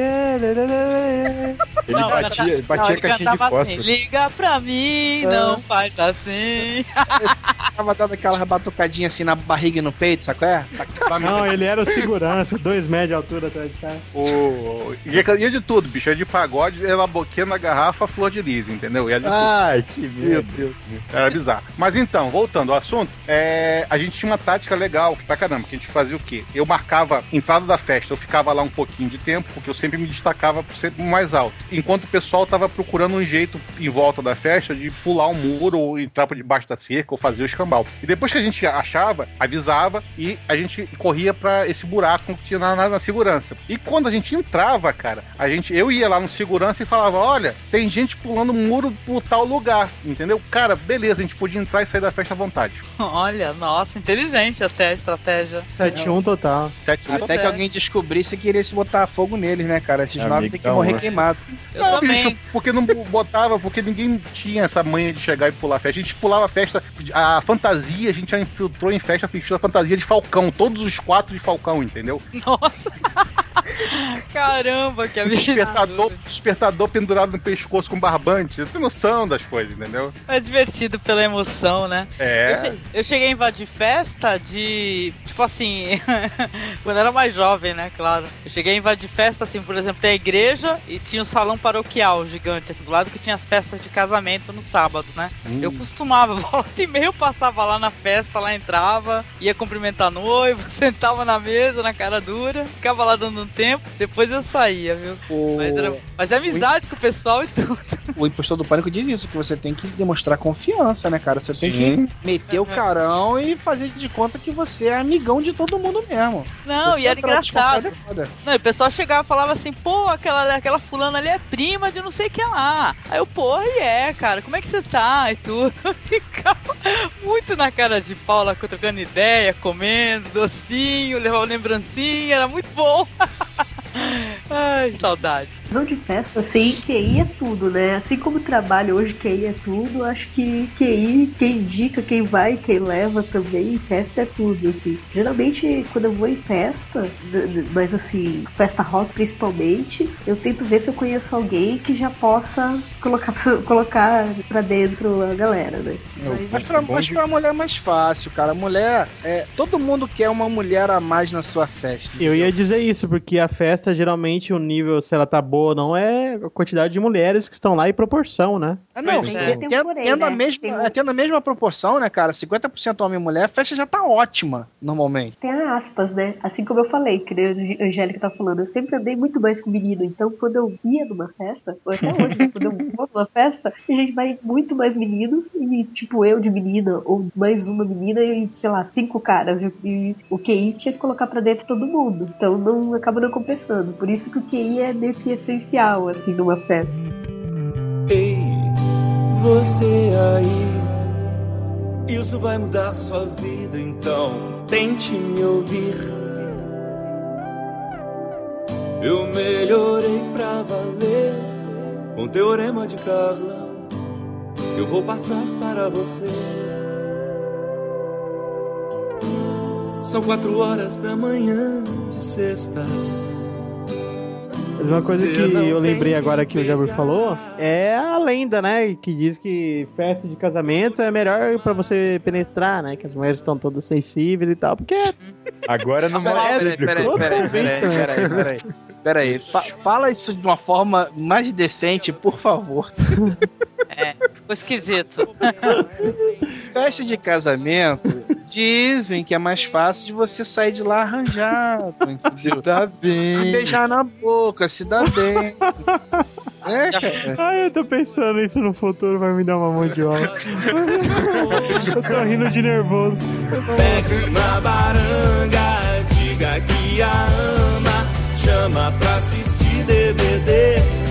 Não, batia, ele batia não, ele caixinha de cantava assim, fósforo. Liga pra mim, não faz assim. Tava dando aquela batucadinha assim na barriga e no peito, sabe qual é? Não, ele era o segurança, dois metros de altura atrás de casa. O... Ia, ia de tudo, bicho. Ia de pagode, era boquinha na garrafa, flor de lis, entendeu? Ia de tudo. Ai, que Meu merda. Deus. Era bizarro. Mas então, voltando ao assunto, é, a gente tinha uma tática legal, que pra caramba, que a gente fazia o quê? Eu marcava entrada da festa, eu ficava lá um pouquinho de tempo, porque eu sempre me destacava por sempre mais alto. Enquanto o pessoal tava procurando um jeito em volta da festa de pular um muro ou entrar por debaixo da cerca ou fazer o escambau. E depois que a gente achava, avisava e a gente corria pra esse buraco que tinha na, na- na segurança. E quando a gente entrava, cara, a gente, eu ia lá no segurança e falava: olha, tem gente pulando muro por tal lugar, entendeu? Cara, beleza, a gente podia entrar e sair da festa à vontade. Olha, nossa, inteligente até a estratégia. 7-1 total. Sete Até que alguém descobrisse que queria se botar fogo neles, né, cara? Esses novos tem que morrer onça. queimado. Eu não, também. bicho, porque não botava, porque ninguém tinha essa manha de chegar e pular festa. A gente pulava a festa, a fantasia, a gente já infiltrou em festa, fez a fantasia de Falcão, todos os quatro de Falcão, entendeu? Nossa! Caramba, que absurdo. despertador, despertador pendurado no pescoço com barbante. Você tem noção das coisas, entendeu? É divertido pela emoção, né? Eu, É. eu cheguei a invadir festa de. Tipo assim. quando eu era mais jovem, né? Claro. Eu cheguei a invadir festa, assim, por exemplo, tem a igreja e tinha o salão paroquial gigante, assim, do lado que tinha as festas de casamento no sábado, né? Eu costumava, volta e meia eu passava lá na festa, lá entrava, ia cumprimentar noivo, sentava na mesa, na cara dura, ficava lá dando um tempo, depois eu saía, viu? O, Mas, era, mas é amizade com o pessoal e tudo. o impostor do pânico diz isso, que você tem que demonstrar confiança, né, cara? Você tem que Sim. Meter o carão e fazer de conta que você é amigão de todo mundo mesmo. Não, Você e era engraçado. Não, e o pessoal chegava e falava assim, pô, aquela, aquela fulana ali é prima de não sei o que lá. Aí eu, porra, e é, cara, como é que você tá? E tudo. Eu ficava muito na cara de pau lá, trocando ideia, comendo, docinho, levava lembrancinha, era muito bom. Ai, saudade. Não de festa, assim, QI é tudo, né? Assim como trabalho hoje, QI é tudo, acho que QI, quem indica, quem vai, quem leva também, festa é tudo, assim. Geralmente, quando eu vou em festa, mas assim, festa hot principalmente, eu tento ver se eu conheço alguém que já possa colocar, colocar pra dentro a galera, né? Mas, Mas pra, mas pra mulher é mais fácil, cara. Mulher, é, todo mundo quer uma mulher a mais na sua festa. Eu ia dizer isso, porque a festa, geralmente, o nível, se ela tá boa ou não, é a quantidade de mulheres que estão lá e proporção, né? Ah, não, é. tendo, a mesma, Tem é, tendo a mesma proporção, né, cara? 50% homem e mulher, a festa já tá ótima, normalmente. Tem aspas, né? Assim como eu falei, que nem a Angélica tá falando, eu sempre andei muito mais com menino. Então, quando eu ia numa festa, ou até hoje, né, quando eu vou numa festa, a gente vai muito mais meninos, e tipo, eu de menina, ou mais uma menina, e sei lá, cinco caras. E, e o QI tinha que colocar pra dentro todo mundo. Então, não acaba não compensando. Por isso que o QI é meio que essencial, assim, numa festa. Ei, você aí, isso vai mudar sua vida, então tente me ouvir. Eu melhorei pra valer com teorema de Carla. Eu vou passar para você. São quatro horas da manhã de sexta. Mas uma coisa que eu lembrei agora que o Jabber pegar. falou é a lenda, né? Que diz que festa de casamento é melhor pra você penetrar, né? Que as mulheres estão todas sensíveis e tal. Porque Agora não é peraí, peraí, peraí, peraí, né? peraí, peraí. Fala isso de uma forma mais decente, por favor. É, ficou esquisito. Festa de casamento, dizem que é mais fácil de você sair de lá arranjado, entendeu? Se bem. beijar na boca, se dá bem. É, cara. Ai, eu tô pensando isso no futuro, vai me dar uma mandioca. eu tô rindo de nervoso. Pegue na baranga, diga que a ama, chama pra assistir DVD.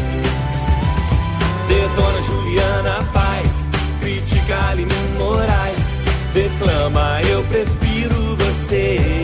Detona Juliana Paz, critica Aline Moraes, declama eu prefiro você.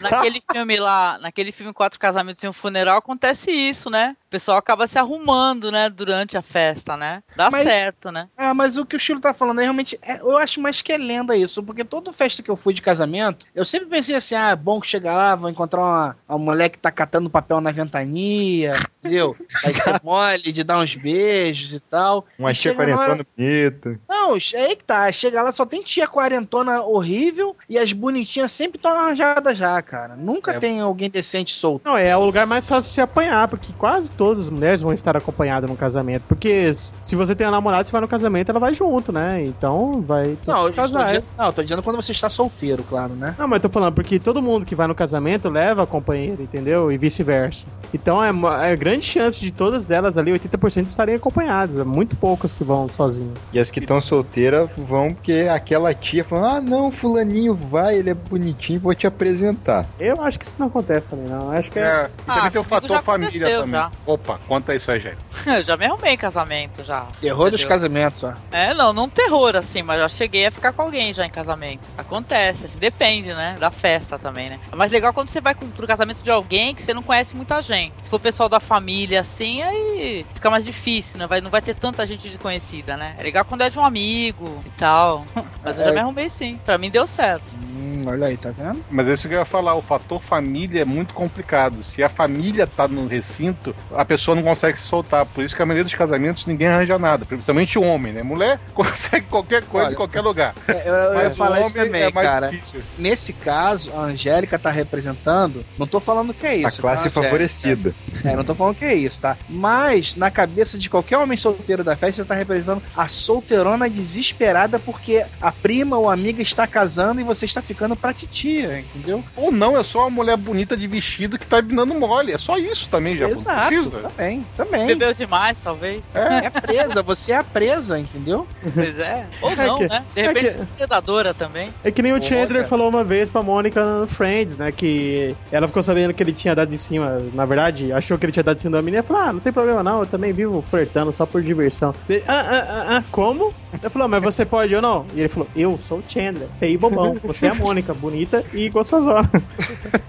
Naquele filme lá, naquele filme Quatro Casamentos e um Funeral, acontece isso, né? O pessoal acaba se arrumando, né, durante a festa, né? Dá Mas- certo, né? Ah, mas o que o Chilo tá falando é realmente. é- eu acho mais que é lenda isso, porque toda festa que eu fui de casamento, eu sempre pensei assim: ah, é bom que chegar lá, vou encontrar uma, uma mulher que tá catando papel na ventania, entendeu? Vai ser mole de dar uns beijos e tal. Uma E tia hora- quarentona bonita. Não, é aí que tá. Chega lá, só tem tia quarentona horrível e as bonitinhas sempre estão arranjadas já, cara. Nunca É. tem alguém decente solto. Não, é o lugar mais fácil de se apanhar, porque quase todas as mulheres vão estar acompanhadas no casamento. Porque se você tem uma namorada, você vai no casamento, ela vai junto, né? Então vai Não, eu dizendo, não, tô dizendo quando você está solteiro, claro, né? Não, mas eu tô falando porque todo mundo que vai no casamento leva a companheira, entendeu? E vice-versa. Então é, é grande chance de todas elas ali, 80% estarem acompanhadas. É muito poucas que vão sozinhas. E as que estão solteiras vão porque aquela tia fala: Ah, não, Fulaninho, vai, ele é bonitinho, vou te apresentar. Eu acho que isso não acontece também, não. Acho que é. É, e Ah, também tem o fator família também. já. Opa, conta isso aí, gente. Eu já me arrumei em casamento já. Terror dos Entendeu? casamentos, ó. É, não, não terror assim, mas já cheguei a ficar com alguém já em casamento. Acontece, assim, depende, né? Da festa também, né? É mais legal quando você vai pro casamento de alguém que você não conhece muita gente. Se for pessoal da família assim, aí fica mais difícil, né? Vai, não vai ter tanta gente desconhecida, né? É legal quando é de um amigo e tal. Mas eu já É. me arrumei sim. Pra mim deu certo. Hum, olha aí, tá vendo? Mas é isso que eu ia falar, o fator família é muito complicado. Se a família tá no recinto, a pessoa não consegue se soltar. Por isso que a maioria dos casamentos ninguém arranja nada, principalmente o homem, né? Mulher consegue qualquer coisa Olha, em qualquer lugar. É, eu, eu ia falar isso homem também, é mais cara. difícil. Nesse caso, a Angélica tá representando. Não tô falando que é A isso. classe tá, favorecida. É, não tô falando que é isso, tá? Mas, na cabeça de qualquer homem solteiro da festa, você tá representando a solteirona desesperada porque a prima ou amiga está casando e você está ficando pra titia, entendeu? Ou não, é só uma mulher bonita de vestido que tá dando mole. É só isso também, já. Exato, Precisa. também, também. Bebeu demais, talvez. É presa, você é a presa, entendeu? Pois é. Ou É não, que- né? De é repente, que- predadora também. É que nem o Chandler falou uma vez pra Mônica no Friends, né? Que ela ficou sabendo que ele tinha dado em cima, na verdade, achou que ele tinha dado em cima da menina e falou: Ah, não tem problema não, eu também vivo flertando só por diversão. Ah, ah, ah, ah, como? Ela falou, mas você pode ou não? E ele falou: Eu sou o Chandler, feio e bobão. Você é a Mônica, bonita e gostosona.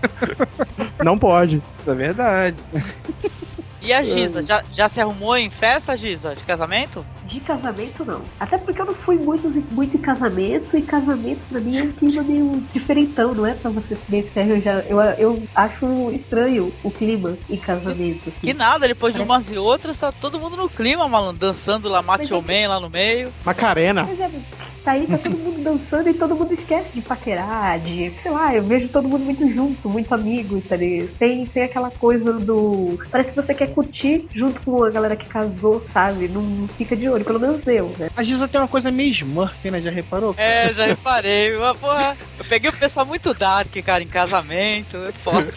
não pode. É verdade. E a Giza, já, já se arrumou em festa, Giza, de casamento? De casamento, não. Até porque eu não fui muito, muito em casamento, e casamento pra mim é um clima meio diferentão, não é pra você meio que se arranjar. Eu, eu acho estranho o clima em casamento, assim. Que nada, depois de Parece- umas e outras, tá todo mundo no clima, malandro, dançando lá, Macho Man lá no meio. Macarena. Mas é, tá aí, tá todo mundo dançando e todo mundo esquece de paquerar, de, sei lá, eu vejo todo mundo muito junto, muito amigo, tá ligado? Sem, sem aquela coisa do. Parece que você quer curtir junto com a galera que casou, sabe? Não fica de olho, pelo menos eu, né? A Giza tem uma coisa meio Smurf, né? Já reparou? É, já reparei. Mas, porra, eu peguei o pessoal muito dark, cara, em casamento. É foda.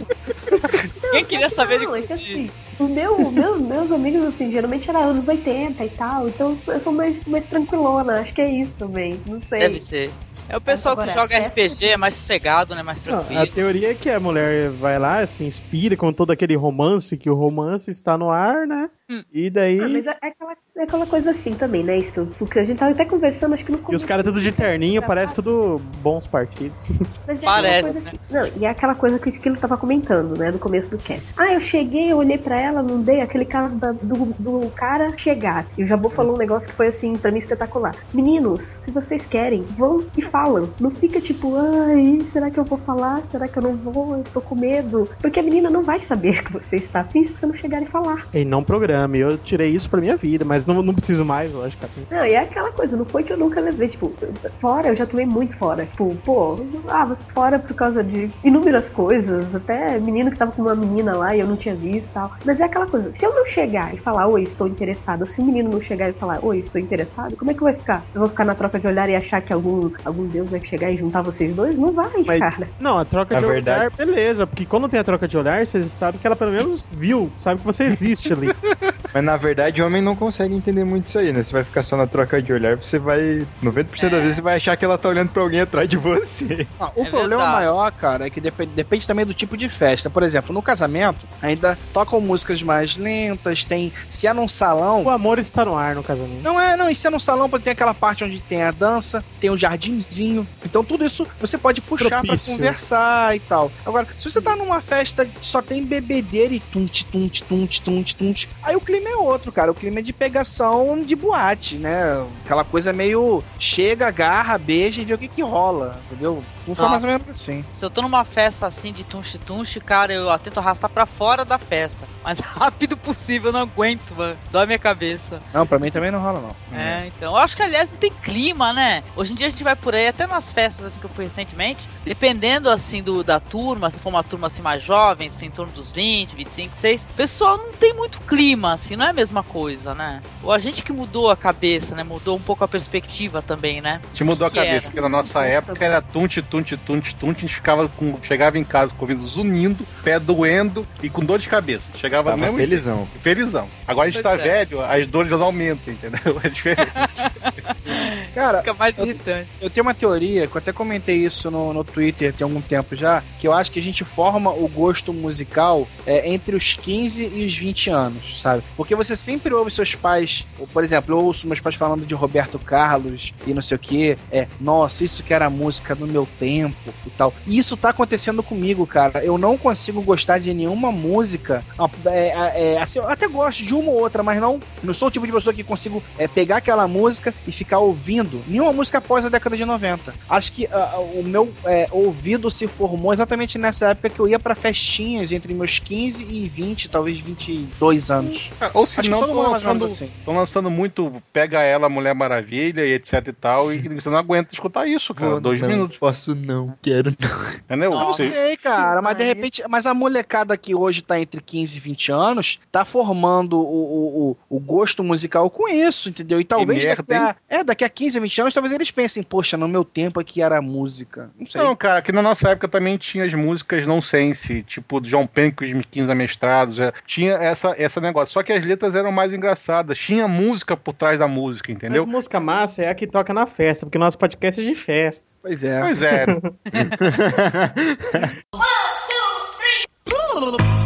Ninguém queria saber de Não, é que assim, o meu, meus, meus amigos, assim, geralmente era anos 80 e tal, então eu sou, mais, mais tranquilona, acho que é isso também, não sei. Deve ser. É o pessoal Agora, que joga RPG, é mais sossegado, né? Mais Não, tranquilo. a teoria é que a mulher vai lá, se inspira com todo aquele romance, que o romance está no ar, né? Hum. E daí. Ah, mas é, é aquela, é aquela coisa assim também, né, Stu? Porque a gente tava até conversando, acho que no E os caras tudo de terninho, da parece tudo bons partidos. Mas é Parece, aquela coisa assim. Não, e é aquela coisa que o Esquilo tava comentando, né, no começo do cast. Ah, eu cheguei, eu olhei pra ela, não dei aquele caso da- do, do cara chegar. E o Jabu falou um negócio que foi assim, pra mim espetacular. Meninos, se vocês querem, vão e falam. Não fica tipo, ai, será que eu vou falar? Será que eu não vou? Eu estou com medo. Porque a menina não vai saber que você está. Finge que você não chegar e falar. E não programe. Eu tirei isso pra minha vida, mas não, não preciso mais, logicamente. Não, e é aquela coisa, não foi que eu nunca levei, tipo, fora, eu já tomei muito fora. Tipo, pô, ah, você fora por causa de inúmeras coisas, até menino que tava com uma menina lá e eu não tinha visto e tal. Mas é aquela coisa, se eu não chegar e falar, oi, estou interessado, ou se o menino não chegar e falar, oi, estou interessado, como é que vai ficar? Vocês vão ficar na troca de olhar e achar que algum, algum deus vai chegar e juntar vocês dois? Não vai, Mas- cara. Não, a troca de verdade- olhar, beleza. Porque quando tem a troca de olhar, vocês sabem que ela pelo menos viu, sabe que você existe ali. Mas na verdade, o homem não consegue entender muito isso aí, né? Você vai ficar só na troca de olhar, você vai. 90% das vezes você vai achar que ela tá olhando pra alguém atrás de você. Ah, o É problema verdade. maior, cara, é que depende, depende também do tipo de festa. Por exemplo, no casamento, ainda tocam músicas mais lentas, tem. Se é num salão. O amor está no ar no casamento. Não é, não, e se é num salão, tem aquela parte onde tem a dança, tem o jardinzinho. Então tudo isso você pode puxar Propício. conversar e tal. Agora, se você tá numa festa que só tem bebedeira e tunte, tunte, tunte, tunte, tunte, aí o clima é outro, cara. O clima é de pegação de boate, né? Aquela coisa meio chega, agarra, beija e vê o que que rola, entendeu? Foi mais ou menos assim. Se eu tô numa festa assim de tunche-tunche, cara, eu tento arrastar pra fora da festa. Mais rápido possível, eu não aguento, mano. Dói minha cabeça. Não, pra mim também não rola, não. É, então. Eu acho que, aliás, não tem clima, né? Hoje em dia a gente vai por aí, até nas festas assim que eu fui recentemente, dependendo assim do da turma, se for uma turma assim mais jovem, assim, em torno dos 20, 25, 6, o pessoal não tem muito clima, assim, não é a mesma coisa, né? Ou a gente que mudou a cabeça, né? Mudou um pouco a perspectiva também, né? Te mudou a cabeça, era? porque na nossa época era tunte, tunte, tunte, tunte, a gente ficava com, chegava em casa com o ouvido zunindo, pé doendo e com dor de cabeça. Chegava no Tava mesmo felizão. jeito, felizão. Agora a gente Pois tá é. velho, as dores não aumentam, entendeu? É diferente. Cara, Fica mais eu- irritante. Eu tenho uma teoria, que eu até comentei isso no, no Twitter tem algum tempo já, que eu acho que a gente forma o gosto musical é, entre os 15 e os 20 anos, sabe? Porque você sempre ouve seus pais, ou, por exemplo, eu ouço meus pais falando de Roberto Carlos e não sei o que, é, nossa, isso que era música do meu tempo e tal. E isso tá acontecendo comigo, cara. Eu não consigo gostar de nenhuma música. ah, é, é, é, assim, eu até gosto de uma ou outra, mas não, não sou o tipo de pessoa que consigo é, pegar aquela música e ficar ouvindo nenhuma música após a década de 90. Acho que ah, o meu é, ouvido se formou exatamente nessa época que eu ia pra festinhas entre meus 15 e 20, talvez 22 anos. Cara, Ou se Acho não, todo estão mundo é lançando, assim. lançando muito Pega Ela, Mulher Maravilha e etc e tal, e você não aguenta escutar isso, cara. Pô, dois não minutos. Posso não, quero não. Eu não sei, cara, mas de repente, mas a molecada que hoje tá entre 15 e 20 anos tá formando o, o, o, gosto musical com isso, entendeu? E talvez merda, daqui a, é, daqui a 15 ou 20 anos, talvez eles pensem, poxa, no meu tempo aqui era música. Não sei. Não, cara, que na nossa época também tinha as músicas não sense, tipo do John Penn com os 15 amestrados, é, tinha essa, essa negócio. Só que as letras eram mais engraçadas, tinha música por trás da música, entendeu? Mas música massa é a que toca na festa, porque nosso podcast é de festa. Pois é. Pois é. E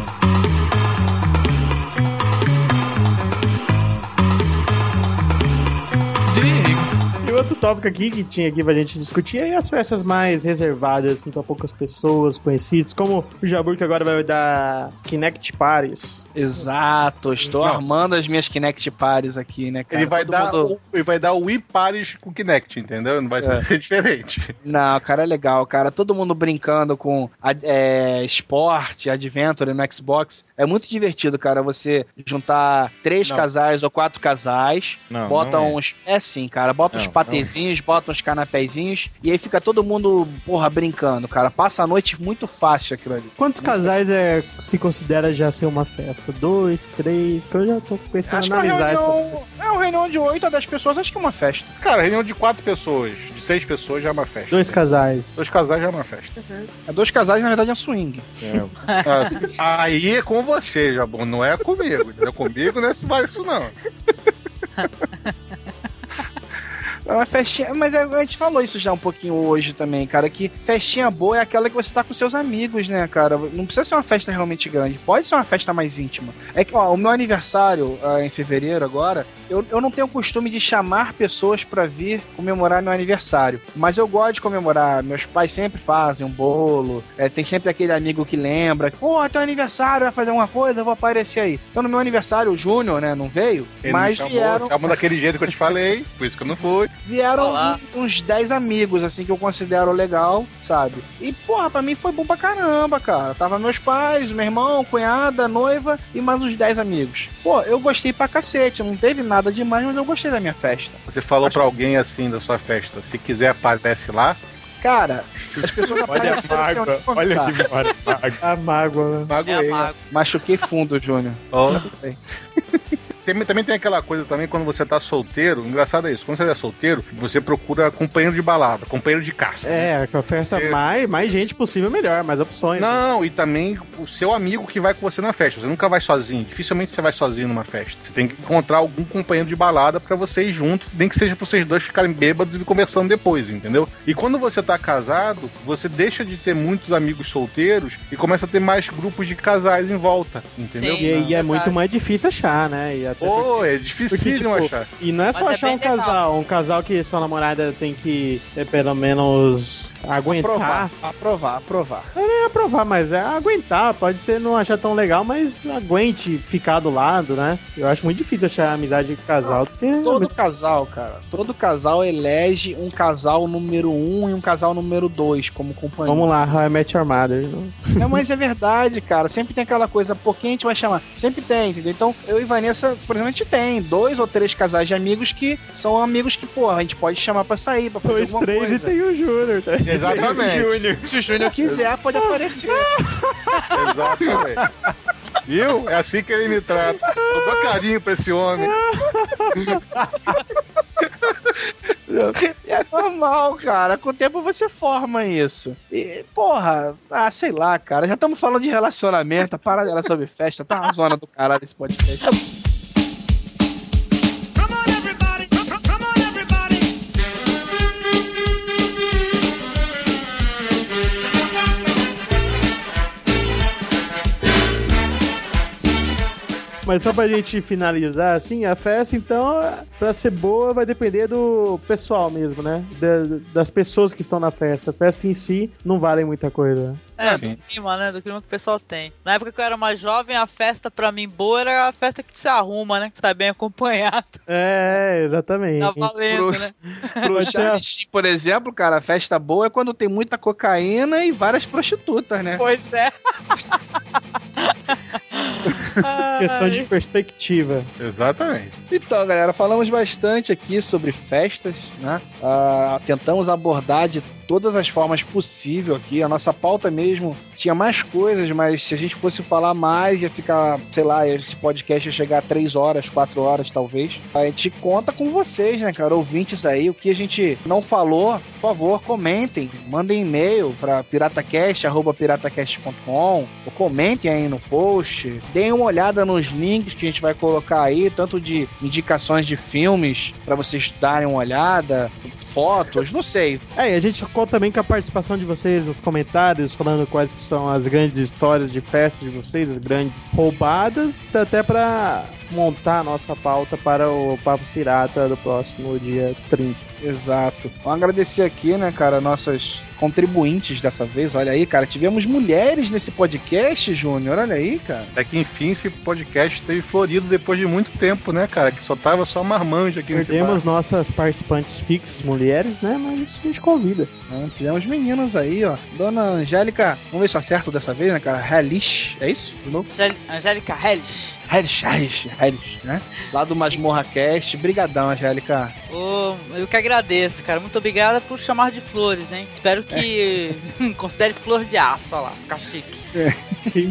outro tópico aqui que tinha aqui pra gente discutir é as festas mais reservadas, assim, pra poucas pessoas conhecidas, como o Jabur que agora vai dar Kinect Paris. Exato, estou Não. armando as minhas Kinect Pares aqui, né, cara? ele, vai Todo dar, mundo- o, ele vai dar o Wii Paris com Kinect, entendeu? Não vai ser É. diferente. Não, cara, é legal, cara. Todo mundo brincando com é, esporte, adventure no Xbox. É muito divertido, cara. Você juntar três Não. casais ou quatro casais, Não, bota não é. uns. É sim, cara. Bota uns Não, patezinhos, bota uns canapézinhos. E aí fica todo mundo, porra, brincando, cara. Passa a noite muito fácil aquilo ali. Quantos casais é, se considera já ser uma festa? Dois, três? Que eu já tô pensando Acho que é uma analisar reunião. É uma reunião de 8 a 10 pessoas, acho que é uma festa. Cara, reunião de quatro pessoas, de seis pessoas já é uma festa. Dois casais. Dois casais já é uma festa. É dois casais, na verdade, é um swing. Ah, aí é com você, Jabon, não é comigo. Entendeu? Comigo não é isso não. É uma festinha, mas é- a gente falou isso já um pouquinho hoje também, cara, que festinha boa é aquela que você tá com seus amigos, né, cara? Não precisa ser uma festa realmente grande, pode ser uma festa mais íntima. É que, ó, o meu aniversário ah, em fevereiro agora, eu, eu não tenho o costume de chamar pessoas pra vir comemorar meu aniversário, mas eu gosto de comemorar. Meus pais sempre fazem um bolo, é, tem sempre aquele amigo que lembra, pô, teu aniversário vai fazer alguma coisa, eu vou aparecer aí. Então no meu aniversário, o Júnior, né, não veio, Ele mas chamou, vieram. chamou daquele jeito que eu te falei, por isso que eu não fui. Vieram Olá. uns 10 amigos, assim, que eu considero legal, sabe? E, porra, pra mim foi bom pra caramba, cara. Tava meus pais, meu irmão, cunhada, noiva e mais uns 10 amigos. Pô, eu gostei pra cacete. Não teve nada demais, mas eu gostei da minha festa. Você falou pra alguém assim da sua festa, se quiser aparece lá. Cara, as pessoas apareceram sem eu nem convidar. A mágoa, né? É Magoei. Machuquei fundo, Júnior. Bem. Tem- também tem aquela coisa também quando você tá solteiro, engraçado é isso, quando você é solteiro, você procura companheiro de balada, companheiro de caça. É, com a festa Você- mais, mais gente possível, melhor, mais opções. Não, e também o seu amigo que vai com você na festa. Você nunca vai sozinho. Dificilmente você vai sozinho numa festa. Você tem que encontrar algum companheiro de balada pra você ir junto, nem que seja pra vocês dois ficarem bêbados e conversando depois, entendeu? E quando você tá casado, você deixa de ter muitos amigos solteiros e começa a ter mais grupos de casais em volta, entendeu? Sim. E, e é muito mais difícil achar, né? E até Pô, é difícil Porque, tipo, achar. E não é só Mas é achar bem um legal. casal, um casal que sua namorada tem que é, pelo menos aguentar. Aprovar, aprovar, aprovar. Não é aprovar, mas é aguentar. Pode ser não achar tão legal, mas aguente ficar do lado, né? Eu acho muito difícil achar amizade com casal. Porque Todo casal, cara, todo casal elege um casal número um e um casal número dois como companheiro. Vamos lá, How I Met Your Mother. não? Não, mas é verdade, cara. Sempre tem aquela coisa, por quem a gente vai chamar? Sempre tem, entendeu? Então, eu e Vanessa, por exemplo, a gente tem dois ou três casais de amigos que são amigos que, pô, a gente pode chamar pra sair, pra fazer Dois, alguma três coisa. e tem o Júnior, tá? Exatamente. Se o Júnior quiser, pode aparecer. Exatamente. Viu? É assim que ele me trata. Eu dou carinho pra esse homem. É normal, cara. Com o tempo você forma isso. E, porra, ah, sei lá, cara. Já estamos falando de relacionamento, a parada era sobre festa, tá uma zona do caralho esse podcast. Mas só pra gente finalizar, assim, a festa, então, pra ser boa, vai depender do pessoal mesmo, né? Da- das pessoas que estão na festa. A festa em si não vale muita coisa. É, do clima, né? Do clima que o pessoal tem. Na época que eu era mais jovem, a festa pra mim boa era a festa que tu se arruma, né? Que tu tá bem acompanhado. É, exatamente. Tá valendo, Pro- né? Pro Charlie por exemplo, cara, a festa boa é quando tem muita cocaína e várias prostitutas, né? Pois é. Questão de perspectiva. Exatamente. Então, galera, falamos bastante aqui sobre festas, né? Ah, tentamos abordar de todas as formas possível aqui. A nossa pauta mesmo tinha mais coisas, mas se a gente fosse falar mais, ia ficar, sei lá, esse podcast ia chegar a 3 horas, 4 horas, talvez. A gente conta com vocês, né, cara? Ouvintes aí, o que a gente não falou, por favor, comentem, mandem e-mail para piratacast.piratacast.com ou comentem aí no post, deem uma olhada nos links que a gente vai colocar aí, tanto de indicações de filmes para vocês darem uma olhada, fotos, não sei. É, e a gente conta também com a participação de vocês nos comentários, falando quais que são as grandes histórias de festas de vocês, as grandes roubadas, até pra montar a nossa pauta para o Papo Pirata do próximo dia 30. Exato. Vamos agradecer aqui, né, cara, nossas contribuintes dessa vez. Olha aí, cara, tivemos mulheres nesse podcast, Júnior. Olha aí, cara. Até que enfim esse podcast teve florido depois de muito tempo, né, cara? Que só tava só marmanjo aqui Perdemos nossas participantes fixas, mulheres, né? Mas a gente convida. Né, Tivemos meninas aí, ó. Dona Angélica, vamos ver se eu acerto dessa vez, né, cara? Hellish, é isso? De novo? Angéli- Angélica Hellish. Hellish, Hellish, Hellish, né? Lá do Masmorra Cast. Brigadão, Angélica. Ô, eu que agradeço, cara. Muito obrigada por chamar de flores, hein? Espero que considere flor de aço, olha lá, fica chique.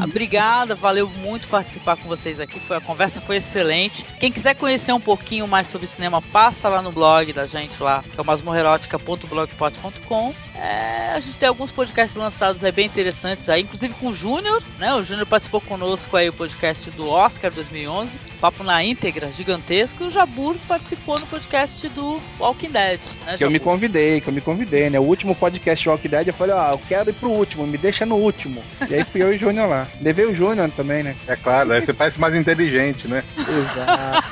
Obrigada, valeu muito participar com vocês aqui. Foi, a conversa foi excelente. Quem quiser conhecer um pouquinho mais sobre cinema, passa lá no blog da gente lá, que é o masmorrerótica.blogspot.com. É, a gente tem alguns podcasts lançados aí bem interessantes aí, inclusive com o Júnior, né? O Júnior participou conosco aí o podcast do Oscar 2011, papo na íntegra, gigantesco, e o Jabur participou no podcast do Walking Dead, né, Que eu me convidei, que eu me convidei, né? O último podcast Walking Dead, eu falei, ó, eu quero ir pro último, me deixa no último. E aí fui eu e o Júnior lá. Levei o Júnior também, né? É claro, aí você parece mais inteligente, né? Exato.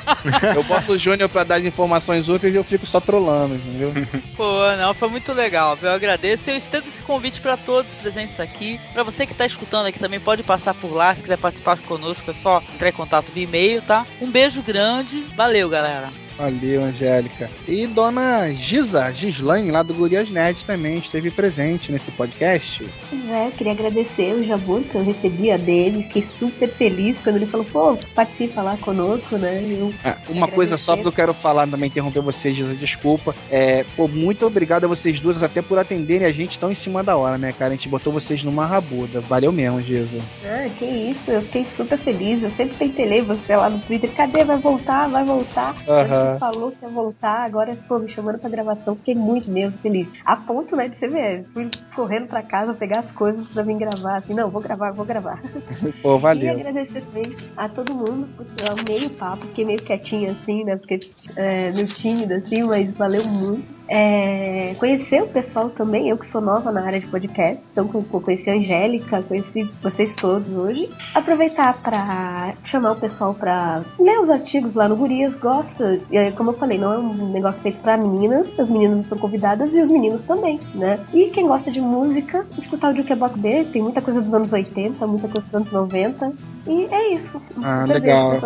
eu boto o Júnior pra dar as informações úteis e eu fico só trolando, entendeu? Pô, não, foi muito legal, viu? Eu agradeço e eu estendo esse convite pra todos presentes aqui. Pra você que tá escutando aqui também, pode passar por lá, se quiser participar conosco, é só entrar em contato via e-mail, tá? Um beijo grande, valeu, galera. Valeu, Angélica. E Dona Giza, Gislaine, lá do Gurias Nerd, também esteve presente nesse podcast. É, eu queria agradecer o Jabur, que eu recebi a dele, fiquei super feliz quando ele falou, pô, participa lá conosco, né? Eu Ah, uma coisa só que eu quero falar, também interromper vocês, Giza, desculpa. É, pô, muito obrigado a vocês duas, até por atenderem a gente tão em cima da hora, né, cara? A gente botou vocês numa rabuda. Valeu mesmo, Giza. Ah, que isso, eu fiquei super feliz. Eu sempre tentei ler você lá no Twitter. Cadê? Vai voltar? Vai voltar? Aham. Você falou que ia voltar, agora pô, me chamando pra gravação. Fiquei muito mesmo feliz. A ponto, né, de você ver. Fui correndo pra casa pegar as coisas pra vir gravar. Assim, não, vou gravar, vou gravar. Pô, E valeu. agradecer também a todo mundo. Eu amei o papo, fiquei meio quietinha assim, né? Porque é, meio tímida assim, mas valeu muito. É, conhecer o pessoal também, eu que sou nova na área de podcast, então co- co- conheci a Angélica, conheci vocês todos hoje. Aproveitar pra chamar o pessoal pra ler os artigos lá no Gurias, gosta, como eu falei, não é um negócio feito pra meninas, as meninas estão convidadas e os meninos também, né? E quem gosta de música, escutar o Jukebox B, tem muita coisa dos anos 80, muita coisa dos anos 90, e é isso. Um Ah, legal.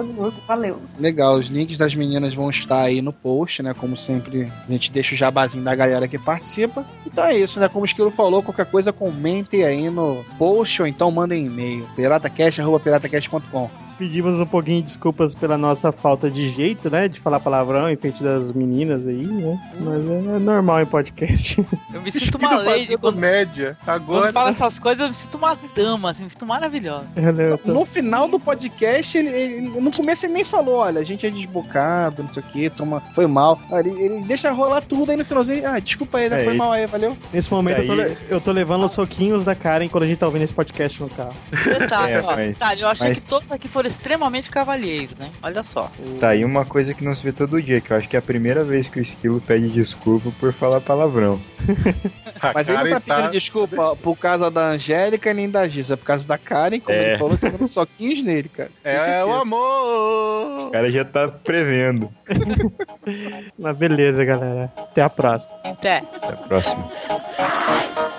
valeu. Legal, os links das meninas vão estar aí no post, né? Como sempre, a gente deixa o jabazinho da galera que participa. Então é isso, né? Como o Esquilo falou, qualquer coisa comentem aí no post ou então mandem e-mail. piratacast.piratacast.com Pedimos um pouquinho de desculpas pela nossa falta de jeito, né? De falar palavrão em frente das meninas aí, né? Mas é normal em podcast. Eu me sinto uma lady fazendo quando, média. quando Agora. fala essas coisas, eu me sinto uma dama, assim, me sinto maravilhosa. Eu tô- No final do podcast, ele, ele- no começo ele nem falou, olha, a gente é desbocado, não sei o que, toma, foi mal. Ele, ele deixa rolar tudo aí no finalzinho, ah, desculpa aí, né? É, foi mal aí, valeu? Nesse momento eu tô, le- eu tô levando os soquinhos da Karen quando a gente tá ouvindo esse podcast no carro. Detalhe, É, ó, mas- detalhe, eu achei mas- que todos aqui foram extremamente cavalheiros, hein? Olha só. Tá aí uma coisa que não se vê todo dia, que eu acho que é a primeira vez que o Esquilo pede desculpa por falar palavrão. Mas ele não tá pedindo tá- desculpa por causa da Angélica e nem da Giz, é por causa da Karen, como É. ele falou, tá dando soquinhos nele, cara. É certeza. o amor! O cara já tá prevendo. Mas beleza, galera. Até a próxima. Até. Até a próxima.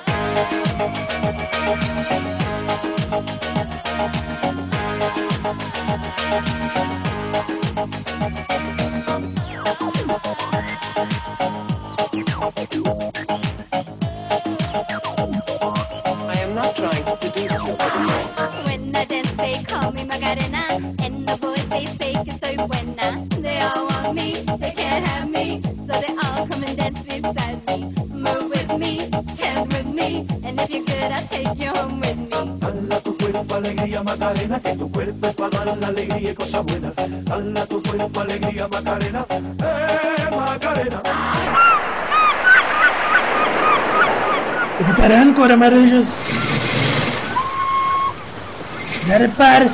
If you're good, I'll take you home with me. Dala tu cuerpo alegría Macarena, que tu cuerpo es para dar la alegría y cosas buenas. Dala tu cuerpo alegría Macarena, eh Macarena. Evitaran Cora Maranjas. Já repare,